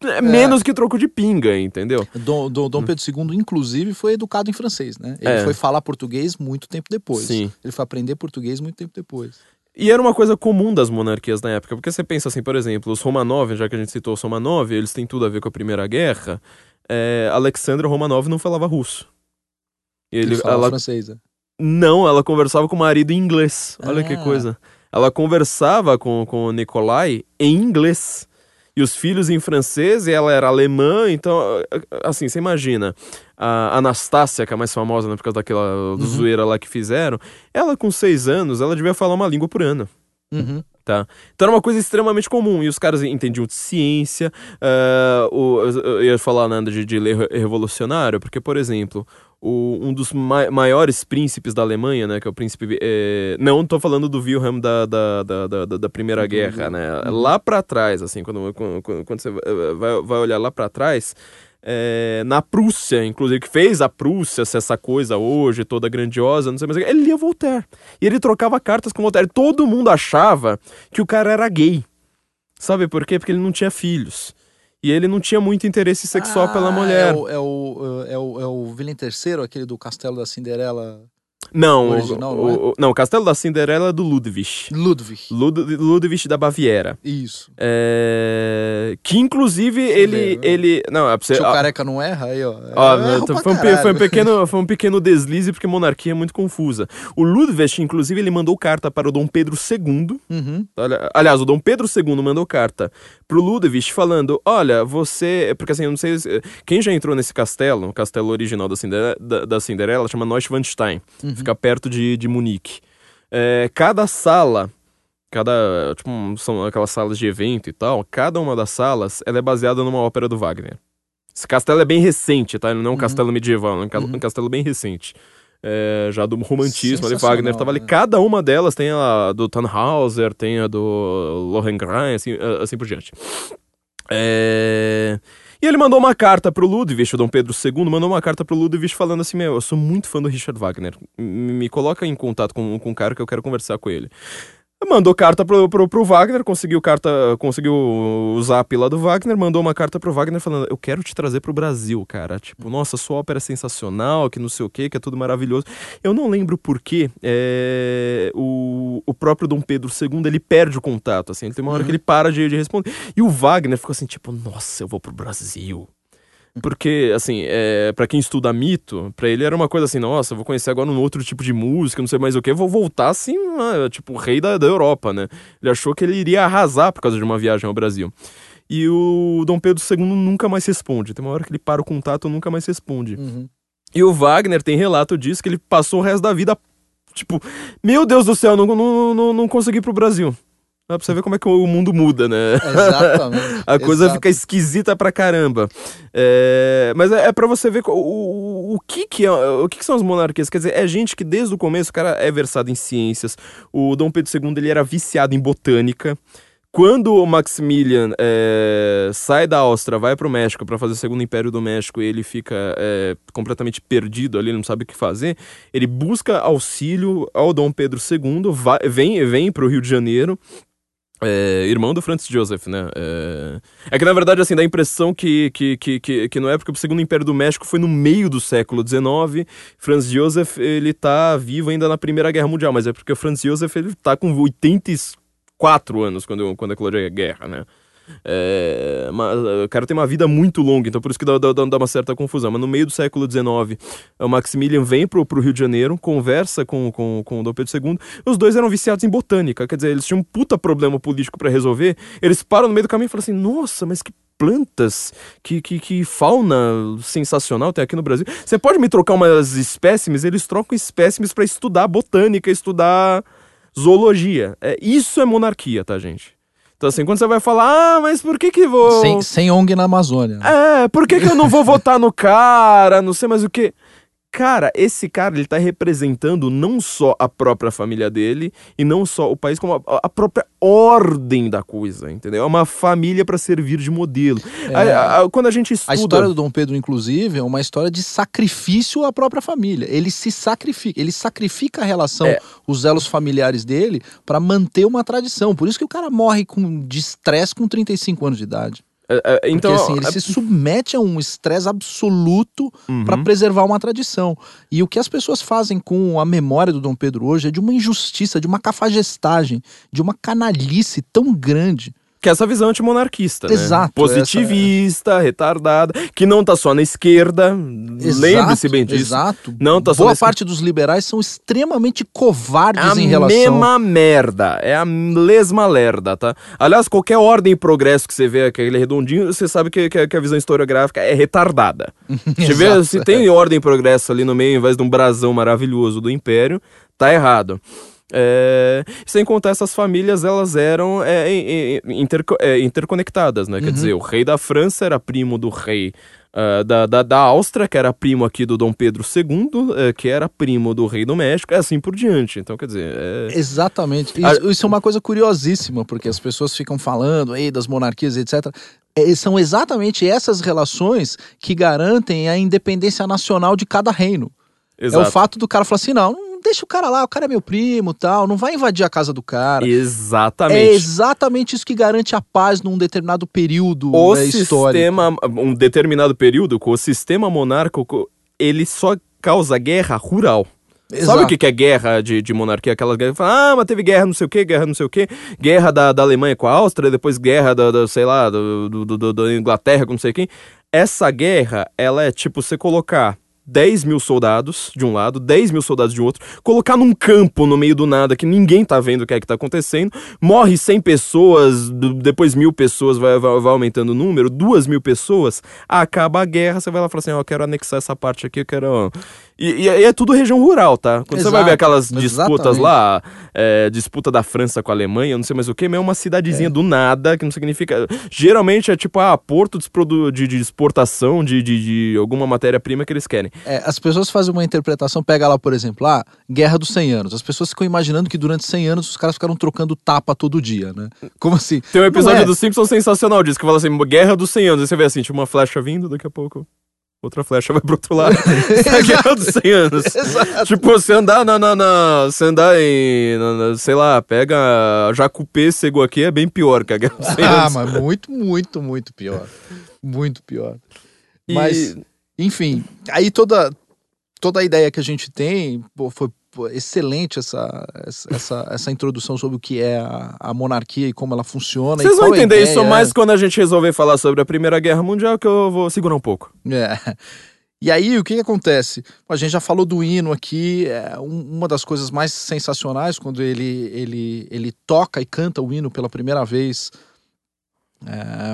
A: É menos que troco de pinga, entendeu?
B: Dom, Dom, Dom Pedro II, inclusive, foi educado em francês, né? Ele
A: É.
B: foi falar português muito tempo depois.
A: Sim.
B: Ele foi aprender português muito tempo depois.
A: E era uma coisa comum das monarquias na época, porque você pensa assim, por exemplo, os Romanov, já que a gente citou os Romanov, eles têm tudo a ver com a Primeira Guerra. É, Alexandra Romanov não falava russo.
B: Ele,
A: ele,
B: falava
A: ela,
B: francês, né?
A: não, ela conversava com o marido em inglês. Olha que
B: Ah.
A: coisa. ela conversava com, com o Nikolai em inglês. E os filhos em francês, e ela era alemã, então, assim, você imagina, a Anastácia, que é a mais famosa, né, por causa daquela uhum. zoeira lá que fizeram, ela com seis anos, ela devia falar uma língua por ano.
B: Uhum.
A: Tá? Então era uma coisa extremamente comum. E os caras entendiam de ciência. Uh, o, eu ia falar nada de, de ler revolucionário, porque, por exemplo, o, um dos ma maiores príncipes da Alemanha, né, que é o príncipe. É, não estou falando do Wilhelm da, da, da, da, da Primeira. Guerra, né? Uhum. Lá para trás, assim, quando, quando, quando você vai, vai olhar lá para trás, é, na Prússia, inclusive, que fez a Prússia ser essa coisa hoje toda grandiosa, não sei mais. Ele lia Voltaire. E ele trocava cartas com Voltaire. Todo mundo achava que o cara era gay. Sabe por quê? Porque ele não tinha filhos. E ele não tinha muito interesse sexual ah, pela mulher.
B: É o, é, o, é, o, é o Willem III, aquele do Castelo da Cinderela.
A: Não, o, original, o, não, é? o, não, Castelo da Cinderela é do Ludwig.
B: Ludwig.
A: Lud, Ludwig da Baviera.
B: Isso.
A: É... Que inclusive Você ele. Né? ele não, é pra você,
B: Se o careca não erra, aí, ó.
A: ó é, foi, um, foi, um, pequeno, foi um pequeno deslize, porque monarquia é muito confusa. O Ludwig, inclusive, ele mandou carta para o Dom Pedro II.
B: Uhum.
A: Aliás, o Dom Pedro II mandou carta pro Ludwig falando: olha, você. Porque assim, eu não sei. Quem já entrou nesse castelo, o castelo original da Cinderela, da, da Cinderela chama Neuschwanstein. Uhum. Fica perto de, de Munique. É, cada sala, cada. Tipo, são aquelas salas de evento e tal, cada uma das salas ela é baseada numa ópera do Wagner. Esse castelo é bem recente, tá? Ele não é um uhum. castelo medieval, é um, uhum. castelo bem recente. É, já do romantismo, ali, Wagner tava ali. Né? Cada uma delas tem a do Tannhauser, tem a do Lohengrin, assim, assim por diante. É... E ele mandou uma carta pro Ludwig, o Dom Pedro II mandou uma carta pro Ludwig falando assim: Meu, eu sou muito fã do Richard Wagner. Me coloca em contato com, com um cara que eu quero conversar com ele. Mandou carta pro, pro, pro Wagner, conseguiu carta, conseguiu o zap lá do Wagner, mandou uma carta pro Wagner falando: Eu quero te trazer pro Brasil, cara. Tipo, nossa, sua ópera é sensacional, que não sei o que, que é tudo maravilhoso. Eu não lembro por que é, o, o próprio Dom Pedro II ele perde o contato, assim. Ele tem uma hora uhum. que ele para de, de responder. E o Wagner ficou assim, tipo, nossa, eu vou pro Brasil. Porque, assim, é, para quem estuda mito, para ele era uma coisa assim, nossa, vou conhecer agora um outro tipo de música, não sei mais o que, vou voltar assim, tipo, rei da, da Europa, né? Ele achou que ele iria arrasar por causa de uma viagem ao Brasil. E o Dom Pedro II nunca mais responde. Tem uma hora que ele para o contato, nunca mais responde.
B: Uhum.
A: E o Wagner tem relato disso, que ele passou o resto da vida, tipo, meu Deus do céu, não, não, não, não consegui ir pro Brasil. Dá pra você ver como é que o mundo muda, né?
B: Exatamente.
A: a coisa Exato. fica esquisita pra caramba. É, mas é, é pra você ver o, o, o, que, que, é, o que, que, são as monarquias. Quer dizer, é gente que desde o começo o cara é versado em ciências. O Dom Pedro II ele era viciado em botânica. Quando o Maximilian é, sai da Áustria, vai para o México para fazer o Segundo Império do México e ele fica é, completamente perdido ali, não sabe o que fazer, ele busca auxílio ao Dom Pedro II, vai, vem, vem para o Rio de Janeiro é, irmão do Francis Joseph, né? É... é, que na verdade, assim, dá a impressão que, que, que, que, que não é porque o Segundo Império do México foi no meio do século XIX. Francis Joseph, ele tá vivo ainda na Primeira Guerra Mundial, mas é porque o Francis Joseph, ele tá com 84 anos quando, quando eclodiu a guerra, né? É, o cara tem uma vida muito longa, então por isso que dá, dá, dá, uma certa confusão. Mas no meio do século XIX, o Maximilian vem pro, pro Rio de Janeiro, conversa com, com, com o Dom Pedro II. Os dois eram viciados em botânica, quer dizer, eles tinham um puta problema político para resolver. Eles param no meio do caminho e falam assim: nossa, mas que plantas, que, que, que, fauna sensacional tem aqui no Brasil. Você pode me trocar umas espécimes? Eles trocam espécimes para estudar botânica, estudar zoologia. É, isso é monarquia, tá, gente? Então, assim, quando você vai falar, ah, mas por que que vou.
B: Sem, sem ONG na Amazônia.
A: É, por que que eu não vou votar no cara, não sei mais o que cara, esse cara ele tá representando não só a própria família dele e não só o país, como a, a própria ordem da coisa, entendeu? É uma família para servir de modelo. É, a, a, quando a gente estuda...
B: A história do Dom Pedro, inclusive, é uma história de sacrifício à própria família. Ele se sacrifica, ele sacrifica a relação, é. os elos familiares dele para manter uma tradição. Por isso que o cara morre com, de estresse com 35 anos de idade.
A: É, é, então,
B: Porque assim, ele é... se submete a um estresse absoluto uhum. para preservar uma tradição. E o que as pessoas fazem com a memória do Dom Pedro hoje é de uma injustiça, de uma cafajestagem, de uma canalice tão grande
A: Que é essa visão antimonarquista, né?
B: Exato,
A: Positivista, retardada, que não tá só na esquerda. Lembre-se bem disso.
B: Exato.
A: Não tá só
B: Boa
A: na
B: parte dos liberais são extremamente covardes
A: É a
B: em relação.
A: mesma merda. É a lesma lerda, tá? Aliás, qualquer ordem e progresso que você vê aquele redondinho, você sabe que, que- que a visão historiográfica é retardada. Você vê, se tem ordem e progresso ali no meio, em vez de um brasão maravilhoso do Império, tá errado. É, sem contar essas famílias, elas eram é, é, é, interco- é, interconectadas, né? Quer dizer, o rei da França era primo do rei ah, da, da, da Áustria, que era primo aqui do Dom Pedro II, eh, que era primo do rei do México, e assim por diante. Então, quer dizer, é...
B: Exatamente. Isso, isso é uma coisa curiosíssima, porque as pessoas ficam falando aí das monarquias, etc. É, são exatamente essas relações que garantem a independência nacional de cada reino. É
A: exato.
B: o fato do cara falar assim: não deixa o cara lá, o cara é meu primo tal, não vai invadir a casa do cara.
A: Exatamente.
B: É exatamente isso que garante a paz num determinado período
A: o
B: né, histórico.
A: sistema, um determinado período, com o sistema monárquico, ele só causa guerra rural. Sabe
B: Exato.
A: o que, que é guerra de, de monarquia? Aquelas guerras ah, mas teve guerra não sei o que, guerra não sei o que, guerra da, da Alemanha com a Áustria, depois guerra da, da, sei lá, do, do, do- da Inglaterra com não sei quem. Essa guerra, ela é tipo você colocar 10 mil soldados de um lado, 10 mil soldados de outro, colocar num campo no meio do nada que ninguém tá vendo o que é que tá acontecendo, morre 100 pessoas, depois mil pessoas, vai, vai, vai aumentando o número, duas mil pessoas, acaba a guerra, você vai lá e fala assim, ó, eu quero anexar essa parte aqui, eu quero... E, e- é tudo região rural, tá? Quando você vai ver
B: Exato,
A: aquelas disputas
B: exatamente.
A: lá, é, disputa da França com a Alemanha, não sei mais o que, mas é uma cidadezinha do nada, que não significa... Geralmente é tipo, ah, porto de, de, exportação de, de, de alguma matéria-prima que eles querem.
B: É, as pessoas fazem uma interpretação, pega lá, por exemplo, ah, Guerra dos 100 Anos. As pessoas ficam imaginando que durante 100 anos os caras ficaram trocando tapa todo dia, né? Como assim?
A: Tem um episódio
B: é.
A: do Simpsons sensacional disso, que fala assim, Guerra dos 100 anos. Aí você vê assim, tipo, uma flecha vindo, daqui a pouco outra flecha vai pro outro lado. é a Guerra dos 100 anos.
B: Exato.
A: Tipo, você andar na, na, na- Você andar em... na- sei lá, pega jaco pêssego aqui, é bem pior que a Guerra dos 100
B: Ah,
A: anos.
B: mas muito, muito, muito pior. Muito pior.
A: E-
B: Mas, enfim, aí toda, toda a ideia que a gente tem pô, foi pô, excelente essa, essa, essa introdução sobre o que é a, a monarquia e como ela funciona. e
A: Vocês vão entender
B: ideia,
A: isso mais quando a gente resolver falar sobre a Primeira Guerra Mundial, que eu vou segurar um pouco.
B: É. E aí, o que, que acontece? A gente já falou do hino aqui, é um- uma das coisas mais sensacionais quando ele, ele, ele toca e canta o hino pela primeira vez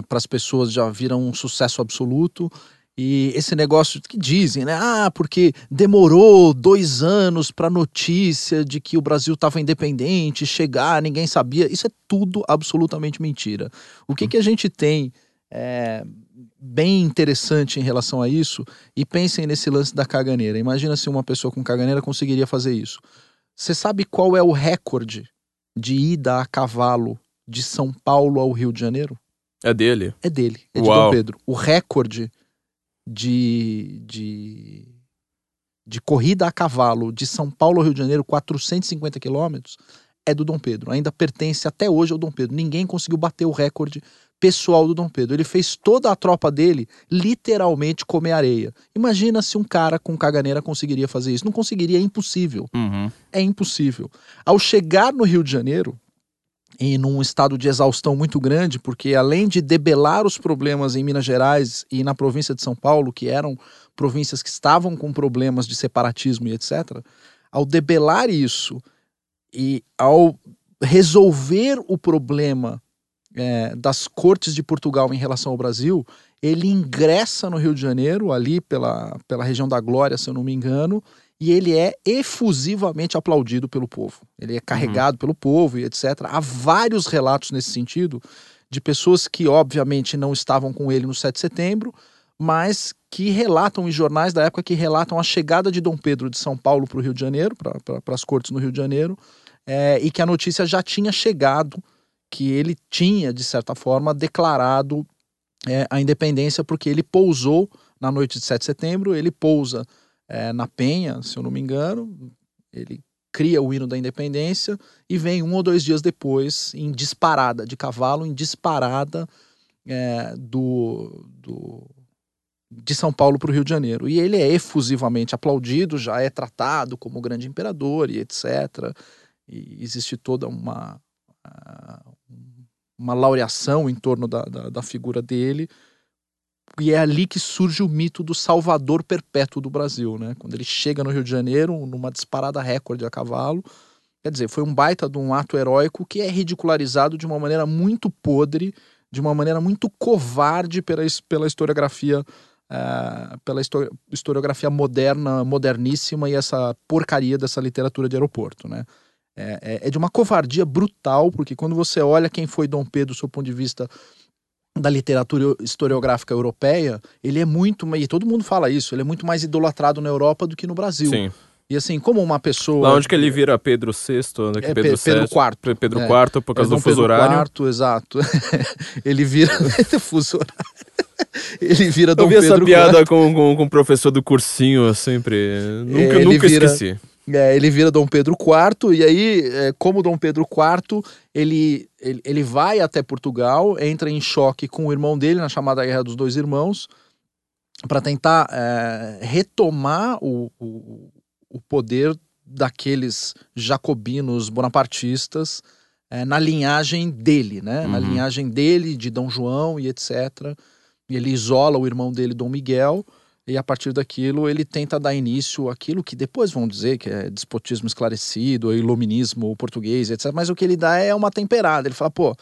B: para as pessoas já viram um sucesso absoluto. E esse negócio que dizem, né? Ah, porque demorou dois anos para notícia de que o Brasil estava independente chegar, ninguém sabia. Isso é tudo absolutamente mentira. O que, que a gente tem é, bem interessante em relação a isso? E pensem nesse lance da caganeira. Imagina se uma pessoa com caganeira conseguiria fazer isso. Você sabe qual é o recorde de ida a cavalo de São Paulo ao Rio de Janeiro?
A: É dele.
B: É dele, é de
A: Uau.
B: Dom Pedro. O recorde de, de, de corrida a cavalo de São Paulo ao Rio de Janeiro, 450 quilômetros, é do Dom Pedro. Ainda pertence até hoje ao Dom Pedro. Ninguém conseguiu bater o recorde pessoal do Dom Pedro. Ele fez toda a tropa dele literalmente comer areia. Imagina se um cara com caganeira conseguiria fazer isso. Não conseguiria, é impossível
A: Uhum.
B: é impossível. Ao chegar no Rio de Janeiro, e num estado de exaustão muito grande, porque além de debelar os problemas em Minas Gerais e na província de São Paulo, que eram províncias que estavam com problemas de separatismo e etc., ao debelar isso e ao resolver o problema é, das cortes de Portugal em relação ao Brasil, ele ingressa no Rio de Janeiro, ali pela, pela região da Glória, se eu não me engano, e ele é efusivamente aplaudido pelo povo. Ele é carregado pelo povo e etc. Há vários relatos nesse sentido de pessoas que, obviamente, não estavam com ele no 7 de setembro, mas que relatam em jornais da época que relatam a chegada de Dom Pedro de São Paulo para o Rio de Janeiro, para as cortes no Rio de Janeiro, é, e que a notícia já tinha chegado, que ele tinha, de certa forma, declarado é, a independência, porque ele pousou na noite de 7 de setembro, ele pousa é, na Penha, se eu não me engano, ele cria o hino da independência e vem um ou dois dias depois, em disparada de cavalo, em disparada é, do, do, de São Paulo para o Rio de Janeiro. E ele é efusivamente aplaudido, já é tratado como grande imperador e etc. E existe toda uma. ah, uma laureação em torno da, da, da figura dele. E é ali que surge o mito do salvador perpétuo do Brasil, né? Quando ele chega no Rio de Janeiro, numa disparada recorde a cavalo. Quer dizer, foi um baita de um ato heróico que é ridicularizado de uma maneira muito podre, de uma maneira muito covarde pela, pela historiografia uh, pela historiografia moderna, moderníssima e essa porcaria dessa literatura de aeroporto, né? É, é, é, de uma covardia brutal, porque quando você olha quem foi Dom Pedro do seu ponto de vista da literatura historiográfica europeia, ele é muito, e todo mundo fala isso, ele é muito mais idolatrado na Europa do que no Brasil.
A: Sim.
B: E assim, como uma pessoa.
A: Lá onde que ele vira Pedro VI, né?
B: é,
A: Pedro,
B: Pedro IV.
A: Pedro é, IV, por causa do fuso
B: Pedro
A: horário.
B: IV, exato. ele vira. fuso horário. ele vira Dom
A: Eu vi
B: Pedro
A: essa piada
B: IV.
A: com, com, com o professor do cursinho, sempre. Nunca,
B: ele
A: nunca
B: vira-
A: esqueci.
B: É, ele vira Dom Pedro IV, e aí, é, como Dom Pedro IV, ele, ele, ele vai até Portugal, entra em choque com o irmão dele na chamada Guerra dos Dois Irmãos, para tentar é, retomar o, o, o poder daqueles jacobinos bonapartistas é, na linhagem dele, né? Na
A: Uhum.
B: linhagem dele, de Dom João e etc. Ele isola o irmão dele, Dom Miguel, e a partir daquilo ele tenta dar início àquilo que depois vão dizer que é despotismo esclarecido, iluminismo português, etc. Mas o que ele dá é uma temperada. Ele fala, pô,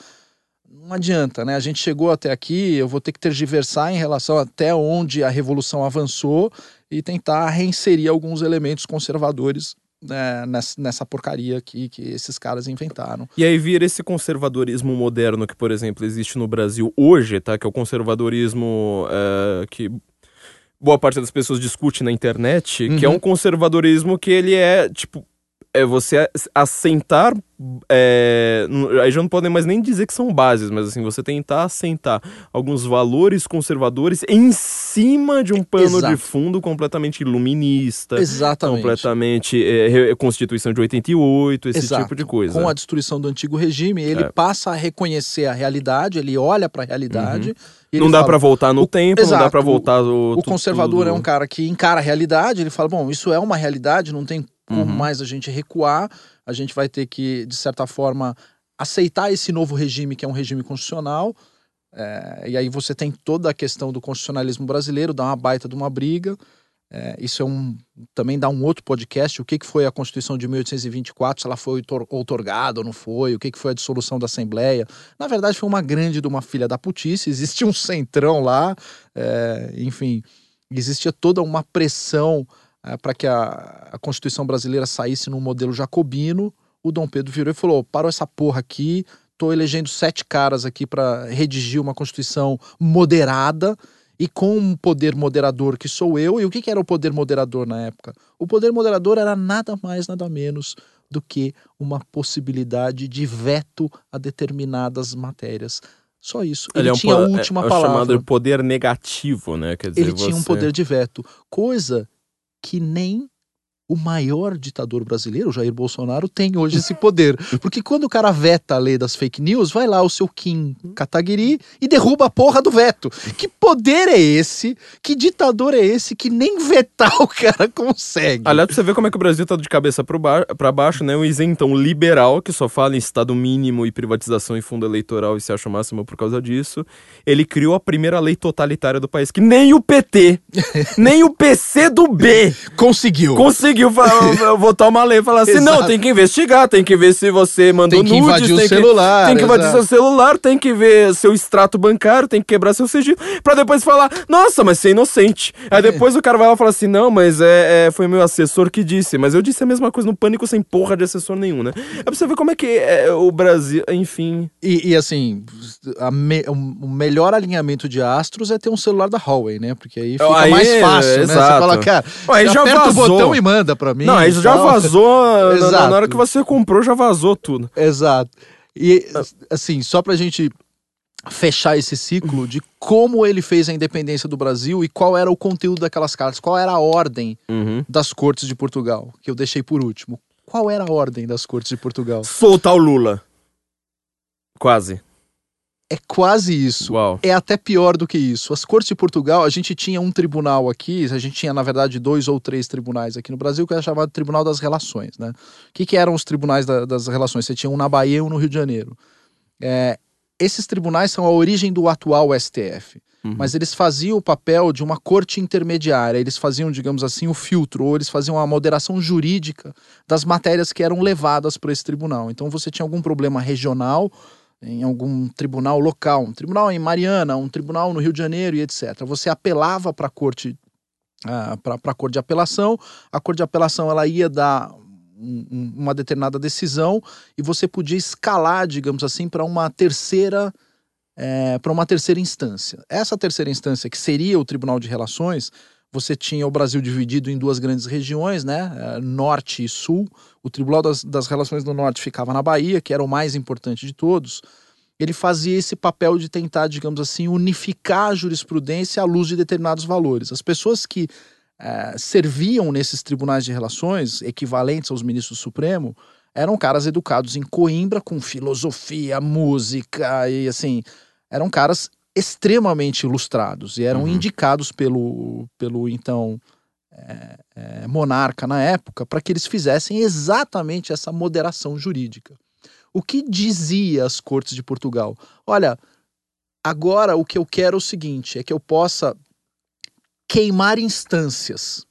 B: não adianta, né? A gente chegou até aqui, eu vou ter que tergiversar em relação até onde a revolução avançou e tentar reinserir alguns elementos conservadores né, nessa, nessa porcaria aqui que esses caras inventaram.
A: E aí vira esse conservadorismo moderno que, por exemplo, existe no Brasil hoje, tá? Que é o conservadorismo é, que boa parte das pessoas discute na internet, que é
B: Uhum.
A: um conservadorismo que ele é, tipo, é você assentar. é, aí já não podem mais nem dizer que são bases, mas assim, você tentar assentar alguns valores conservadores em cima de um pano
B: Exato.
A: de fundo completamente iluminista.
B: Exatamente.
A: Completamente é, re- Constituição de 88, esse
B: Exato.
A: tipo de coisa.
B: Com a destruição do antigo regime, ele
A: É.
B: passa a reconhecer a realidade, ele olha para a realidade. ele
A: Não dá pra voltar no
B: o-
A: tempo, não dá
B: exato,
A: pra voltar o,
B: O conservador é um cara que encara a realidade, ele fala: bom, isso é uma realidade, não tem
A: Uhum.
B: mais a gente recuar, a gente vai ter que, de certa forma, aceitar esse novo regime, que é um regime constitucional. É, e aí você tem toda a questão do constitucionalismo brasileiro, dá uma baita de uma briga. É, isso é um também dá um outro podcast. O que, que foi a Constituição de 1824, se ela foi outor- outorgada ou não foi, o que, que foi a dissolução da Assembleia. Na verdade, foi uma grande de uma filha da putice. Existia um centrão lá, é, enfim, existia toda uma pressão para que a, a Constituição brasileira saísse num modelo jacobino. O Dom Pedro virou e falou: parou essa porra aqui, tô elegendo sete caras aqui para redigir uma Constituição moderada e com um poder moderador que sou eu. E o que, que era o poder moderador na época? O poder moderador era nada mais, nada menos do que uma possibilidade de veto a determinadas matérias. Só isso. Ele,
A: é um
B: tinha a última
A: é, é
B: palavra.
A: chamado poder negativo, né? Quer dizer,
B: Ele tinha um
A: você-
B: poder de veto, coisa que nem o maior ditador brasileiro, Jair Bolsonaro, tem hoje esse poder. Porque quando o cara veta a lei das fake news, vai lá o seu Kim Kataguiri e derruba a porra do veto. Que poder é esse? Que ditador é esse que nem vetar o cara consegue?
A: Aliás, pra você ver como é que o Brasil tá de cabeça pro ba pra baixo, né? Um isentão liberal que só fala em Estado mínimo e privatização e fundo eleitoral e se acha o máximo por causa disso. Ele criou a primeira lei totalitária do país, que nem o PT, nem o PC do B
B: Conseguiu.
A: conseguiu fa- votar uma lei e falar assim: não, tem que investigar, tem que ver se você mandou
B: Tem que
A: nudes,
B: invadir o
A: tem que-
B: celular,
A: tem que invadir
B: exato.
A: seu celular, tem que ver seu extrato bancário, tem que quebrar seu sigilo, pra depois falar, nossa, mas você é inocente. Aí depois o cara vai lá e fala assim, não, mas é, é, foi meu assessor que disse, mas eu disse a mesma coisa no pânico sem porra de assessor nenhum, né? É pra você ver como é que é, o Brasil, enfim.
B: E, e, assim, me- o melhor alinhamento de astros é ter um celular da Huawei, né? Porque aí fica
A: Aí,
B: mais fácil, né? Você
A: exato.
B: fala, cara, você
A: já
B: aperta
A: vazou.
B: o botão e manda pra mim.
A: Não, aí já
B: tal.
A: vazou, na- na hora que você comprou já vazou tudo.
B: Exato. E, assim, só pra gente fechar esse ciclo de como ele fez a independência do Brasil e qual era o conteúdo daquelas cartas, qual era a ordem
A: Uhum.
B: das cortes de Portugal, que eu deixei por último. Qual era a ordem das cortes de Portugal?
A: Soltar o Lula. Quase.
B: É quase isso.
A: Uau.
B: É até pior do que isso. As cortes de Portugal, a gente tinha um tribunal aqui, a gente tinha, na verdade, dois ou três tribunais aqui no Brasil, que era chamado Tribunal das Relações. Né? O que, que eram os tribunais da- das relações? Você tinha um na Bahia e um no Rio de Janeiro. É, esses tribunais são a origem do atual STF.
A: Uhum.
B: Mas eles faziam o papel de uma corte intermediária, eles faziam, digamos assim, o filtro, ou eles faziam a moderação jurídica das matérias que eram levadas para esse tribunal. Então você tinha algum problema regional em algum tribunal local, um tribunal em Mariana, um tribunal no Rio de Janeiro e etc. Você apelava para a corte uh, para a corte de apelação, a corte de apelação ela ia dar um, um, uma determinada decisão e você podia escalar, digamos assim, para uma terceira é, para uma terceira instância. Essa terceira instância, que seria o Tribunal de Relações, você tinha o Brasil dividido em duas grandes regiões, né? É, norte e Sul. O Tribunal das, das Relações do Norte ficava na Bahia, que era o mais importante de todos. Ele fazia esse papel de tentar, digamos assim, unificar a jurisprudência à luz de determinados valores. As pessoas que é, serviam nesses tribunais de relações, equivalentes aos ministros do Supremo, eram caras educados em Coimbra, com filosofia, música e assim. Eram caras extremamente ilustrados e eram uhum. indicados pelo, pelo então é, é, monarca na época para que eles fizessem exatamente essa moderação jurídica. O que dizia as cortes de Portugal? Olha, agora o que eu quero é o seguinte: é que eu possa queimar instâncias.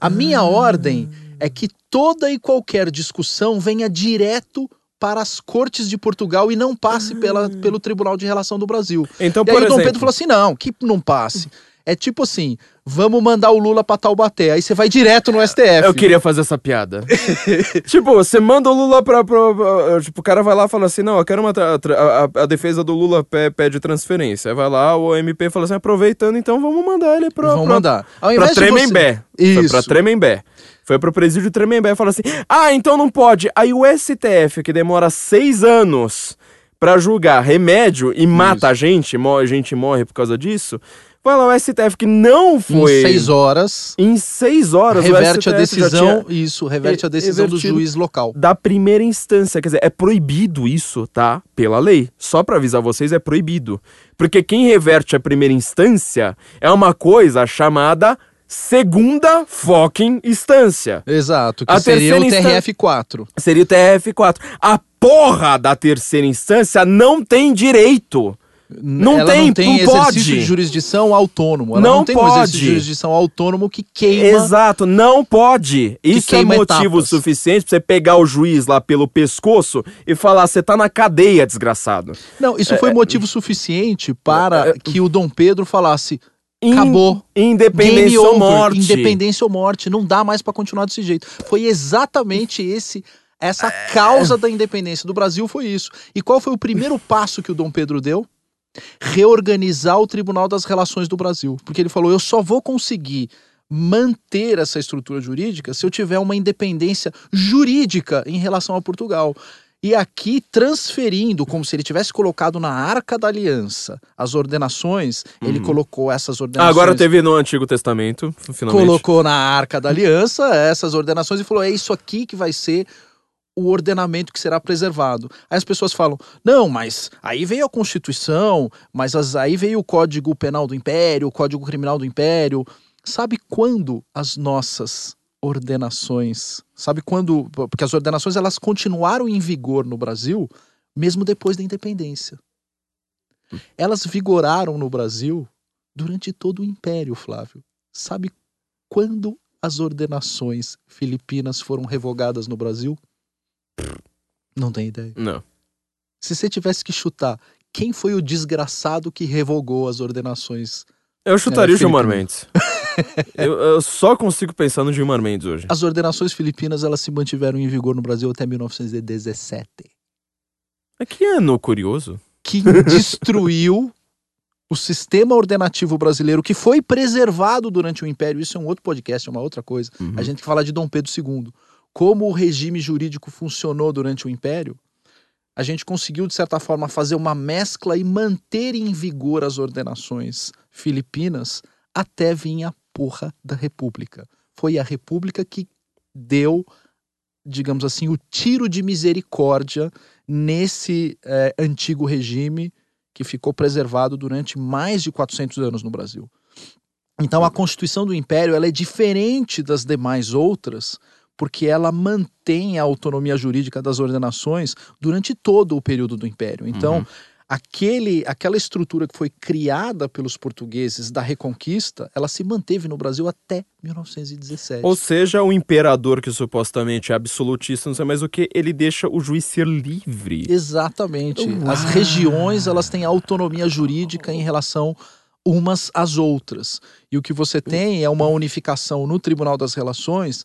B: A minha ah. ordem é que toda e qualquer discussão venha direto para as cortes de Portugal e não passe pela, ah. pelo Tribunal de Relação do Brasil.
A: Então,
B: e aí o Dom Pedro falou assim: não, que não passe. É tipo assim, vamos mandar o Lula pra Taubaté. Aí você vai direto no STF.
A: Eu queria fazer essa piada. tipo, você manda o Lula pra, pra, pra, Tipo, o cara vai lá e fala assim: não, eu quero uma. A, a, a, defesa do Lula pede transferência. Aí vai lá, o MP fala assim: aproveitando, então vamos mandar ele pra.
B: Vamos pra, mandar.
A: Ao pra Tremembé.
B: Você... Isso. Foi
A: pra Tremembé. Foi pro presídio Tremembé e falou assim: ah, então não pode. Aí o STF, que demora seis anos para julgar remédio e mata Isso. a gente, a gente morre por causa disso. Vai lá o STF que não foi.
B: Em seis horas.
A: Em seis horas.
B: Reverte a decisão. Isso, reverte a decisão do juiz local.
A: Da primeira instância. Quer dizer, é proibido isso, tá? Pela lei. Só para avisar vocês, é proibido. Porque quem reverte a primeira instância é uma coisa chamada segunda fucking instância.
B: Exato, que a seria o TRF4.
A: Seria o TRF4. A porra da terceira instância não tem direito não
B: ela
A: tem,
B: não tem
A: não pode.
B: de jurisdição autônomo. Ela
A: não,
B: não tem
A: pode.
B: um exercício de jurisdição autônomo que queima.
A: Exato, não pode. Isso é motivo etapas. suficiente pra você pegar o juiz lá pelo pescoço e falar: você tá na cadeia, desgraçado.
B: Não, isso é, foi motivo suficiente para é, que o Dom Pedro falasse. Acabou.
A: Independência ou morte.
B: Independência ou morte. Não dá mais para continuar desse jeito. Foi exatamente esse essa causa da independência do Brasil foi isso. E qual foi o primeiro passo que o Dom Pedro deu? Reorganizar o Tribunal das Relações do Brasil. Porque ele falou: eu só vou conseguir manter essa estrutura jurídica se eu tiver uma independência jurídica em relação a Portugal. E aqui transferindo, como se ele tivesse colocado na Arca da Aliança as ordenações, uhum. ele colocou essas ordenações.
A: Agora teve no Antigo Testamento, finalmente.
B: Colocou na Arca da Aliança essas ordenações e falou: é isso aqui que vai ser o ordenamento que será preservado. Aí as pessoas falam: não, mas aí veio a Constituição, mas as, aí veio o Código Penal do Império, o Código Criminal do Império. Sabe quando as nossas ordenações, sabe quando, porque as ordenações elas continuaram em vigor no Brasil mesmo depois da independência. Elas vigoraram no Brasil durante todo o Império, Flávio. Sabe quando as ordenações filipinas foram revogadas no Brasil? Não tem ideia.
A: Não.
B: Se você tivesse que chutar, quem foi o desgraçado que revogou as ordenações?
A: Eu chutaria é, o Gilmar Mendes. eu, eu, só consigo pensar no Gilmar Mendes hoje.
B: As ordenações filipinas elas se mantiveram em vigor no Brasil até 1917.
A: É que ano curioso.
B: Que destruiu o sistema ordenativo brasileiro que foi preservado durante o Império. Isso é um outro podcast, é uma outra coisa. Uhum. A gente fala de Dom Pedro II como o regime jurídico funcionou durante o Império, a gente conseguiu, de certa forma, fazer uma mescla e manter em vigor as ordenações filipinas até vir a porra da República. Foi a República que deu, digamos assim, o tiro de misericórdia nesse é, antigo regime que ficou preservado durante mais de 400 anos no Brasil. Então, a Constituição do Império ela é diferente das demais outras, porque ela mantém a autonomia jurídica das ordenações durante todo o período do Império. Então, uhum. aquele, aquela estrutura que foi criada pelos portugueses da Reconquista, ela se manteve no Brasil até 1917.
A: Ou seja, o imperador que supostamente é absolutista, não sei mais o que, ele deixa o juiz ser livre.
B: Exatamente. As regiões elas têm autonomia jurídica em relação umas às outras. E o que você tem é uma unificação no Tribunal das Relações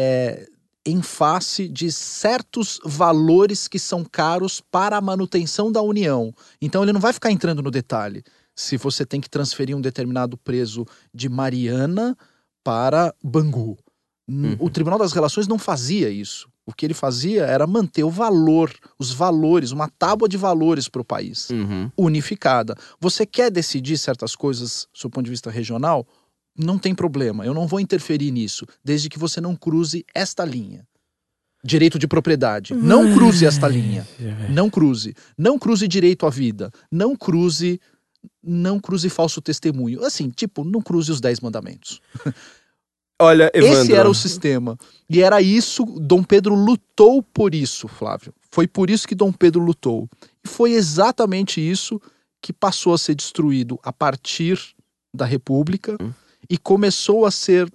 B: é, em face de certos valores que são caros para a manutenção da União. Então ele não vai ficar entrando no detalhe. Se você tem que transferir um determinado preso de Mariana para Bangu. Uhum. O Tribunal das Relações não fazia isso. O que ele fazia era manter o valor, os valores, uma tábua de valores para o país,
A: uhum.
B: unificada. Você quer decidir certas coisas, do ponto de vista regional? Não tem problema, eu não vou interferir nisso, desde que você não cruze esta linha. Direito de propriedade. Não cruze esta linha. Não cruze. Não cruze direito à vida. Não cruze. Não cruze falso testemunho. Assim, tipo, não cruze os dez mandamentos.
A: Olha, Evandro.
B: Esse era o sistema. E era isso, Dom Pedro lutou por isso, Flávio. Foi por isso que Dom Pedro lutou. E foi exatamente isso que passou a ser destruído a partir da República. Hum e começou a ser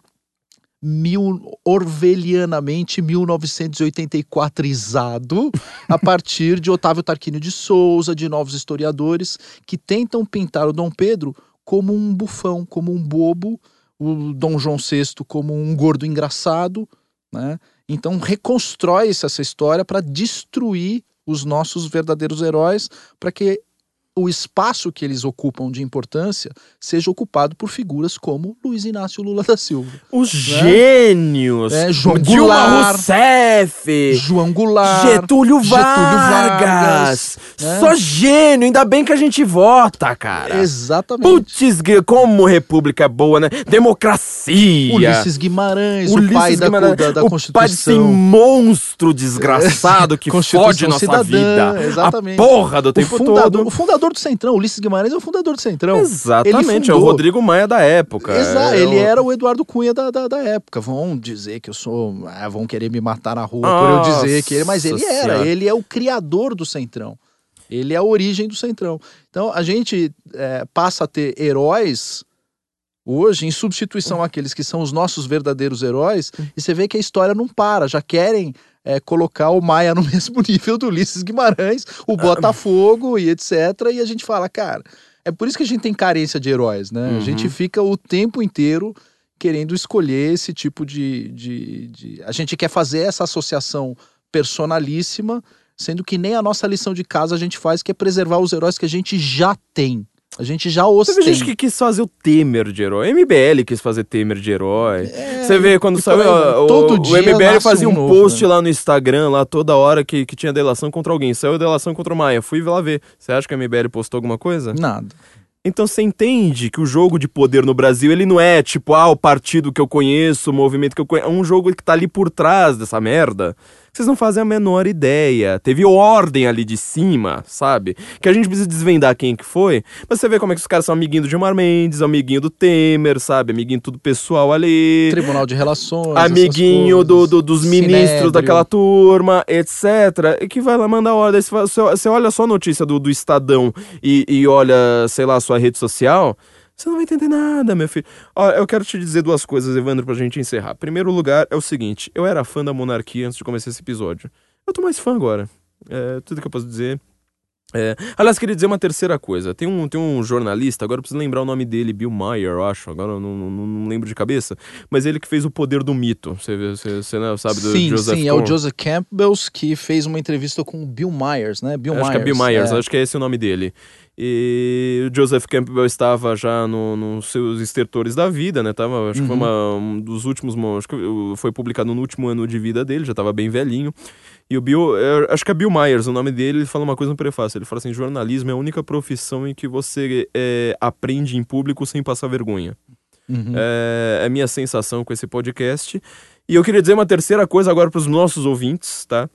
B: mil, orvelianamente 1984izado a partir de Otávio Tarquínio de Souza, de novos historiadores que tentam pintar o Dom Pedro como um bufão, como um bobo, o Dom João VI como um gordo engraçado, né? Então reconstrói-se essa história para destruir os nossos verdadeiros heróis, para que o espaço que eles ocupam de importância seja ocupado por figuras como Luiz Inácio Lula da Silva.
A: Os né? gênios!
B: É, João
A: Dilma Rousseff!
B: João Goulart,
A: Getúlio Vargas! Getúlio Vargas né? Só gênio! Ainda bem que a gente vota, cara!
B: Exatamente.
A: Putz, como república é boa, né? Democracia!
B: Ulisses Guimarães, Ulisses o pai Guimarães, da, da, da
A: o
B: Constituição.
A: pai desse monstro desgraçado que fode nossa
B: cidadã,
A: vida.
B: Exatamente.
A: A porra do tempo
B: o fundador,
A: todo.
B: O fundador fundador do Centrão. Ulisses Guimarães é o fundador do Centrão.
A: Exatamente, é o Rodrigo Maia da época.
B: Exato,
A: é
B: ele
A: o...
B: era o Eduardo Cunha da, da, da, época. Vão dizer que eu sou. Ah, vão querer me matar na rua Nossa por eu dizer que ele. Mas ele era, senhora. ele é o criador do Centrão. Ele é a origem do Centrão. Então a gente é, passa a ter heróis hoje em substituição àqueles que são os nossos verdadeiros heróis, e você vê que a história não para, já querem é, colocar o Maia no mesmo nível do Ulisses Guimarães, o Botafogo e etc. E a gente fala, cara, é por isso que a gente tem carência de heróis, né? Uhum. A gente fica o tempo inteiro querendo escolher esse tipo de, de, de. A gente quer fazer essa associação personalíssima, sendo que nem a nossa lição de casa a gente faz, que é preservar os heróis que a gente já tem. A gente já os
A: Teve gente que quis fazer o Temer de herói. MBL quis fazer Temer de herói. É, Você vê quando saiu. O, todo o, dia o MBL fazia um, um novo, post né? lá no Instagram, lá toda hora que, que tinha delação contra alguém. Saiu delação contra o Maia. Fui lá ver. Você acha que o MBL postou alguma coisa?
B: Nada.
A: Então você entende que o jogo de poder no Brasil, ele não é tipo, ah, o partido que eu conheço, o movimento que eu conheço. É um jogo que tá ali por trás dessa merda vocês não fazem a menor ideia. Teve ordem ali de cima, sabe? Que a gente precisa desvendar quem que foi. Mas você vê como é que os caras são amiguinho do Gilmar Mendes, amiguinho do Temer, sabe? Amiguinho tudo pessoal ali.
B: Tribunal de Relações.
A: Amiguinho do, do, dos ministros daquela turma, etc. E que vai lá mandar ordem. Você, você olha só a notícia do, do Estadão e, e olha, sei lá, a sua rede social. Você não vai entender nada, meu filho. Ó, eu quero te dizer duas coisas, Evandro, pra gente encerrar. Primeiro lugar é o seguinte: eu era fã da monarquia antes de começar esse episódio. Eu tô mais fã agora. É tudo que eu posso dizer. É, aliás, queria dizer uma terceira coisa. Tem um, tem um jornalista, agora eu preciso lembrar o nome dele, Bill Maher, eu acho. Agora eu não, não, não lembro de cabeça. Mas ele que fez o poder do mito. Você, você, você não sabe do
B: sim,
A: Joseph
B: Sim, é o Joseph Campbell que fez uma entrevista com o Bill Myers, né? Bill
A: acho
B: Myers.
A: que é Bill Myers, é. acho que é esse o nome dele. E o Joseph Campbell estava já nos no seus estertores da vida, né? Tava, acho uhum. que foi uma, um dos últimos. Acho que foi publicado no último ano de vida dele, já estava bem velhinho. E o Bill, acho que é Bill Myers, o nome dele, ele fala uma coisa no prefácio. Ele fala assim: jornalismo é a única profissão em que você é, aprende em público sem passar vergonha. Uhum. É, é minha sensação com esse podcast. E eu queria dizer uma terceira coisa agora para os nossos ouvintes, tá?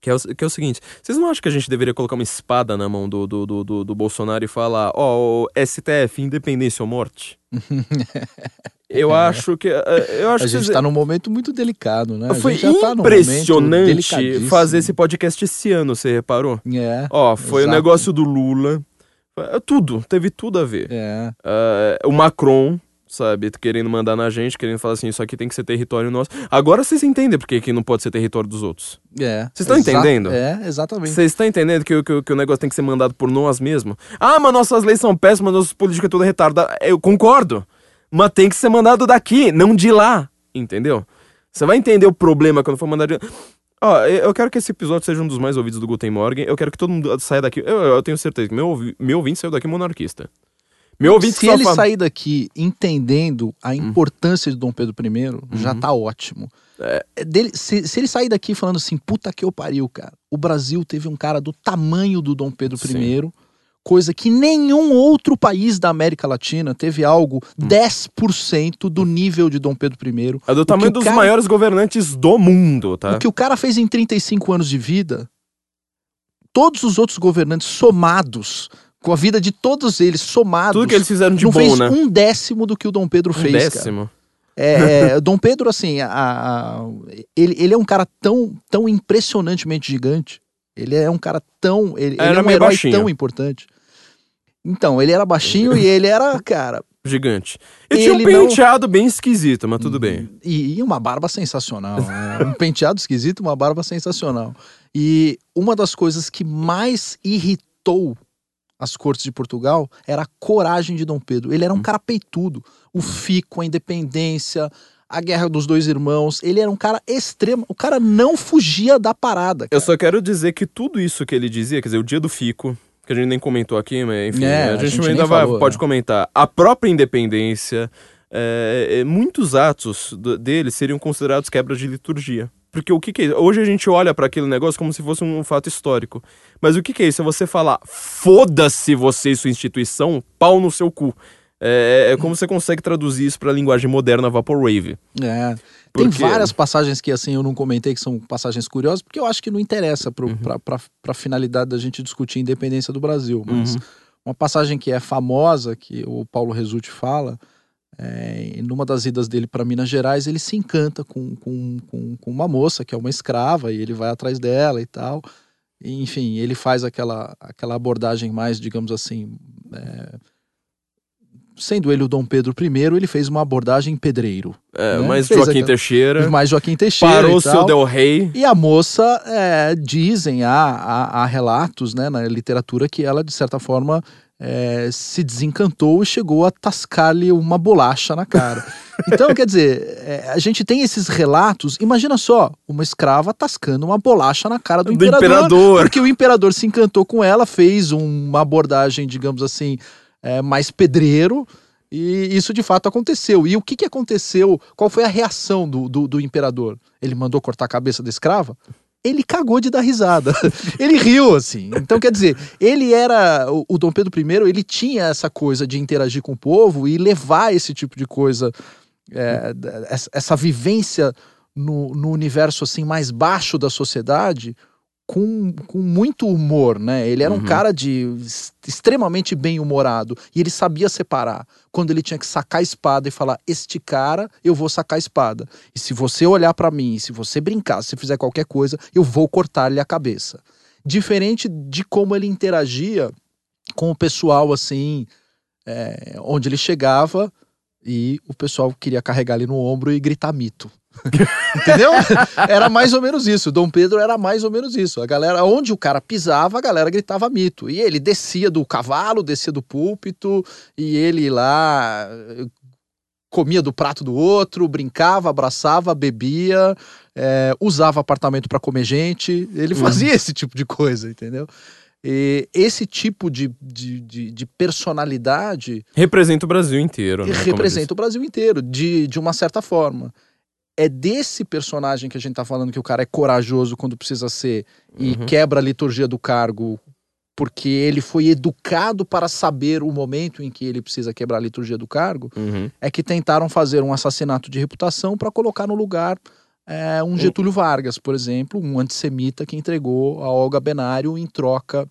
A: Que é, o, que é o seguinte, vocês não acham que a gente deveria colocar uma espada na mão do, do, do, do, do Bolsonaro e falar, ó, oh, STF, independência ou morte? Eu acho que. eh, Eu acho
B: A
A: que
B: gente tá num momento muito delicado, né?
A: Foi
B: tá
A: impressionante
B: delicadíssimo.
A: fazer esse podcast esse ano, você reparou?
B: É,
A: Ó, foi o
B: Exato.
A: negócio do Lula. eh, Tudo, teve tudo a ver.
B: é.
A: Eh, o Macron, sabe, querendo mandar na gente, querendo falar assim, isso aqui tem que ser território nosso. Agora vocês entendem por que que não pode ser território dos outros.
B: É.
A: Vocês estão entendendo?
B: É, exatamente.
A: Vocês estão entendendo que, o- que, que o negócio tem que ser mandado por nós mesmos? Ah, mas nossas leis são péssimas, nossa política é toda retardada. Eu concordo. Mas tem que ser mandado daqui, não de lá. Entendeu? Você vai entender o problema quando for mandado de... Ó, eu eu quero que esse episódio seja um dos mais ouvidos do Guten Morgen. Eu quero que todo mundo saia daqui. Eu, eu tenho certeza que meu, meu ouvinte saiu daqui monarquista. Meu ouvinte
B: Se ele
A: fala-
B: sair daqui entendendo a importância de Dom Pedro I, já
A: Uhum.
B: tá ótimo. É, dele- se, se ele sair daqui falando assim, puta que eu pariu, cara. O Brasil teve um cara do tamanho do Dom Pedro I, coisa que nenhum outro país da América Latina teve algo
A: Hum.
B: 10% do nível de Dom Pedro I.
A: É do tamanho dos
B: cara-
A: maiores governantes do mundo, tá?
B: O que o cara fez em 35 anos de vida, todos os outros governantes somados, com a vida de todos eles somados,
A: Tudo que eles fizeram de
B: não
A: bom,
B: fez
A: né?
B: um décimo do que o Dom Pedro
A: Um
B: fez, cara.
A: décimo.
B: É, é, Dom Pedro, assim, a- a- ele, ele é um cara tão, tão impressionantemente gigante. Ele é um cara tão. Ele, ele
A: Era
B: é um herói
A: baixinho.
B: tão importante. Então, ele era baixinho e ele era, cara.
A: Gigante. E tinha um
B: Ele não-
A: penteado bem esquisito, mas tudo bem.
B: E, e uma barba sensacional. né? Um penteado esquisito, uma barba sensacional. E uma das coisas que mais irritou as cortes de Portugal era a coragem de Dom Pedro. Ele era um cara peitudo. O fico, a independência, a guerra dos dois irmãos. Ele era um cara extremo. O cara não fugia da parada.
A: Eu
B: cara.
A: só quero dizer que tudo isso que ele dizia, quer dizer, o dia do Fico, que a gente nem comentou aqui, mas enfim,
B: É,
A: a,
B: a
A: gente
B: gente
A: ainda vai,
B: falou,
A: pode
B: né?
A: comentar. A própria independência, é, é, muitos atos do- dele seriam considerados quebras de liturgia. Porque o que, que é isso? Hoje a gente olha para aquele negócio como se fosse um fato histórico. Mas o que, que é isso? É você falar, foda-se você e sua instituição, pau no seu cu. É, é como você consegue traduzir isso pra linguagem moderna Vaporwave.
B: É. Tem
A: Porque-
B: várias passagens que assim eu não comentei que são passagens curiosas, porque eu acho que não interessa pro,
A: Uhum.
B: pra finalidade da gente discutir a independência do Brasil. Mas
A: Uhum.
B: uma passagem que é famosa, que o Paulo Resulti fala, é, numa das idas dele para Minas Gerais, ele se encanta com, com, com, com uma moça que é uma escrava e ele vai atrás dela e tal. E, enfim, ele faz aquela, aquela abordagem mais, digamos assim. é, sendo ele o Dom Pedro I, ele fez uma abordagem pedreiro.
A: É,
B: Né?
A: mas
B: Fez
A: Joaquim
B: aquela-
A: Teixeira
B: Mais Joaquim Teixeira.
A: parou o seu. Del Rey.
B: E a moça, é, dizem, há, há, há relatos né, na literatura que ela, de certa forma, é, se desencantou e chegou a tascar-lhe uma bolacha na cara. Então, quer dizer, é, a gente tem esses relatos. Imagina só, uma escrava tascando uma bolacha na cara do,
A: Do imperador.
B: Porque o imperador se encantou com ela, fez uma abordagem, digamos assim, é, mais pedreiro. E isso de fato aconteceu. E o que, que aconteceu? Qual foi a reação do, do, do imperador? Ele mandou cortar a cabeça da escrava? Ele cagou de dar risada. ele riu, assim. Então, quer dizer, ele era. O, Dom Pedro I, ele tinha essa coisa de interagir com o povo e levar esse tipo de coisa, é, essa, essa vivência no, no universo assim mais baixo da sociedade com, com muito humor, né? Ele era um
A: Uhum.
B: cara de extremamente bem humorado e ele sabia separar quando ele tinha que sacar a espada e falar: "Este cara, eu vou sacar a espada. E se você olhar pra mim, se você brincar, se fizer qualquer coisa, eu vou cortar-lhe a cabeça." Diferente de como ele interagia com o pessoal assim, é, onde ele chegava e o pessoal queria carregar ele no ombro e gritar mito. Entendeu? Era mais ou menos isso. Dom Pedro era mais ou menos isso. A galera, onde o cara pisava, a galera gritava mito. E ele descia do cavalo, descia do púlpito, e ele lá eh, comia do prato do outro, brincava, abraçava, bebia, eh, usava apartamento para comer gente. Ele fazia esse tipo de coisa, entendeu? E esse tipo de, de, de, de personalidade
A: Representa o Brasil inteiro. Né?
B: representa o Brasil inteiro, de, de uma certa forma. É desse personagem que a gente tá falando que o cara é corajoso quando precisa ser e
A: Uhum.
B: quebra a liturgia do cargo, porque ele foi educado para saber o momento em que ele precisa quebrar a liturgia do cargo.
A: Uhum.
B: é que tentaram fazer um assassinato de reputação para colocar no lugar é, um Getúlio Vargas, por exemplo, um antissemita que entregou a Olga Benário em troca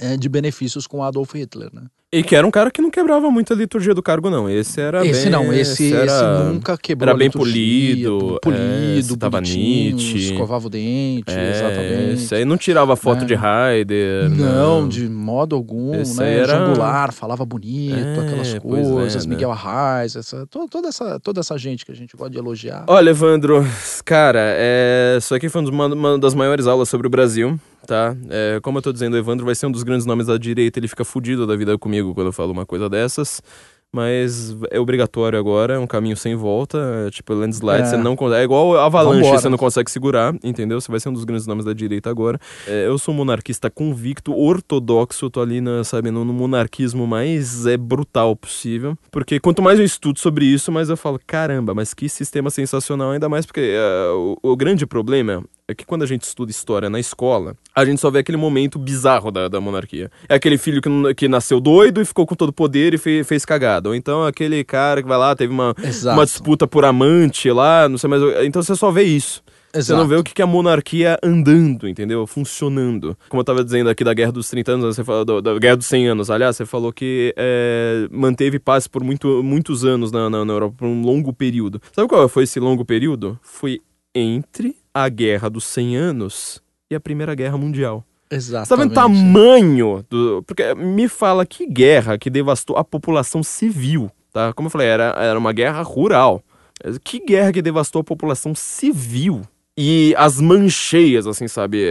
B: é, de benefícios com Adolf Hitler. Né?
A: E que era um cara que não quebrava muito a liturgia do cargo, não. Esse era
B: esse
A: bem...
B: não, esse,
A: era...
B: esse nunca quebrou
A: era bem
B: liturgia,
A: polido,
B: polido,
A: é, tava
B: bonitinho,
A: nite.
B: escovava o dente,
A: É,
B: exatamente.
A: Esse aí não tirava foto
B: É.
A: de Raider.
B: Não, de modo algum,
A: Esse
B: né?
A: era-
B: Jangular, falava bonito,
A: É,
B: aquelas
A: é,
B: coisas,
A: né?
B: Miguel Arraes, essa, to- toda, essa, toda essa gente que a gente gosta de elogiar.
A: Olha, Evandro, cara, é... isso aqui foi uma, uma das maiores aulas sobre o Brasil, tá? É, como eu tô dizendo, o Evandro vai ser um dos grandes nomes da direita, ele fica fudido da vida comigo quando eu falo uma coisa dessas. Mas é obrigatório agora, é um caminho sem volta. É, tipo, landslide,
B: É.
A: você não consegue. É igual avalanche,
B: Vambora.
A: você não consegue segurar, entendeu? Você vai ser um dos grandes nomes da direita agora. É, eu sou um monarquista convicto, ortodoxo, tô ali, na, sabe, no, no monarquismo mais é, brutal possível. Porque quanto mais eu estudo sobre isso, mais eu falo, caramba, mas que sistema sensacional, ainda mais porque é, o, o grande problema é que quando a gente estuda história na escola, a gente só vê aquele momento bizarro da, da monarquia. É aquele filho que, que nasceu doido e ficou com todo o poder e fe- fez cagada. Ou então aquele cara que vai lá, teve uma,
B: Exato.
A: uma disputa por amante lá, não sei mais. Então você só vê isso. Você não vê o que que é a monarquia andando, entendeu? Funcionando. Como eu tava dizendo aqui da Guerra dos 30 anos, você falou do- da Guerra dos 100 anos, aliás, você falou que é, manteve paz por muito, muitos anos na, na, na Europa, por um longo período. Sabe qual foi esse longo período? Foi entre a Guerra dos 100 anos e a Primeira Guerra Mundial.
B: Exatamente.
A: Você tá vendo o tamanho do. Porque me fala que guerra que devastou a população civil, tá? Como eu falei, era, era uma guerra rural. Que guerra que devastou a população civil? E as mancheias, assim, sabe?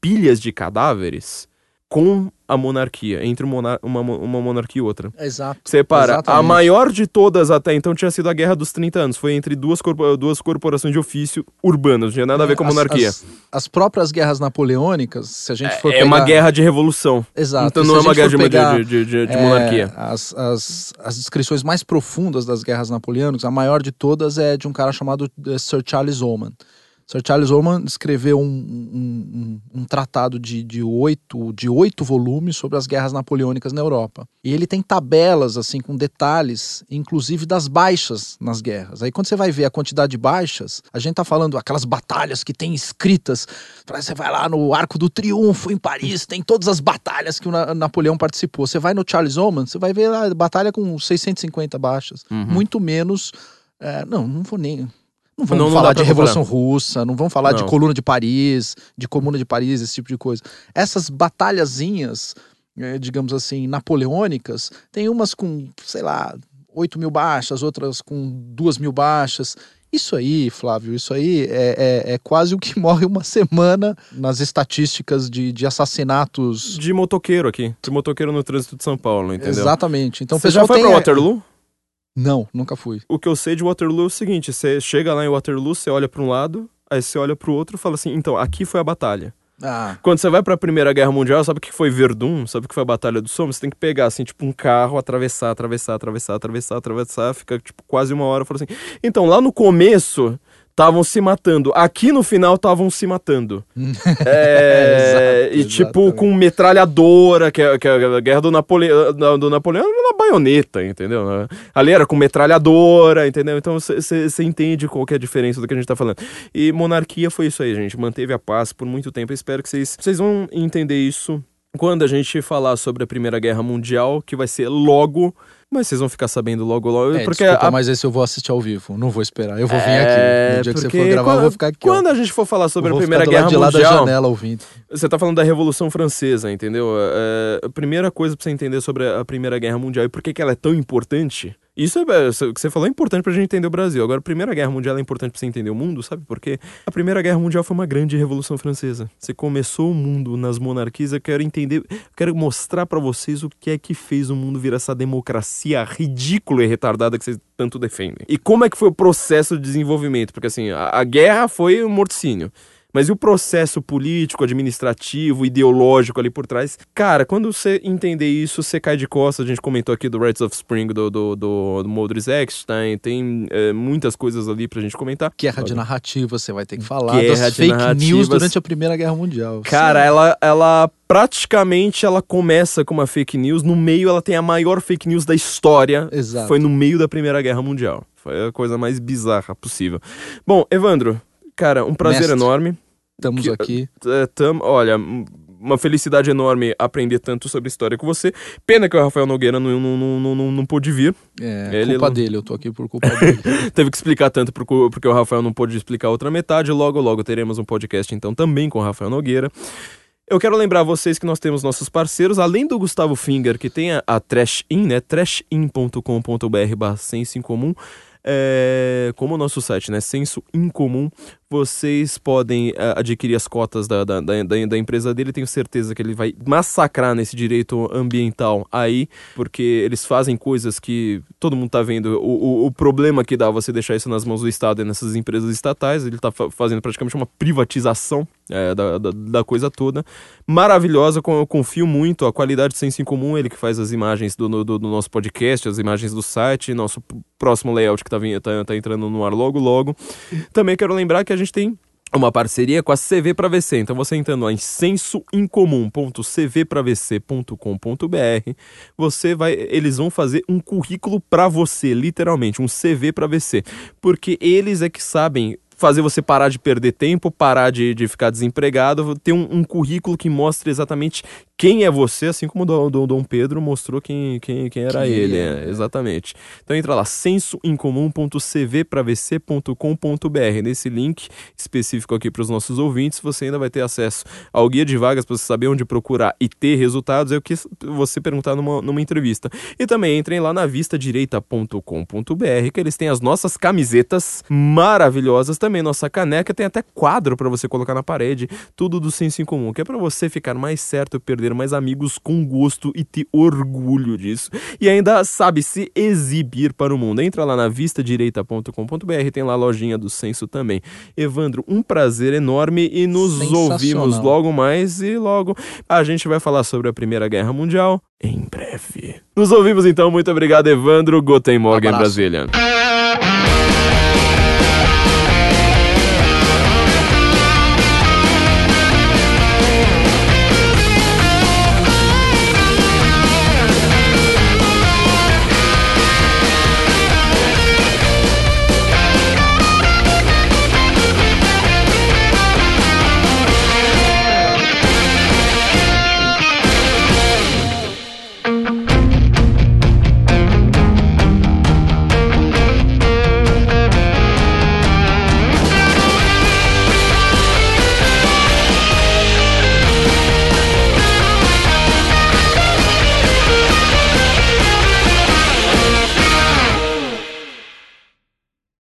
A: Pilhas de cadáveres com a monarquia, entre uma, uma monarquia e outra.
B: Exato.
A: Você repara, a
B: Exatamente.
A: maior de todas até então tinha sido a Guerra dos 30 anos. Foi entre duas, duas corporações de ofício urbanas, não tinha nada a ver com a
B: As-
A: monarquia.
B: As, as próprias guerras napoleônicas, se a gente for
A: é
B: pegar...
A: uma guerra de revolução.
B: Exato.
A: Então não é uma guerra de,
B: pegar,
A: de, de, de- de
B: é,
A: monarquia.
B: As, as, as descrições mais profundas das guerras napoleônicas, a maior de todas é de um cara chamado eh, Sir Charles Oman. Sir Charles Oman escreveu um, um, um- um tratado de, de, oito, de oito volumes sobre as guerras napoleônicas na Europa. E ele tem tabelas, assim, com detalhes, inclusive das baixas nas guerras. Aí quando você vai ver a quantidade de baixas, a gente tá falando aquelas batalhas que tem escritas. Você vai lá no Arco do Triunfo, em Paris, tem todas as batalhas que o Na- Napoleão participou. Você vai no Charles Oman, você vai ver a batalha com 650 baixas.
A: Uhum.
B: Muito menos. é, não, não vou nem. Não vamos
A: Não, não
B: falar de Revolução Russa, não vamos falar de
A: Não.
B: Coluna de Paris, de Comuna de Paris, esse tipo de coisa. Essas batalhazinhas, eh, digamos assim, napoleônicas, tem umas com, sei lá, 8 mil baixas, outras com 2 mil baixas. Isso aí, Flávio, isso aí é, é, é quase o que morre uma semana nas estatísticas de, de assassinatos.
A: De motoqueiro aqui. De motoqueiro no trânsito de São Paulo, entendeu?
B: Exatamente. Então,
A: Você já foi
B: tem
A: pra
B: a-
A: Waterloo?
B: Não, nunca fui.
A: O que eu sei de Waterloo é o seguinte: você chega lá em Waterloo, você olha pra um lado, aí você olha pro outro e fala assim: então, aqui foi a batalha.
B: Ah,
A: Quando você vai pra Primeira Guerra Mundial, sabe o que foi Verdun? Sabe o que foi a Batalha do Somme? Você tem que pegar, assim, tipo, um carro, atravessar, atravessar, atravessar, atravessar, atravessar, fica, tipo, quase uma hora. Fala assim, então, lá no começo, estavam se matando. Aqui no final, estavam se matando. É,
B: Exato,
A: e, tipo,
B: exatamente.
A: com metralhadora, que, é- que é a guerra do, Napoleão, do Napoleão era na baioneta, entendeu? Ali era com metralhadora, entendeu? Então, você entende qual que é a diferença do que a gente tá falando. E monarquia foi isso aí, gente. Manteve a paz por muito tempo. Eu espero que vocês, vocês vão entender isso quando a gente falar sobre a Primeira Guerra Mundial, que vai ser logo. Mas vocês vão ficar sabendo logo, logo.
B: é,
A: porque
B: desculpa,
A: a-
B: mas esse eu vou assistir ao vivo. Não vou esperar. Eu vou vir
A: É,
B: aqui. No dia que você for gravar,
A: quando,
B: eu vou ficar aqui. ó.
A: Quando a gente for falar sobre a Primeira Guerra
B: lado de lá da
A: Mundial,
B: janela ouvindo.
A: você tá falando da Revolução Francesa, entendeu? É, a primeira coisa pra você entender sobre a Primeira Guerra Mundial e por que, que ela é tão importante. Isso é, é, que você falou é importante pra gente entender o Brasil. Agora, a Primeira Guerra Mundial é importante pra você entender o mundo, sabe por quê? A Primeira Guerra Mundial foi uma grande Revolução Francesa. Você começou o mundo nas monarquias. Eu quero entender, eu quero mostrar pra vocês o que é que fez o mundo virar essa democracia ridícula e retardada que vocês tanto defendem. E como é que foi o processo de desenvolvimento? Porque assim, a, a guerra foi um morticínio. Mas e o processo político, administrativo, ideológico ali por trás? Cara, quando você entender isso, você cai de costas. A gente comentou aqui do Rights of Spring do, do, do, do Modris Eckstein. Tem é, muitas coisas ali pra gente comentar.
B: Guerra de narrativa, você vai ter que falar
A: Guerra
B: das
A: de
B: fake
A: narrativas.
B: news durante a Primeira Guerra Mundial.
A: Cara, ela, ela praticamente ela começa com uma fake news. No meio, ela tem a maior fake news da história.
B: Exato.
A: Foi no meio da Primeira Guerra Mundial. Foi a coisa mais bizarra possível. Bom, Evandro, cara, um prazer
B: Mestre.
A: enorme.
B: Estamos
A: que-
B: aqui.
A: É, tam- olha, uma felicidade enorme aprender tanto sobre história com você. Pena que o Rafael Nogueira não, não, não, não, não pôde vir.
B: É, ele culpa não... dele, eu tô aqui por culpa dele.
A: Teve que explicar tanto porque o Rafael não pôde explicar a outra metade. Logo, logo teremos um podcast então também com o Rafael Nogueira. Eu quero lembrar vocês que nós temos nossos parceiros, além do Gustavo Finger, que tem a, a Trash In, né? trashin.com.br barra senso em comum. É, como o nosso site, né? Senso Incomum vocês podem uh, adquirir as cotas da, da, da, da, empresa dele. Tenho certeza que ele vai massacrar nesse direito ambiental aí, porque eles fazem coisas que todo mundo tá vendo. O, o, o problema que dá você deixar isso nas mãos do Estado e nessas empresas estatais, ele tá fazendo praticamente uma privatização é, da, da, da, coisa toda. Maravilhosa, eu confio muito. A qualidade de senso em comum, ele que faz as imagens do, do, do nosso podcast, as imagens do site, nosso próximo layout que tá, tá, tá entrando no ar logo logo. Também quero lembrar que a gente tem uma parceria com a CV para VC. Então você entrando em sensoincomum.cvpravc.com.br, você vai, eles vão fazer um currículo para você, literalmente, um CV para VC, porque eles é que sabem fazer você parar de perder tempo, parar de, de ficar desempregado, ter um, um currículo que mostre exatamente quem é você, assim como o Dom, Dom Pedro mostrou quem, quem, quem era ele. É, exatamente. Então entra lá, sensoincomum.cvpravc.com.br. Nesse link específico aqui para os nossos ouvintes, você ainda vai ter acesso ao guia de vagas para você saber onde procurar e ter resultados. É o que você perguntar numa, numa entrevista. E também entrem lá na vistadireita.com.br, que eles têm as nossas camisetas maravilhosas, também nossa caneca, tem até quadro para você colocar na parede, tudo do senso em comum, que é para você ficar mais certo, perder perder mais amigos com gosto e ter orgulho disso. E ainda sabe se exibir para o mundo. Entra lá na vistadireita.com.br, tem lá a lojinha do Censo também. Evandro, um prazer enorme e nos ouvimos logo mais e logo a gente vai falar sobre a Primeira Guerra Mundial em breve. Nos ouvimos então, muito obrigado Evandro, Guten Morgen Brasília.